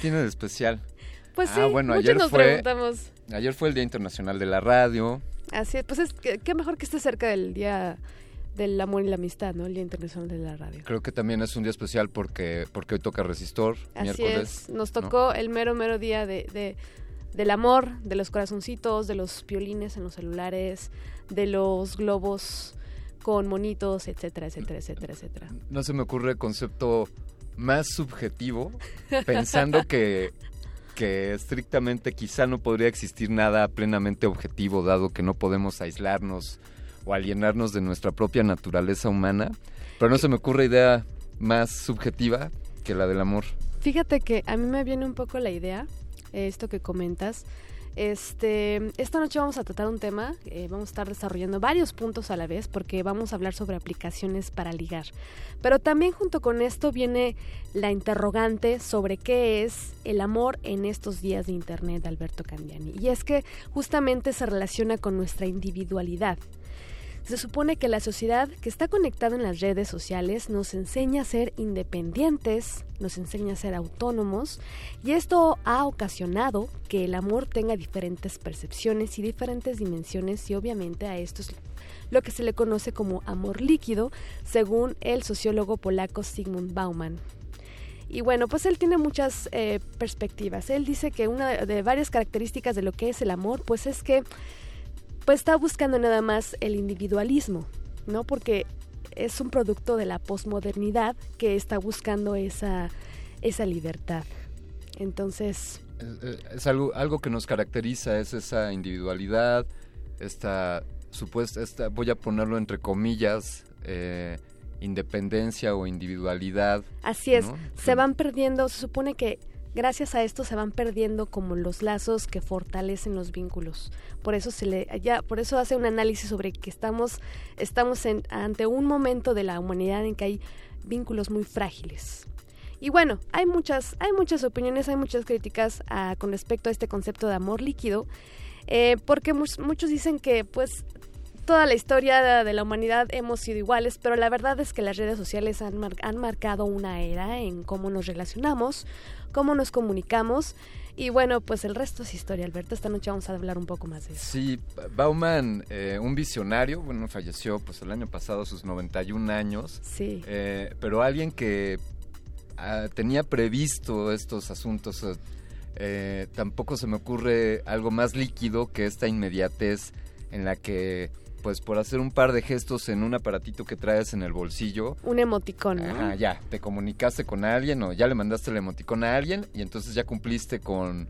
tiene de especial? Pues ah, sí, bueno, ayer nos fue, preguntamos. Ayer fue el Día Internacional de la Radio. Así es, pues es que, mejor que esté cerca del Día del Amor y la Amistad, ¿no? El Día Internacional de la Radio. Creo que también es un día especial porque, porque hoy toca Resistor, Así miércoles. Es. Nos tocó el mero, mero día de, del amor, de los corazoncitos, de los violines en los celulares, de los globos con monitos, etcétera, etcétera, etcétera, etcétera. No se me ocurre concepto más subjetivo, pensando que que estrictamente quizá no podría existir nada plenamente objetivo, dado que no podemos aislarnos o alienarnos de nuestra propia naturaleza humana, pero no se me ocurre idea más subjetiva que la del amor. Fíjate que a mí me viene un poco la idea, esto que comentas, este, esta noche vamos a tratar un tema, eh, vamos a estar desarrollando varios puntos a la vez porque vamos a hablar sobre aplicaciones para ligar. Pero también junto con esto viene la interrogante sobre qué es el amor en estos días de Internet Alberto Candiani. Y es que justamente se relaciona con nuestra individualidad. Se supone que la sociedad que está conectada en las redes sociales nos enseña a ser independientes, nos enseña a ser autónomos y esto ha ocasionado que el amor tenga diferentes percepciones y diferentes dimensiones y obviamente a esto es lo que se le conoce como amor líquido según el sociólogo polaco Sigmund Bauman. Y bueno, pues él tiene muchas eh, perspectivas. Él dice que una de varias características de lo que es el amor, pues es que pues está buscando nada más el individualismo, ¿no? Porque es un producto de la posmodernidad que está buscando esa, esa libertad. Entonces... Es, algo, algo que nos caracteriza, es esa individualidad, esta supuesta, esta, voy a ponerlo entre comillas, eh, independencia o individualidad. Así es, se van perdiendo, se supone que gracias a esto se van perdiendo como los lazos que fortalecen los vínculos. Por eso se le ya por eso hace un análisis sobre que estamos estamos ante un momento de la humanidad en que hay vínculos muy frágiles. Y bueno, hay muchas hay muchas opiniones, hay muchas críticas con respecto a este concepto de amor líquido, eh, porque muchos dicen que pues toda la historia de la humanidad hemos sido iguales, pero la verdad es que las redes sociales han, han marcado una era en cómo nos relacionamos, cómo nos comunicamos. Y bueno, pues el resto es historia, Alberto. Esta noche vamos a hablar un poco más de eso. Sí, Bauman, eh, un visionario, bueno, falleció pues el año pasado, a sus 91 años. Sí. Eh, pero alguien que ah, tenía previsto estos asuntos. Eh, tampoco se me ocurre algo más líquido que esta inmediatez en la que pues por hacer un par de gestos en un aparatito que traes en el bolsillo. Un emoticón, ¿no? Ajá, ya, te comunicaste con alguien o ya le mandaste el emoticón a alguien y entonces ya cumpliste con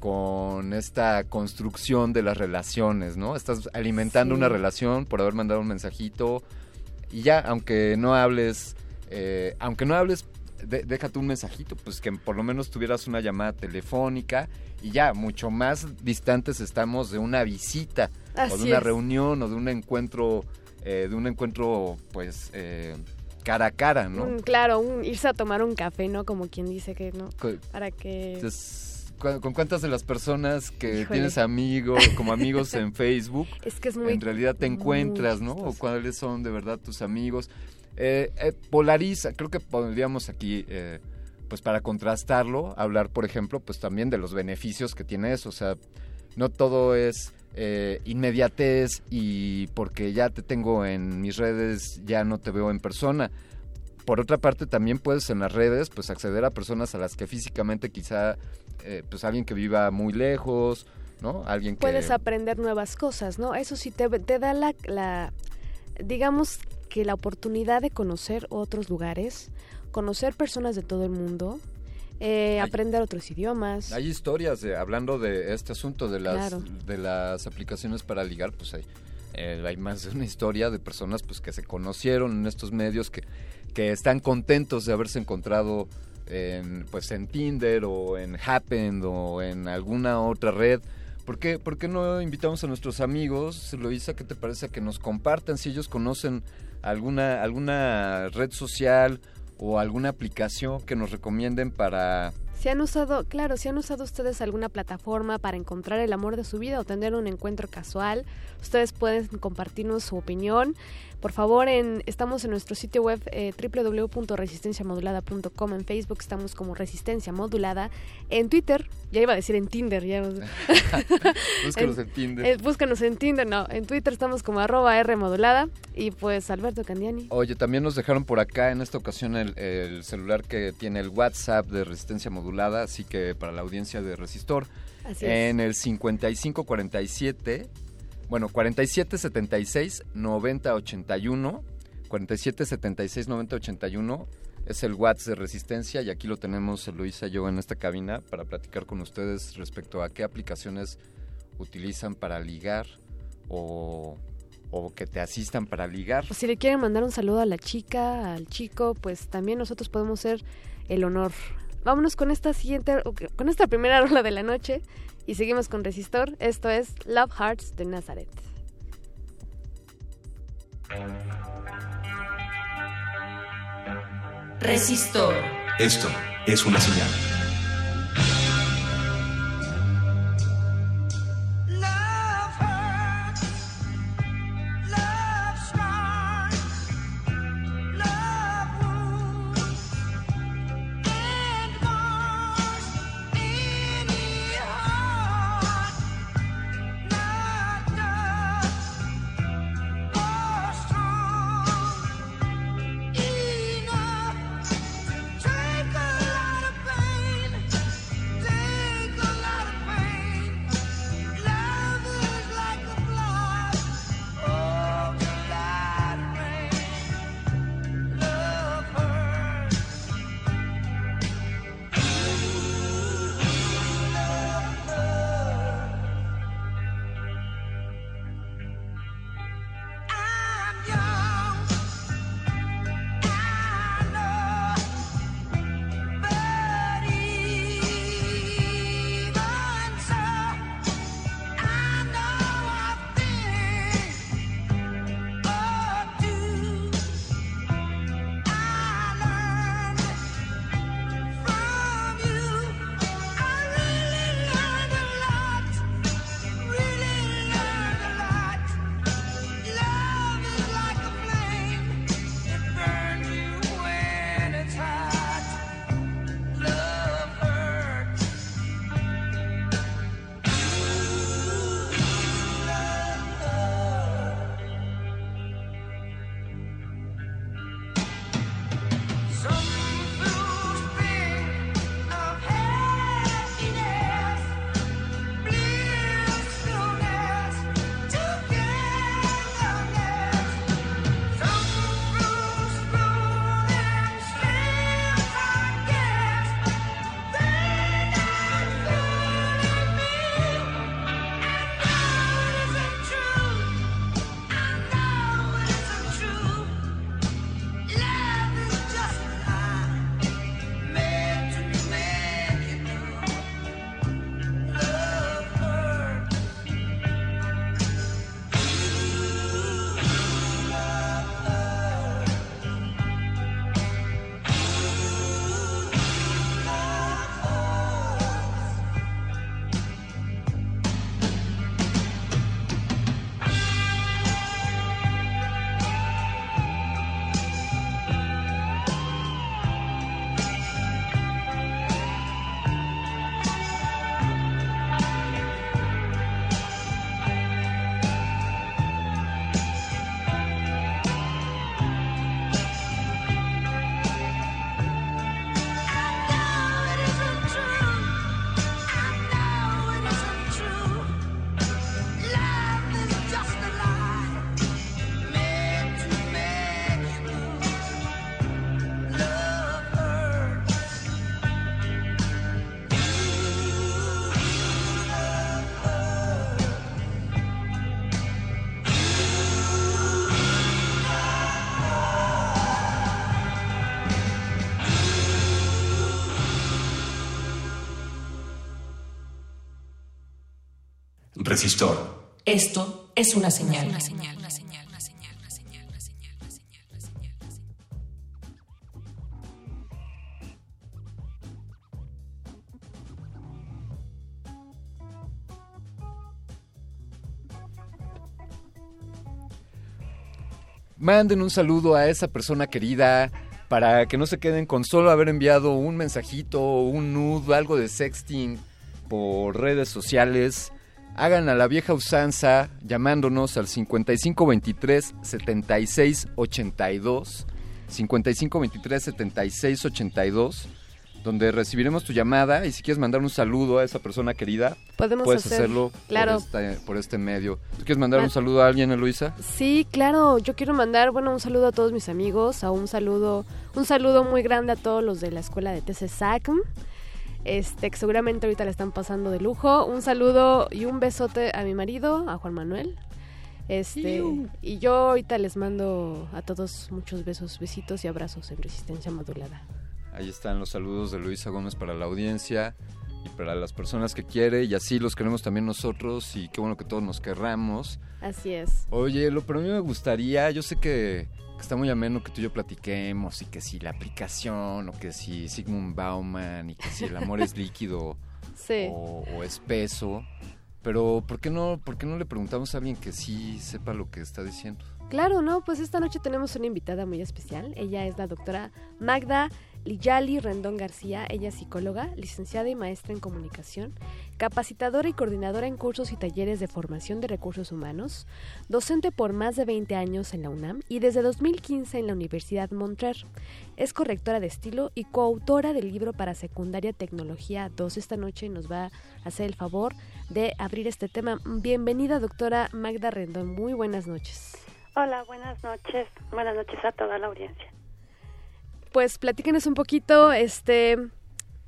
con esta construcción de las relaciones, ¿no? Estás alimentando una relación por haber mandado un mensajito y ya, aunque no hables, eh, aunque no hables, déjate un mensajito, pues que por lo menos tuvieras una llamada telefónica y ya, mucho más distantes estamos de una visita o de una reunión o de un encuentro, eh, de un encuentro, pues, eh, cara a cara, ¿no? claro, un, irse a tomar un café, ¿no? Como quien dice que, ¿no? Para que... ¿Con cuántas de las personas que tienes amigos, como amigos en Facebook, es que es muy, en realidad te encuentras, ¿no? O cuáles son de verdad tus amigos. Eh, polariza, creo que podríamos aquí, pues para contrastarlo, hablar, por ejemplo, pues también de los beneficios que tiene eso. O sea, no todo es eh, inmediatez y porque ya te tengo en mis redes, ya no te veo en persona. Por otra parte, también puedes en las redes pues acceder a personas a las que físicamente quizá, eh, pues alguien que viva muy lejos, ¿no? Alguien que... Puedes aprender nuevas cosas, ¿no? Eso sí te, te da la, digamos, que la oportunidad de conocer otros lugares, conocer personas de todo el mundo, eh, aprender otros idiomas. Hay historias, de, hablando de este asunto de las, Claro. de las aplicaciones para ligar, pues hay, eh, hay más de una historia de personas pues que se conocieron en estos medios, que, que están contentos de haberse encontrado en, pues en Tinder o en Happen o en alguna otra red. ¿Por qué, por qué no invitamos a nuestros amigos, Loisa, qué te parece que nos compartan si ellos conocen alguna, alguna red social o alguna aplicación que nos recomienden para Si han usado, claro, si han usado ustedes alguna plataforma para encontrar el amor de su vida o tener un encuentro casual, ustedes pueden compartirnos su opinión. Por favor, en, estamos en nuestro sitio web eh, www.resistenciamodulada.com. En Facebook estamos como Resistencia Modulada. En Twitter, ya iba a decir en Tinder. Ya, Búscanos en Tinder. eh, búscanos en Tinder, no. En Twitter estamos como arroba R modulada. Y pues Alberto Candiani. Oye, también nos dejaron por acá en esta ocasión el, el celular que tiene el WhatsApp de resistencia modulada, así que para la audiencia de Resistor, Así es. en el 5547, bueno, 4776 9081, 4776 9081 es el WhatsApp de Resistencia y aquí lo tenemos Luisa y yo en esta cabina para platicar con ustedes respecto a qué aplicaciones utilizan para ligar o, o que te asistan para ligar. O si le quieren mandar un saludo a la chica, al chico, pues también nosotros podemos ser el honor. Vámonos con esta siguiente, con esta primera rola de la noche y seguimos con Resistor. Esto es Love Hearts de Nazareth. Resistor. Esto es una señal. Resistor. Esto es una señal. Manden un saludo a esa persona querida para que no se queden con solo haber enviado un mensajito, un nude, algo de sexting por redes sociales. Hagan a la vieja usanza llamándonos al 5523 7682 5523 7682 donde recibiremos tu llamada y si quieres mandar un saludo a esa persona querida, Podemos puedes hacer- hacerlo claro. por, este, por este medio. ¿Tú quieres mandar Ma- un saludo a alguien, Luisa? Sí, claro, yo quiero mandar, bueno, un saludo a todos mis amigos, a un saludo, un saludo muy grande a todos los de la escuela de TC SACM, este, que seguramente ahorita le están pasando de lujo. Un saludo y un besote a mi marido, a Juan Manuel. Este, y yo ahorita les mando a todos muchos besos, besitos y abrazos en resistencia modulada. Ahí están los saludos de Luisa Gómez para la audiencia y para las personas que quiere y así los queremos también nosotros y qué bueno que todos nos querramos. Así es. Oye, lo pero a mí me gustaría, yo sé que, que está muy ameno que tú y yo platiquemos y que si la aplicación o que si Sigmund Bauman y que si el amor es líquido Sí. o, o espeso, pero ¿por qué no por qué no le preguntamos a alguien que sí sepa lo que está diciendo? Claro, ¿no? Pues esta noche tenemos una invitada muy especial. Ella es la doctora Magda Liyali Rendón García. Ella psicóloga, licenciada y maestra en comunicación, capacitadora y coordinadora en cursos y talleres de formación de recursos humanos, docente por más de 20 años en la UNAM y desde 2015 en la Universidad Montreal. Es correctora de estilo y coautora del libro para secundaria Tecnología 2. Esta noche nos va a hacer el favor de abrir este tema. Bienvenida, doctora Magda Rendón. Muy buenas noches. Hola, buenas noches. Buenas noches a toda la audiencia. Pues platíquenos un poquito, este,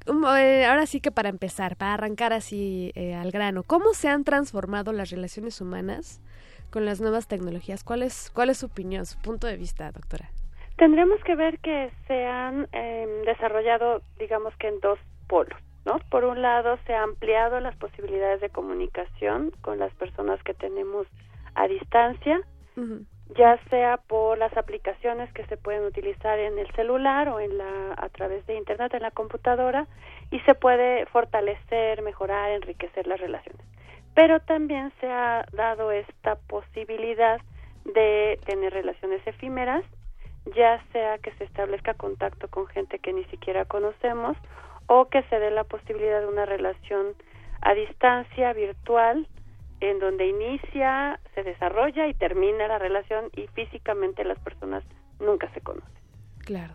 um, eh, ahora sí que para empezar, para arrancar así eh, al grano, ¿cómo se han transformado las relaciones humanas con las nuevas tecnologías? ¿Cuál es, cuál es su opinión, su punto de vista, doctora? Tendremos que ver que se han eh, desarrollado, digamos que en dos polos, ¿no? Por un lado, se han ampliado las posibilidades de comunicación con las personas que tenemos a distancia, ya sea por las aplicaciones que se pueden utilizar en el celular o en la a través de internet en la computadora y se puede fortalecer, mejorar, enriquecer las relaciones. Pero también se ha dado esta posibilidad de tener relaciones efímeras, ya sea que se establezca contacto con gente que ni siquiera conocemos o que se dé la posibilidad de una relación a distancia virtual en donde inicia, se desarrolla y termina la relación y físicamente las personas nunca se conocen. Claro.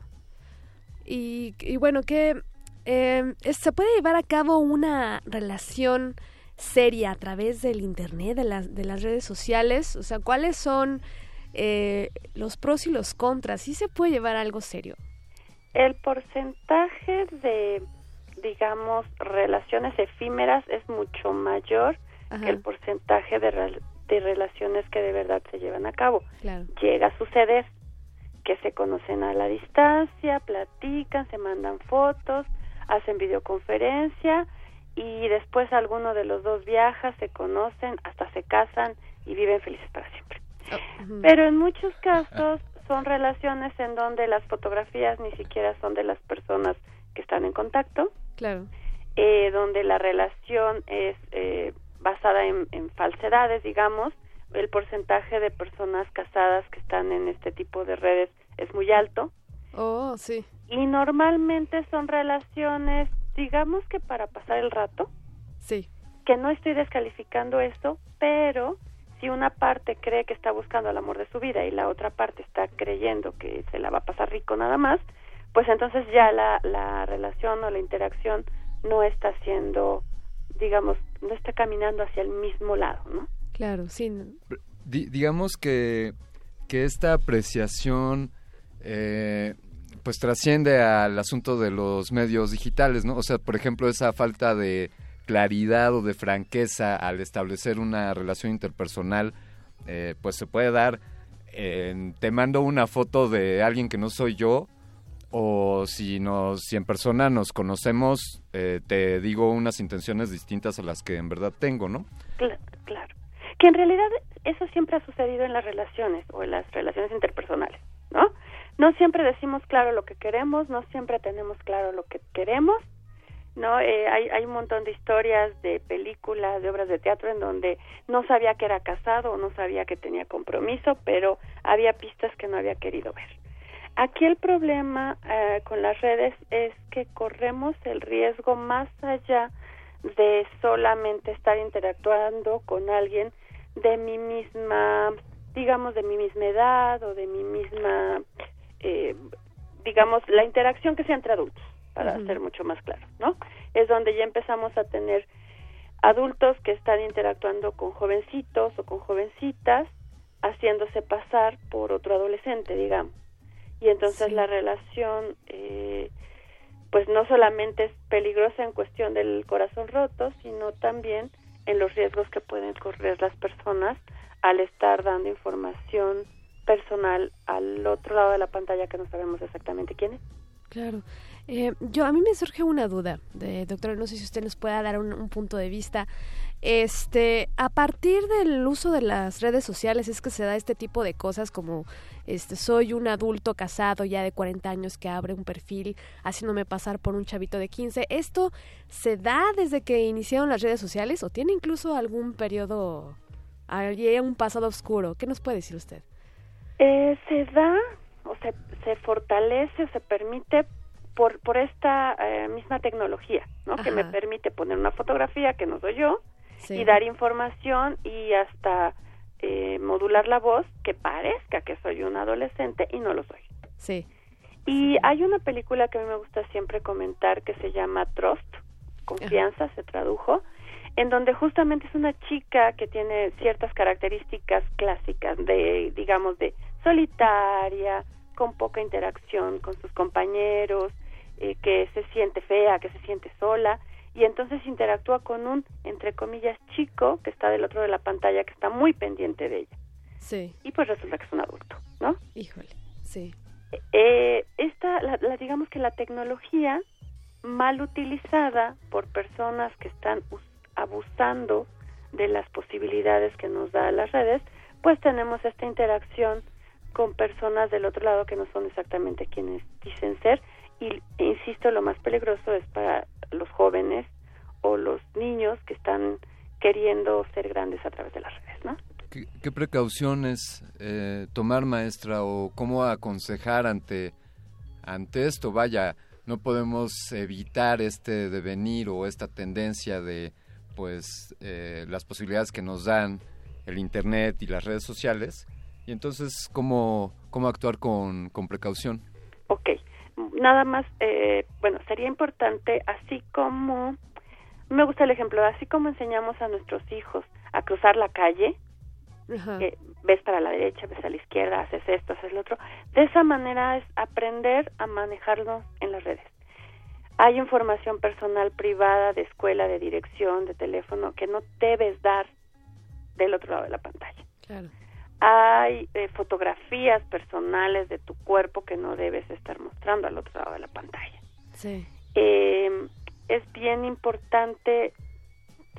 Y, y bueno, que eh, es- se puede llevar a cabo una relación seria a través del internet, de las, de las redes sociales. O sea, ¿cuáles son eh, los pros y los contras? ¿Sí se puede llevar a algo serio? El porcentaje de, digamos, relaciones efímeras es mucho mayor que el porcentaje de, de relaciones que de verdad se llevan a cabo. Claro. Llega a suceder que se conocen a la distancia, platican, se mandan fotos, hacen videoconferencia y después alguno de los dos viaja, se conocen, hasta se casan y viven felices para siempre. Pero en muchos casos son relaciones en donde las fotografías ni siquiera son de las personas que están en contacto, Claro. eh, donde la relación es eh, basada en, en falsedades, digamos. El porcentaje de personas casadas que están en este tipo de redes es muy alto. Oh, sí. Y normalmente son relaciones, digamos que para pasar el rato. Sí. Que no estoy descalificando esto, pero si una parte cree que está buscando el amor de su vida y la otra parte está creyendo que se la va a pasar rico nada más, pues entonces ya la, la relación o la interacción no está siendo, digamos, no está caminando hacia el mismo lado, ¿no? Claro, sí. Di- digamos que, que esta apreciación eh, pues trasciende al asunto de los medios digitales, ¿no? O sea, por ejemplo, esa falta de claridad o de franqueza al establecer una relación interpersonal, eh, pues se puede dar en, te mando una foto de alguien que no soy yo, o si nos si en persona nos conocemos, eh, te digo unas intenciones distintas a las que en verdad tengo, ¿no? Cla- claro. Que en realidad eso siempre ha sucedido en las relaciones o en las relaciones interpersonales, ¿no? No siempre decimos claro lo que queremos, no siempre tenemos claro lo que queremos, ¿no? Eh, hay, hay un montón de historias de películas, de obras de teatro en donde no sabía que era casado o no sabía que tenía compromiso, pero había pistas que no había querido ver. Aquí el problema eh, con las redes es que corremos el riesgo más allá de solamente estar interactuando con alguien de mi misma, digamos, de mi misma edad o de mi misma, eh, digamos, la interacción que sea entre adultos, para ser mucho más claro, ¿no? Es donde ya empezamos a tener adultos que están interactuando con jovencitos o con jovencitas, haciéndose pasar por otro adolescente, digamos y entonces la relación eh, pues no solamente es peligrosa en cuestión del corazón roto, sino también en los riesgos que pueden correr las personas al estar dando información personal al otro lado de la pantalla que no sabemos exactamente quién es. Claro. Eh, yo a mí me surge una duda, de, doctora, no sé si usted nos pueda dar un, punto de vista. Este, a partir del uso de las redes sociales es que se da este tipo de cosas como este soy un adulto casado ya de 40 años que abre un perfil haciéndome pasar por un chavito de 15. ¿Esto se da desde que iniciaron las redes sociales o tiene incluso algún periodo, un pasado oscuro? ¿Qué nos puede decir usted? Eh, se da o se, se fortalece o se permite por, por esta eh, misma tecnología, ¿no? Que me permite poner una fotografía que no soy yo y dar información y hasta eh, modular la voz que parezca que soy un adolescente y no lo soy. Sí. Y hay una película que a mí me gusta siempre comentar que se llama Trust, Confianza, se tradujo, en donde justamente es una chica que tiene ciertas características clásicas de, digamos, de solitaria, con poca interacción con sus compañeros, eh, que se siente fea, que se siente sola, y entonces interactúa con un, entre comillas, chico que está del otro de la pantalla, que está muy pendiente de ella. Sí. Y pues resulta que es un adulto, ¿no? Híjole, sí. Eh, esta, la, digamos que la tecnología mal utilizada por personas que están abusando de las posibilidades que nos da las redes, pues tenemos esta interacción con personas del otro lado que no son exactamente quienes dicen ser y insisto, lo más peligroso es para los jóvenes o los niños que están queriendo ser grandes a través de las redes, ¿no? ¿Qué, precauciones eh, tomar, maestra, o cómo aconsejar ante, ante esto? Vaya, no podemos evitar este devenir o esta tendencia de pues eh, las posibilidades que nos dan el internet y las redes sociales y entonces cómo, cómo actuar con, con precaución. Ok, nada más, eh, bueno, sería importante, así como, me gusta el ejemplo, así como enseñamos a nuestros hijos a cruzar la calle, ves para la derecha, ves a la izquierda, haces esto, haces lo otro, de esa manera es aprender a manejarnos en las redes. Hay información personal privada de escuela, de dirección, de teléfono que no debes dar del otro lado de la pantalla. Claro hay eh, fotografías personales de tu cuerpo que no debes estar mostrando al otro lado de la pantalla. Sí. Eh, es bien importante,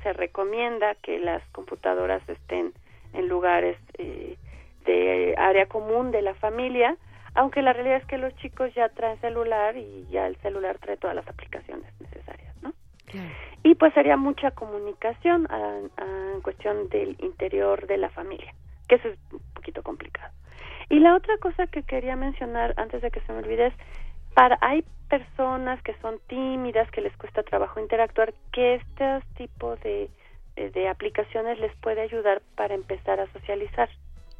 se recomienda que las computadoras estén en lugares eh, de área común de la familia, aunque la realidad es que los chicos ya traen celular y ya el celular trae todas las aplicaciones necesarias, ¿no? Y pues sería mucha comunicación en cuestión del interior de la familia que eso es un poquito complicado. Y la otra cosa que quería mencionar antes de que se me olvide es, para, hay personas que son tímidas, que les cuesta trabajo interactuar, que este tipo de, de, aplicaciones les puede ayudar para empezar a socializar.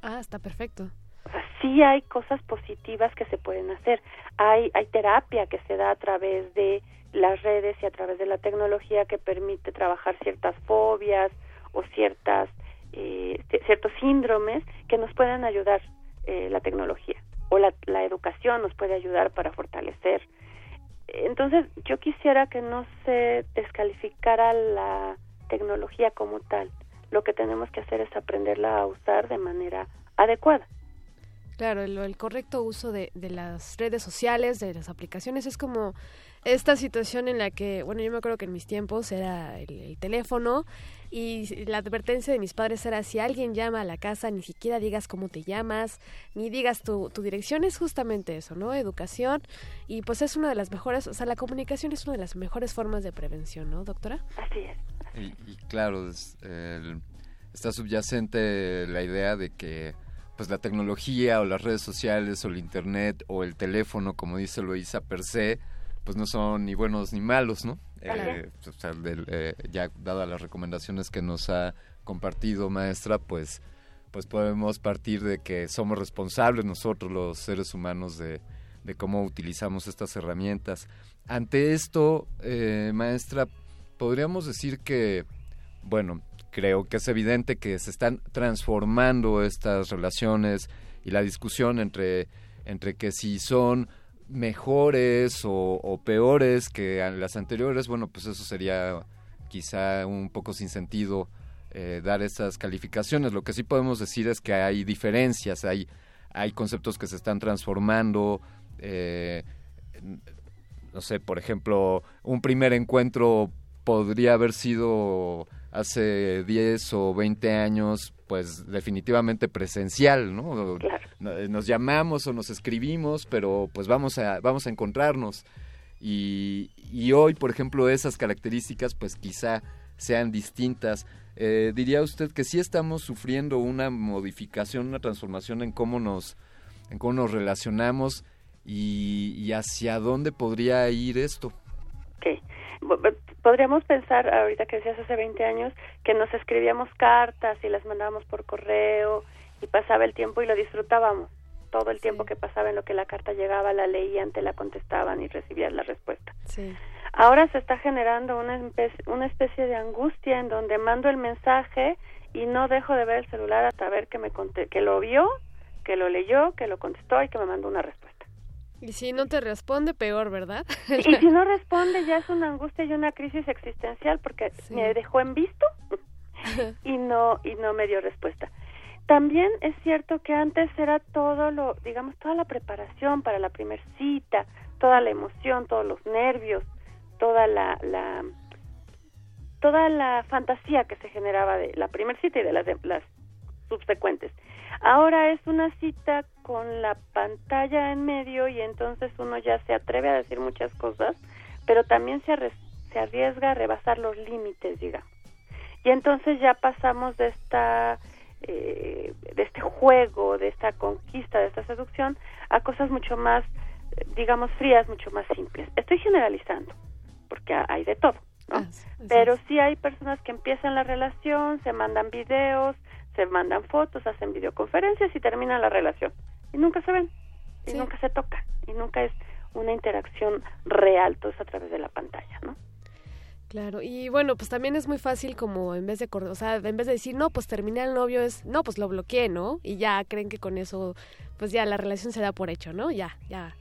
Ah, está perfecto. O sea, sí hay cosas positivas que se pueden hacer. Hay, hay terapia que se da a través de las redes y a través de la tecnología que permite trabajar ciertas fobias o ciertas eh, ciertos síndromes que nos puedan ayudar eh, la tecnología o la, la educación nos puede ayudar para fortalecer. Entonces, yo quisiera que no se descalificara la tecnología como tal. Lo que tenemos que hacer es aprenderla a usar de manera adecuada. Claro, el, el correcto uso de, de, las redes sociales, de las aplicaciones, es como esta situación en la que, bueno, yo me acuerdo que en mis tiempos era el, el, teléfono y la advertencia de mis padres era si alguien llama a la casa, ni siquiera digas cómo te llamas, ni digas tu, tu dirección, es justamente eso, ¿no? Educación y pues es una de las mejores, o sea, la comunicación es una de las mejores formas de prevención, ¿no, doctora? Así es. Y, y claro, es, el, está subyacente la idea de que pues la tecnología o las redes sociales o el internet o el teléfono, como dice Luisa per se, pues no son ni buenos ni malos, ¿no? Eh, o sea, del, eh, ya dadas las recomendaciones que nos ha compartido maestra, pues pues podemos partir de que somos responsables nosotros los seres humanos de, de cómo utilizamos estas herramientas. Ante esto, eh, maestra, podríamos decir que, bueno, creo que es evidente que se están transformando estas relaciones y la discusión entre, entre que si son mejores o, peores que las anteriores, bueno, pues eso sería quizá un poco sin sentido eh, dar esas calificaciones. Lo que sí podemos decir es que hay diferencias, hay, hay conceptos que se están transformando. Eh, no sé, por ejemplo, un primer encuentro podría haber sido hace 10 o 20 años, pues definitivamente presencial, ¿no? Claro. Nos llamamos o nos escribimos, pero pues vamos a, vamos a encontrarnos. Y, y hoy, por ejemplo, esas características pues quizá sean distintas. Eh, ¿Diría usted que sí estamos sufriendo una modificación, una transformación en cómo nos, en cómo nos relacionamos y, y hacia dónde podría ir esto? Okay podríamos pensar, ahorita que decías hace 20 años, que nos escribíamos cartas y las mandábamos por correo y pasaba el tiempo y lo disfrutábamos. Todo el tiempo que pasaba en lo que la carta llegaba, la leían, te la contestaban y recibías la respuesta. Sí. Ahora se está generando una especie, una especie de angustia en donde mando el mensaje y no dejo de ver el celular hasta ver que, me que lo vio, que lo leyó, que lo contestó y que me mandó una respuesta. Y si no te responde, peor, ¿verdad? y si no responde, ya es una angustia y una crisis existencial porque sí. me dejó en visto y no y no me dio respuesta. También es cierto que antes era todo lo, digamos, toda la preparación para la primer cita, toda la emoción, todos los nervios, toda la, la toda la fantasía que se generaba de la primer cita y de las, de las subsecuentes. Ahora es una cita con la pantalla en medio y entonces uno ya se atreve a decir muchas cosas, pero también se, se arriesga a rebasar los límites, digamos. Y entonces ya pasamos de esta eh, de este juego, de esta conquista, de esta seducción, a cosas mucho más, digamos, frías, mucho más simples. Estoy generalizando, porque hay de todo, ¿no? Pero sí hay personas que empiezan la relación, se mandan videos, se mandan fotos, hacen videoconferencias y terminan la relación. Y nunca se ven, y sí. nunca se tocan, y nunca es una interacción real, todo es a través de la pantalla, ¿no? Claro, y bueno, pues también es muy fácil como en vez de, o sea, en vez de decir, no, pues terminé el novio, es, no, pues lo bloqueé, ¿no? Y ya creen que con eso, pues ya la relación se da por hecho, ¿no? Ya, ya,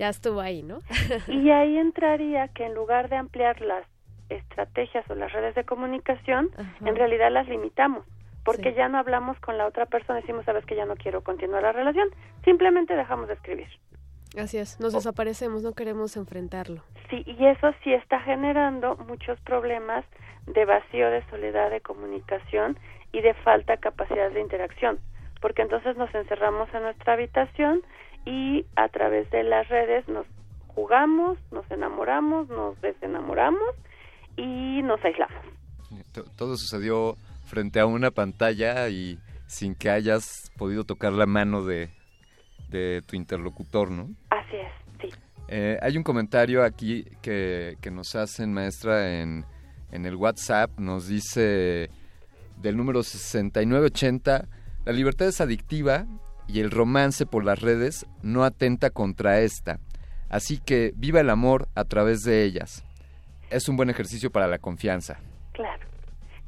ya estuvo ahí, ¿no? y ahí entraría que en lugar de ampliar las estrategias o las redes de comunicación, Ajá. en realidad las limitamos porque sí. ya no hablamos con la otra persona, decimos, sabes que ya no quiero continuar la relación, simplemente dejamos de escribir. Así es, nos desaparecemos, no queremos enfrentarlo. Sí, y eso sí está generando muchos problemas de vacío, de soledad, de comunicación y de falta de capacidad de interacción, porque entonces nos encerramos en nuestra habitación y a través de las redes nos jugamos, nos enamoramos, nos desenamoramos y nos aislamos. Todo sucedió frente a una pantalla y sin que hayas podido tocar la mano de, de tu interlocutor, ¿no? Así es, sí. Eh, hay un comentario aquí que, que nos hacen, maestra, en, en, el WhatsApp. Nos dice del número 6980, la libertad es adictiva y el romance por las redes no atenta contra esta. Así que viva el amor a través de ellas. Es un buen ejercicio para la confianza. Claro.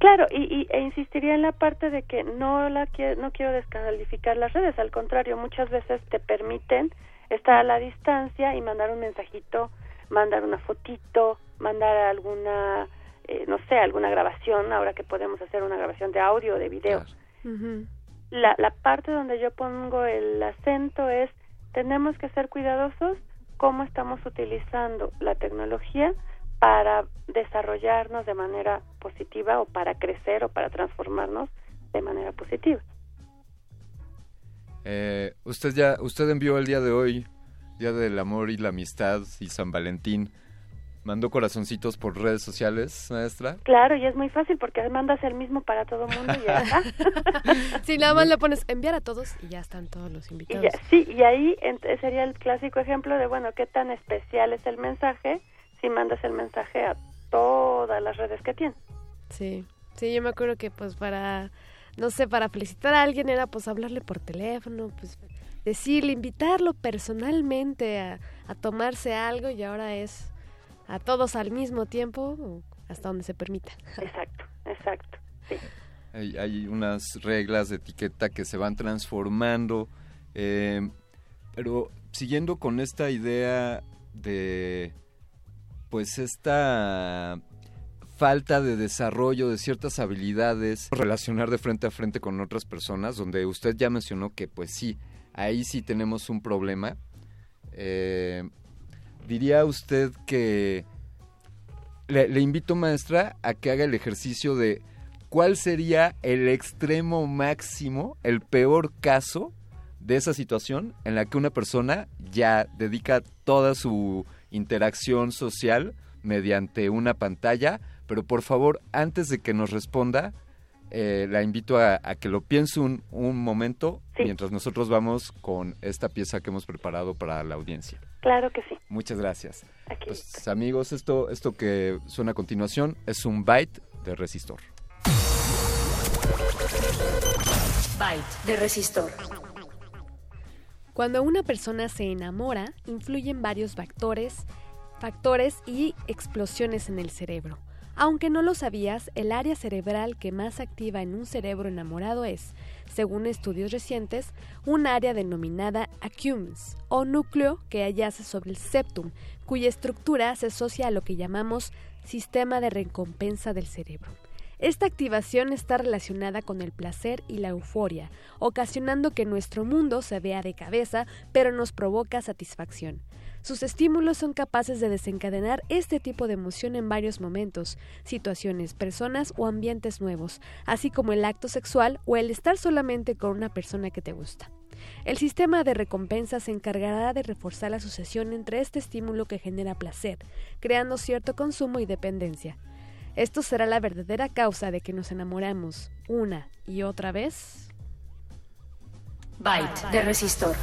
Claro, y, y, e insistiría en la parte de que no la no quiero descalificar las redes, al contrario, muchas veces te permiten estar a la distancia y mandar un mensajito, mandar una fotito, mandar alguna, eh, no sé, alguna grabación, ahora que podemos hacer una grabación de audio o de video. Uh -huh. la, la parte donde yo pongo el acento es tenemos que ser cuidadosos cómo estamos utilizando la tecnología para desarrollarnos de manera positiva o para crecer o para transformarnos de manera positiva. Eh, usted ya, usted envió el día de hoy, Día del Amor y la Amistad y San Valentín, mandó corazoncitos por redes sociales, maestra. Claro, y es muy fácil porque mandas el mismo para todo el mundo y ya está. sí, nada más le pones enviar a todos y ya están todos los invitados. sí, y ahí sería el clásico ejemplo de, bueno, qué tan especial es el mensaje si mandas el mensaje a todas las redes que tienes. Sí, sí, yo me acuerdo que pues para, no sé, para felicitar a alguien era pues hablarle por teléfono, pues decirle, invitarlo personalmente a, a tomarse algo y ahora es a todos al mismo tiempo, hasta donde se permita. Exacto, exacto. Sí. Hay, hay, unas reglas de etiqueta que se van transformando, eh, pero siguiendo con esta idea de, pues esta falta de desarrollo de ciertas habilidades, relacionar de frente a frente con otras personas, donde usted ya mencionó que pues sí, ahí sí tenemos un problema. Eh, diría usted que le, invito, maestra, a que haga el ejercicio de cuál sería el extremo máximo, el peor caso de esa situación en la que una persona ya dedica toda su interacción social mediante una pantalla, pero por favor, antes de que nos responda, eh, la invito a, que lo piense un, momento mientras nosotros vamos con esta pieza que hemos preparado para la audiencia. Claro que sí. Muchas gracias. pues, amigos, esto, esto que suena a continuación es un byte de resistor. Byte de resistor. Cuando una persona se enamora, influyen varios factores, factores y explosiones en el cerebro. Aunque no lo sabías, el área cerebral que más activa en un cerebro enamorado es, según estudios recientes, un área denominada accumbens, o núcleo que yace sobre el septum, cuya estructura se asocia a lo que llamamos sistema de recompensa del cerebro. Esta activación está relacionada con el placer y la euforia, ocasionando que nuestro mundo se vea de cabeza, pero nos provoca satisfacción. Sus estímulos son capaces de desencadenar este tipo de emoción en varios momentos, situaciones, personas o ambientes nuevos, así como el acto sexual o el estar solamente con una persona que te gusta. El sistema de recompensa se encargará de reforzar la asociación entre este estímulo que genera placer, creando cierto consumo y dependencia. Esto será la verdadera causa de que nos enamoramos una y otra vez. Byte de resistor.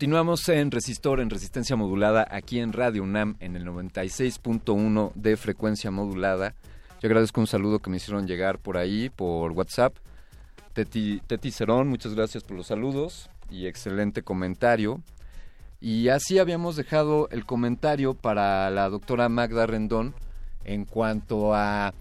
Continuamos en Resistor, en resistencia modulada, aquí en Radio UNAM, en el 96.1 de frecuencia modulada. Yo agradezco un saludo que me hicieron llegar por ahí, por WhatsApp. Teti, Teti Cerón, muchas gracias por los saludos y excelente comentario. Y así habíamos dejado el comentario para la doctora Magda Rendón en cuanto a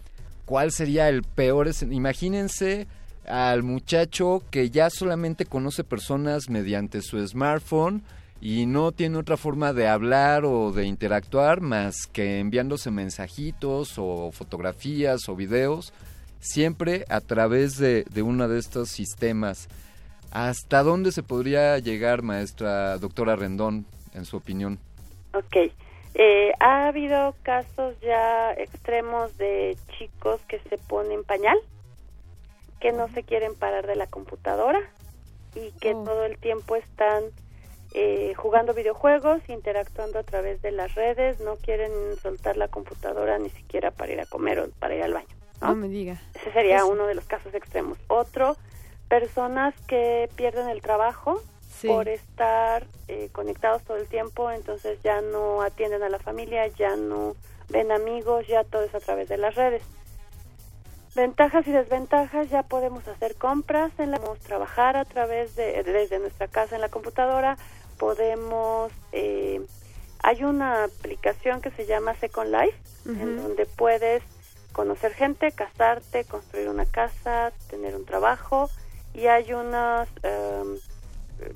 cuál sería el peor... Imagínense al muchacho que ya solamente conoce personas mediante su smartphone y no tiene otra forma de hablar o de interactuar más que enviándose mensajitos o fotografías o videos, siempre a través de, uno de estos sistemas. ¿Hasta dónde se podría llegar, maestra doctora Rendón, en su opinión? Ok. Eh, ha habido casos ya extremos de chicos que se ponen pañal, que no se quieren parar de la computadora y que todo el tiempo están eh, jugando videojuegos, interactuando a través de las redes, no quieren soltar la computadora ni siquiera para ir a comer o para ir al baño. No me diga. Ese sería Pues- uno de los casos extremos. Otro, personas que pierden el trabajo Sí. por estar eh, conectados todo el tiempo, entonces ya no atienden a la familia, ya no ven amigos, ya todo es a través de las redes. Ventajas y desventajas, ya podemos hacer compras, en la, podemos trabajar a través de, desde nuestra casa en la computadora, podemos, eh, hay una aplicación que se llama Second Life, en donde puedes conocer gente, casarte, construir una casa, tener un trabajo y hay unas, em,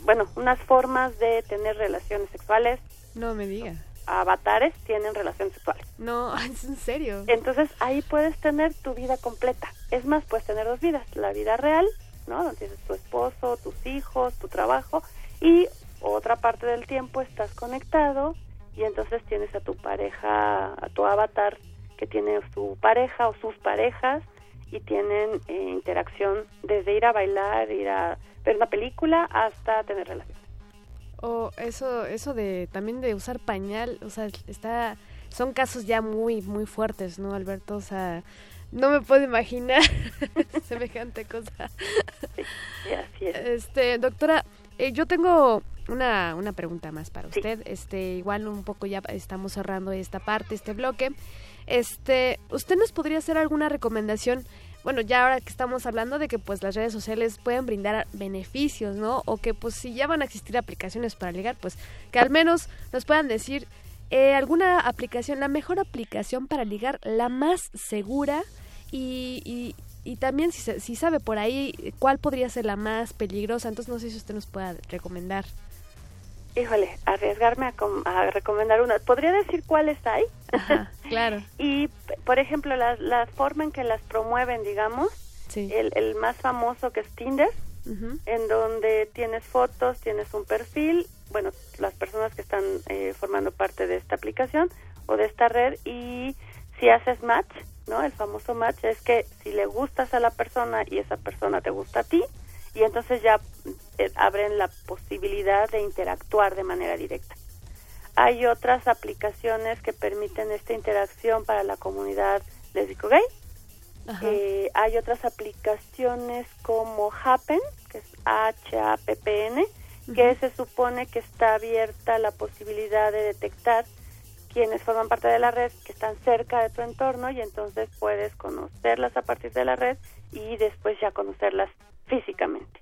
bueno, unas formas de tener relaciones sexuales. No me diga. Avatares tienen relaciones sexuales. No, es en serio. Entonces ahí puedes tener tu vida completa. Es más, puedes tener dos vidas. La vida real, ¿no? Donde tienes tu esposo, tus hijos, tu trabajo. Y otra parte del tiempo estás conectado y entonces tienes a tu pareja, a tu avatar que tiene su pareja o sus parejas y tienen eh, interacción desde ir a bailar, ir a ver una película hasta tener relaciones. O eso, eso de también de usar pañal, o sea, está, son casos ya muy, muy fuertes, ¿no, Alberto? O sea, no me puedo imaginar semejante cosa. así es. Este, doctora, eh, yo tengo una, una pregunta más para usted. Este, igual un poco ya estamos cerrando esta parte, este bloque. Este, ¿usted nos podría hacer alguna recomendación? Bueno, ya ahora que estamos hablando de que pues las redes sociales pueden brindar beneficios, ¿no? O que pues si ya van a existir aplicaciones para ligar, pues que al menos nos puedan decir eh, alguna aplicación, la mejor aplicación para ligar, la más segura y, y, y también si, si sabe por ahí cuál podría ser la más peligrosa. Entonces no sé si usted nos pueda recomendar. Híjole, arriesgarme a, com- a recomendar una. ¿Podría decir cuáles hay? Claro. Y, por ejemplo, la, la forma en que las promueven, digamos, el, el más famoso que es Tinder, en donde tienes fotos, tienes un perfil, bueno, las personas que están eh, formando parte de esta aplicación o de esta red, y si haces match, ¿no? El famoso match es que si le gustas a la persona y esa persona te gusta a ti, y entonces ya eh, abren la posibilidad de interactuar de manera directa. Hay otras aplicaciones que permiten esta interacción para la comunidad lésbico-gay. Eh, hay otras aplicaciones como Happen, que es H-A-P-P-N, que se supone que está abierta la posibilidad de detectar quienes forman parte de la red, que están cerca de tu entorno y entonces puedes conocerlas a partir de la red y después ya conocerlas físicamente.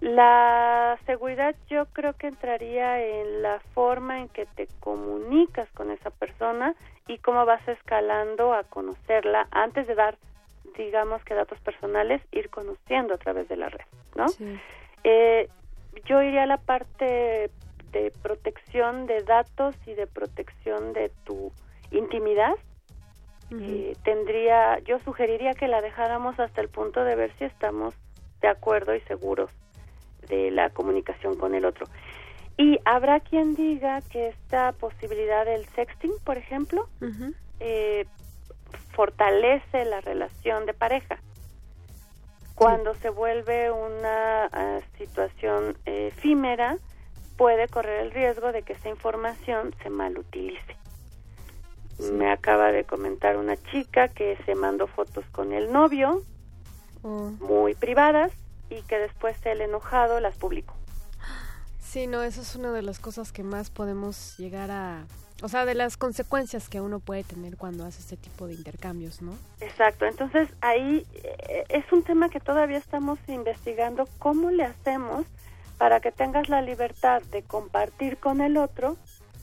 La seguridad yo creo que entraría en la forma en que te comunicas con esa persona y cómo vas escalando a conocerla antes de dar, digamos que datos personales, ir conociendo a través de la red, ¿no? Eh, yo iría a la parte de protección de datos y de protección de tu intimidad. Eh, tendría, yo sugeriría que la dejáramos hasta el punto de ver si estamos de acuerdo y seguros de la comunicación con el otro. Y habrá quien diga que esta posibilidad del sexting, por ejemplo, eh, fortalece la relación de pareja. Cuando se vuelve una ah, situación eh, efímera, puede correr el riesgo de que esa información se malutilice. Me acaba de comentar una chica que se mandó fotos con el novio, Oh. muy privadas, y que después el enojado las publicó. Sí, no, eso es una de las cosas que más podemos llegar a... O sea, de las consecuencias que uno puede tener cuando hace este tipo de intercambios, ¿no? Exacto, entonces ahí eh, es un tema que todavía estamos investigando cómo le hacemos para que tengas la libertad de compartir con el otro,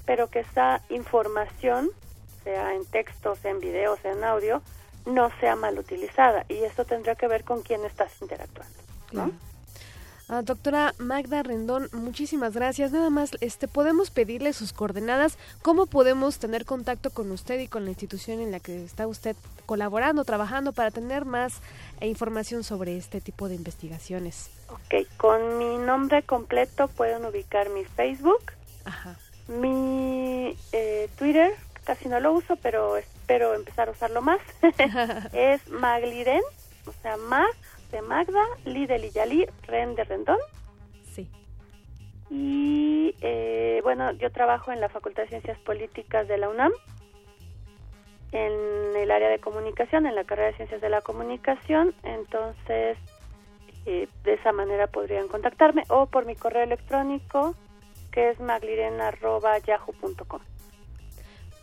pero que esa información, sea en texto, sea en video, sea en audio, no sea mal utilizada. Y eso tendrá que ver con quién estás interactuando. ¿no? Ah, doctora Magda Rendón, muchísimas gracias. Nada más, este, podemos pedirle sus coordenadas. ¿Cómo podemos tener contacto con usted y con la institución en la que está usted colaborando, trabajando para tener más eh, información sobre este tipo de investigaciones? Ok, con mi nombre completo pueden ubicar mi Facebook, Ajá. mi eh, Twitter, casi no lo uso, pero espero empezar a usarlo más. es Magliren, o sea, Mag de Magda, Li de Liyalí, Ren de Rendón. Sí. Y eh, bueno, yo trabajo en la Facultad de Ciencias Políticas de la UNAM, en el área de comunicación, en la carrera de Ciencias de la Comunicación, entonces eh, de esa manera podrían contactarme o por mi correo electrónico que es magliren.yahoo.com.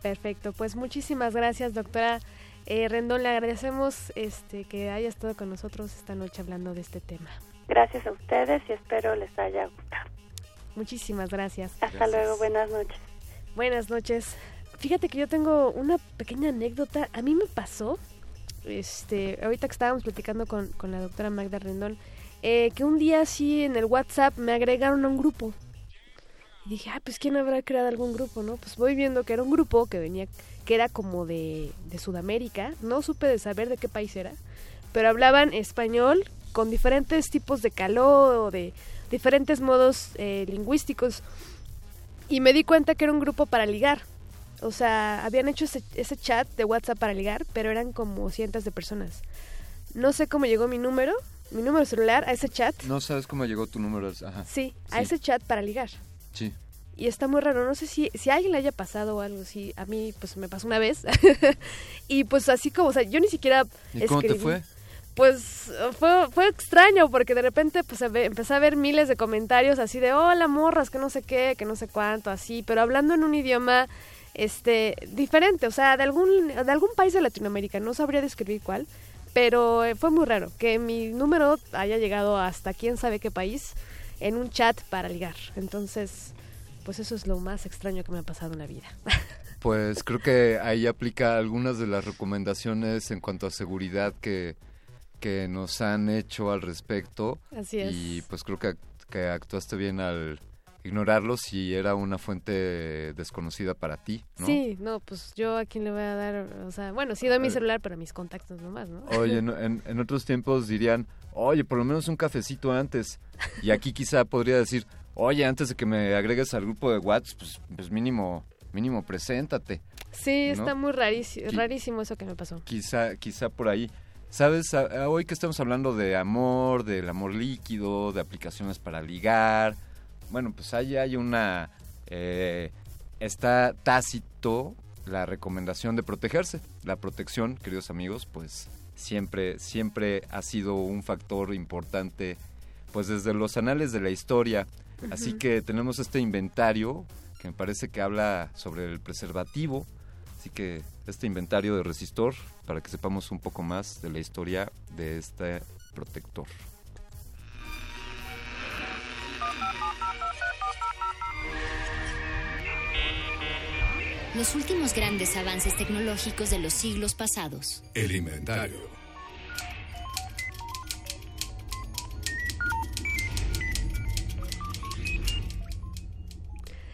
Perfecto, pues muchísimas gracias, doctora eh, Rendón. Le agradecemos este, que haya estado con nosotros esta noche hablando de este tema. Gracias a ustedes y espero les haya gustado. Muchísimas gracias. Hasta luego, buenas noches. Buenas noches. Fíjate que yo tengo una pequeña anécdota. A mí me pasó, este, ahorita que estábamos platicando con, con la doctora Magda Rendón, eh, que un día así en el WhatsApp me agregaron a un grupo. Y dije, ah, pues quién habrá creado algún grupo, ¿no? Pues voy viendo que era un grupo que venía, que era como de, de Sudamérica. No supe de saber de qué país era, pero hablaban español con diferentes tipos de calor o de diferentes modos eh, lingüísticos. Y me di cuenta que era un grupo para ligar. O sea, habían hecho ese, ese chat de WhatsApp para ligar, pero eran como cientos de personas. No sé cómo llegó mi número, mi número celular a ese chat. No sabes cómo llegó tu número. Ajá. Sí, a ese chat para ligar. Sí. Y está muy raro, no sé si, si a alguien le haya pasado o algo así. A mí, pues me pasó una vez. y pues así como, o sea, yo ni siquiera. ¿Y cómo te escribí. fue? Pues fue, fue extraño porque de repente pues empecé a ver miles de comentarios así de hola morras, que no sé qué, que no sé cuánto, así, pero hablando en un idioma este diferente, o sea, de algún, de algún país de Latinoamérica, no sabría describir cuál, pero eh, fue muy raro que mi número haya llegado hasta quién sabe qué país en un chat para ligar. Entonces, pues eso es lo más extraño que me ha pasado en la vida. Pues creo que ahí aplica algunas de las recomendaciones en cuanto a seguridad que, que nos han hecho al respecto. Así es. Y pues creo que, que actuaste bien al ignorarlo si era una fuente desconocida para ti, ¿no? Sí, no, pues yo a quién le voy a dar, o sea, bueno, sí doy mi Eh. celular para mis contactos nomás, ¿no? Oye, en, en- en otros tiempos dirían, oye, por lo menos un cafecito antes. Y aquí quizá podría decir, oye, antes de que me agregues al grupo de WhatsApp, pues, pues mínimo, mínimo preséntate. Sí, ¿no? está muy rarísimo, eso que me pasó. Quizá, quizá por ahí. Sabes, A- a- hoy que estamos hablando de amor, del amor líquido, de aplicaciones para ligar, bueno, pues ahí hay una... eh, está tácito la recomendación de protegerse. La protección, queridos amigos, pues siempre, siempre ha sido un factor importante, pues desde los anales de la historia. Así que tenemos este inventario que me parece que habla sobre el preservativo. Así que este inventario de resistor para que sepamos un poco más de la historia de este protector. Los últimos grandes avances tecnológicos de los siglos pasados. El inventario.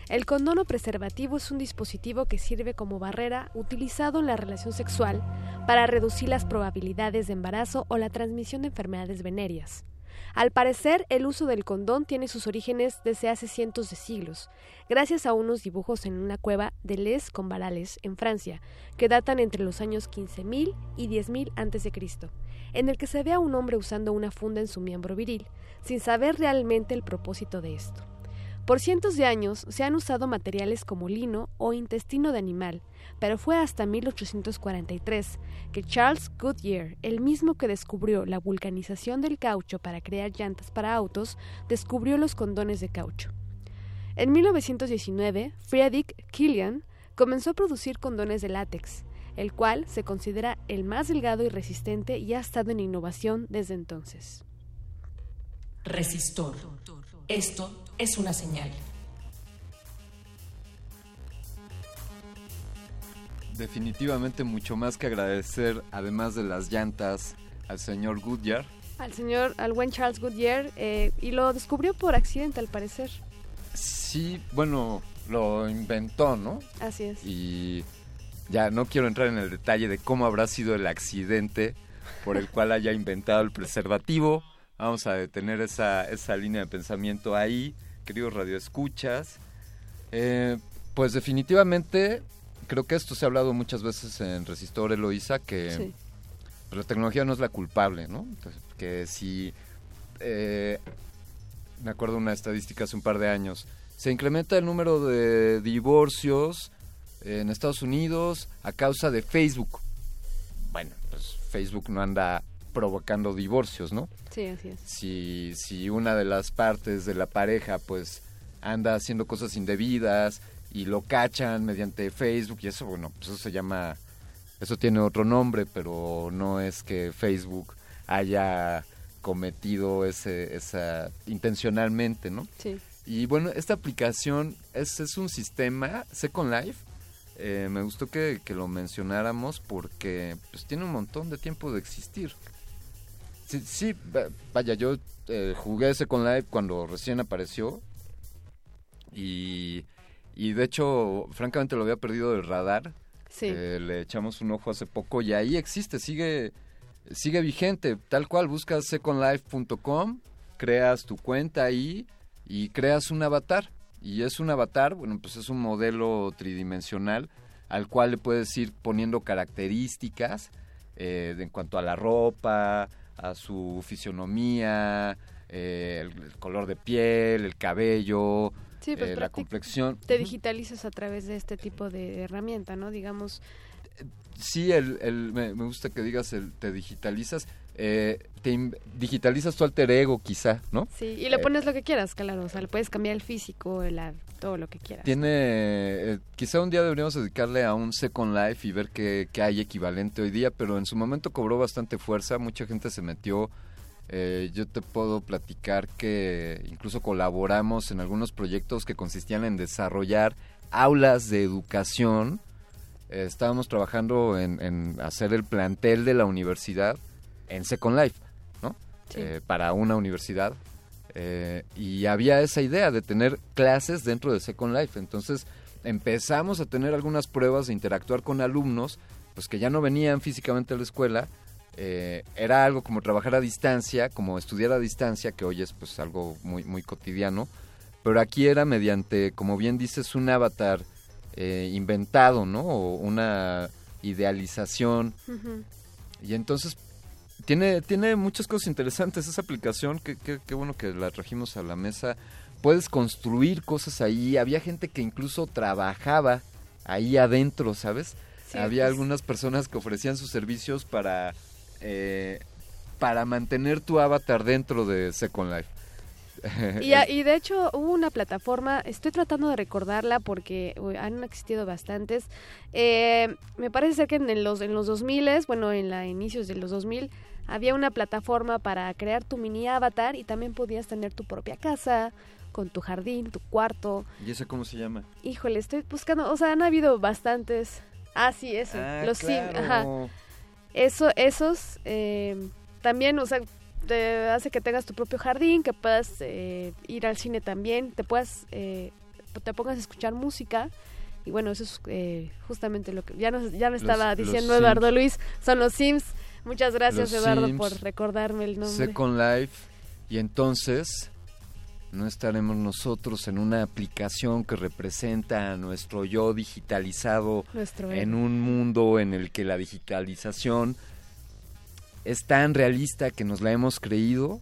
El condón o preservativo es un dispositivo que sirve como barrera utilizado en la relación sexual para reducir las probabilidades de embarazo o la transmisión de enfermedades venéreas. Al parecer, el uso del condón tiene sus orígenes desde hace cientos de siglos, gracias a unos dibujos en una cueva de Les Combarales, en Francia, que datan entre los años 15.000 y 10.000 a.C., en el que se ve a un hombre usando una funda en su miembro viril, sin saber realmente el propósito de esto. Por cientos de años se han usado materiales como lino o intestino de animal, pero fue hasta 1843 que Charles Goodyear, el mismo que descubrió la vulcanización del caucho para crear llantas para autos, descubrió los condones de caucho. En 1919, Friedrich Killian comenzó a producir condones de látex, el cual se considera el más delgado y resistente y ha estado en innovación desde entonces. Resistor. Esto es una señal. Definitivamente mucho más que agradecer, además de las llantas, al señor Goodyear. Al señor, al buen Charles Goodyear, eh, y lo descubrió por accidente al parecer. Sí, bueno, lo inventó, ¿no? Así es. Y ya no quiero entrar en el detalle de cómo habrá sido el accidente por el cual haya inventado el preservativo. Vamos a detener esa, esa línea de pensamiento ahí, queridos radioescuchas. Eh, pues definitivamente creo que esto se ha hablado muchas veces en Resistor Eloísa, que Sí. pues, la tecnología no es la culpable, ¿no? Entonces, que si, eh, me acuerdo una estadística hace un par de años, se incrementa el número de divorcios en Estados Unidos a causa de Facebook. Bueno, pues Facebook no anda provocando divorcios, ¿no? Sí, así es. si, si una de las partes de la pareja pues anda haciendo cosas indebidas y lo cachan mediante Facebook y eso, bueno, pues eso se llama, eso tiene otro nombre, pero no es que Facebook haya cometido ese, esa intencionalmente, ¿no? Sí. Y bueno, esta aplicación es, es un sistema, Second Life, eh, me gustó que, que lo mencionáramos porque pues tiene un montón de tiempo de existir. Sí, sí va- vaya, yo eh, jugué Second Life cuando recién apareció y, y de hecho, francamente lo había perdido del radar. Sí. Eh, le echamos un ojo hace poco y ahí existe, sigue, sigue vigente, tal cual, buscas secondlife.com, creas tu cuenta ahí y creas un avatar. Y es un avatar, bueno, pues es un modelo tridimensional al cual le puedes ir poniendo características eh, en cuanto a la ropa, a su fisionomía, eh, el, el color de piel, el cabello, Sí, pues eh, la complexión. Te digitalizas a través de este tipo de herramienta, ¿no? Digamos, Sí, el, el- me, me gusta que digas el te digitalizas. eh, te digitalizas tu alter ego, quizá, ¿no? sí, y le Eh, pones lo que quieras, claro, o sea, le puedes cambiar el físico, el, ar- todo lo que quieras. Tiene, eh, quizá un día deberíamos dedicarle a un Second Life y ver qué, qué hay equivalente hoy día, pero en su momento cobró bastante fuerza, mucha gente se metió. eh, yo te puedo platicar que incluso colaboramos en algunos proyectos que consistían en desarrollar aulas de educación. Eh, estábamos trabajando en, en hacer el plantel de la universidad en Second Life, ¿no? Sí. Eh, para una universidad. Eh, y había esa idea de tener clases dentro de Second Life. Entonces empezamos a tener algunas pruebas de interactuar con alumnos, pues que ya no venían físicamente a la escuela. Eh, era algo como trabajar a distancia, como estudiar a distancia, que hoy es pues algo muy, muy cotidiano. Pero aquí era mediante, como bien dices, un avatar eh, inventado, ¿no? O una idealización. Y entonces tiene, tiene muchas cosas interesantes esa aplicación, que, que- qué bueno que la trajimos a la mesa. Puedes construir cosas ahí. Había gente que incluso trabajaba ahí adentro, ¿sabes? Sí, Había pues- algunas personas que ofrecían sus servicios para, eh, para mantener tu avatar dentro de Second Life. Y, de hecho hubo una plataforma, estoy tratando de recordarla porque uy, han existido bastantes. Eh, me parece ser que en los, en los 2000, bueno, en la inicios de los 2000, había una plataforma para crear tu mini avatar y también podías tener tu propia casa con tu jardín, tu cuarto. ¿Y eso cómo se llama? Híjole, estoy buscando, o sea, han habido bastantes. Ah, sí, eso, Ah, los Sim, claro. ajá. Eso, esos eh, también, o sea, te hace que tengas tu propio jardín, que puedas eh, ir al cine también, te puedas, eh, te pongas a escuchar música. Y bueno, eso es eh, justamente lo que ya nos, ya me estaba los diciendo Sims. Eduardo Luis, son los Sims. Muchas gracias Los Eduardo Sims, por recordarme el nombre. Second Life. Y entonces no estaremos nosotros en una aplicación que representa a nuestro yo digitalizado Nuestro en un mundo en el que la digitalización es tan realista que nos la hemos creído.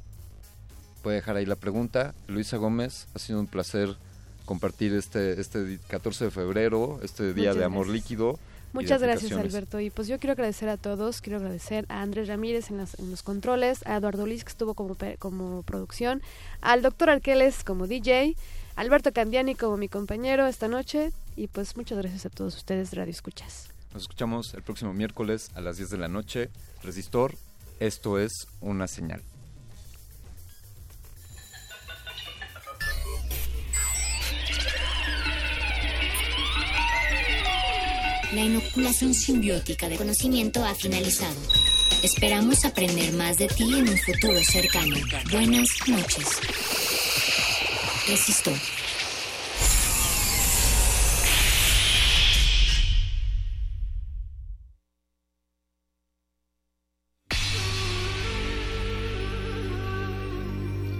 Puede dejar ahí la pregunta. Luisa Gómez, ha sido un placer compartir este, este di- 14 de febrero, este día Muchas de amor gracias. líquido. Muchas gracias. Alberto. Y pues yo quiero agradecer a todos. Quiero agradecer a Andrés Ramírez en, las- en los controles, a Eduardo Liz, que estuvo como, como producción, al doctor Arqueles como DJ, Alberto Candiani como mi compañero esta noche. Y pues muchas gracias a todos ustedes, Radio Escuchas. Nos escuchamos el próximo miércoles a las 10 de la noche. Resistor, esto es una señal. La inoculación simbiótica de conocimiento ha finalizado. Esperamos aprender más de ti en un futuro cercano. Buenas noches. Resistor.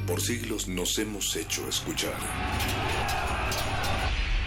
Por siglos nos hemos hecho escuchar.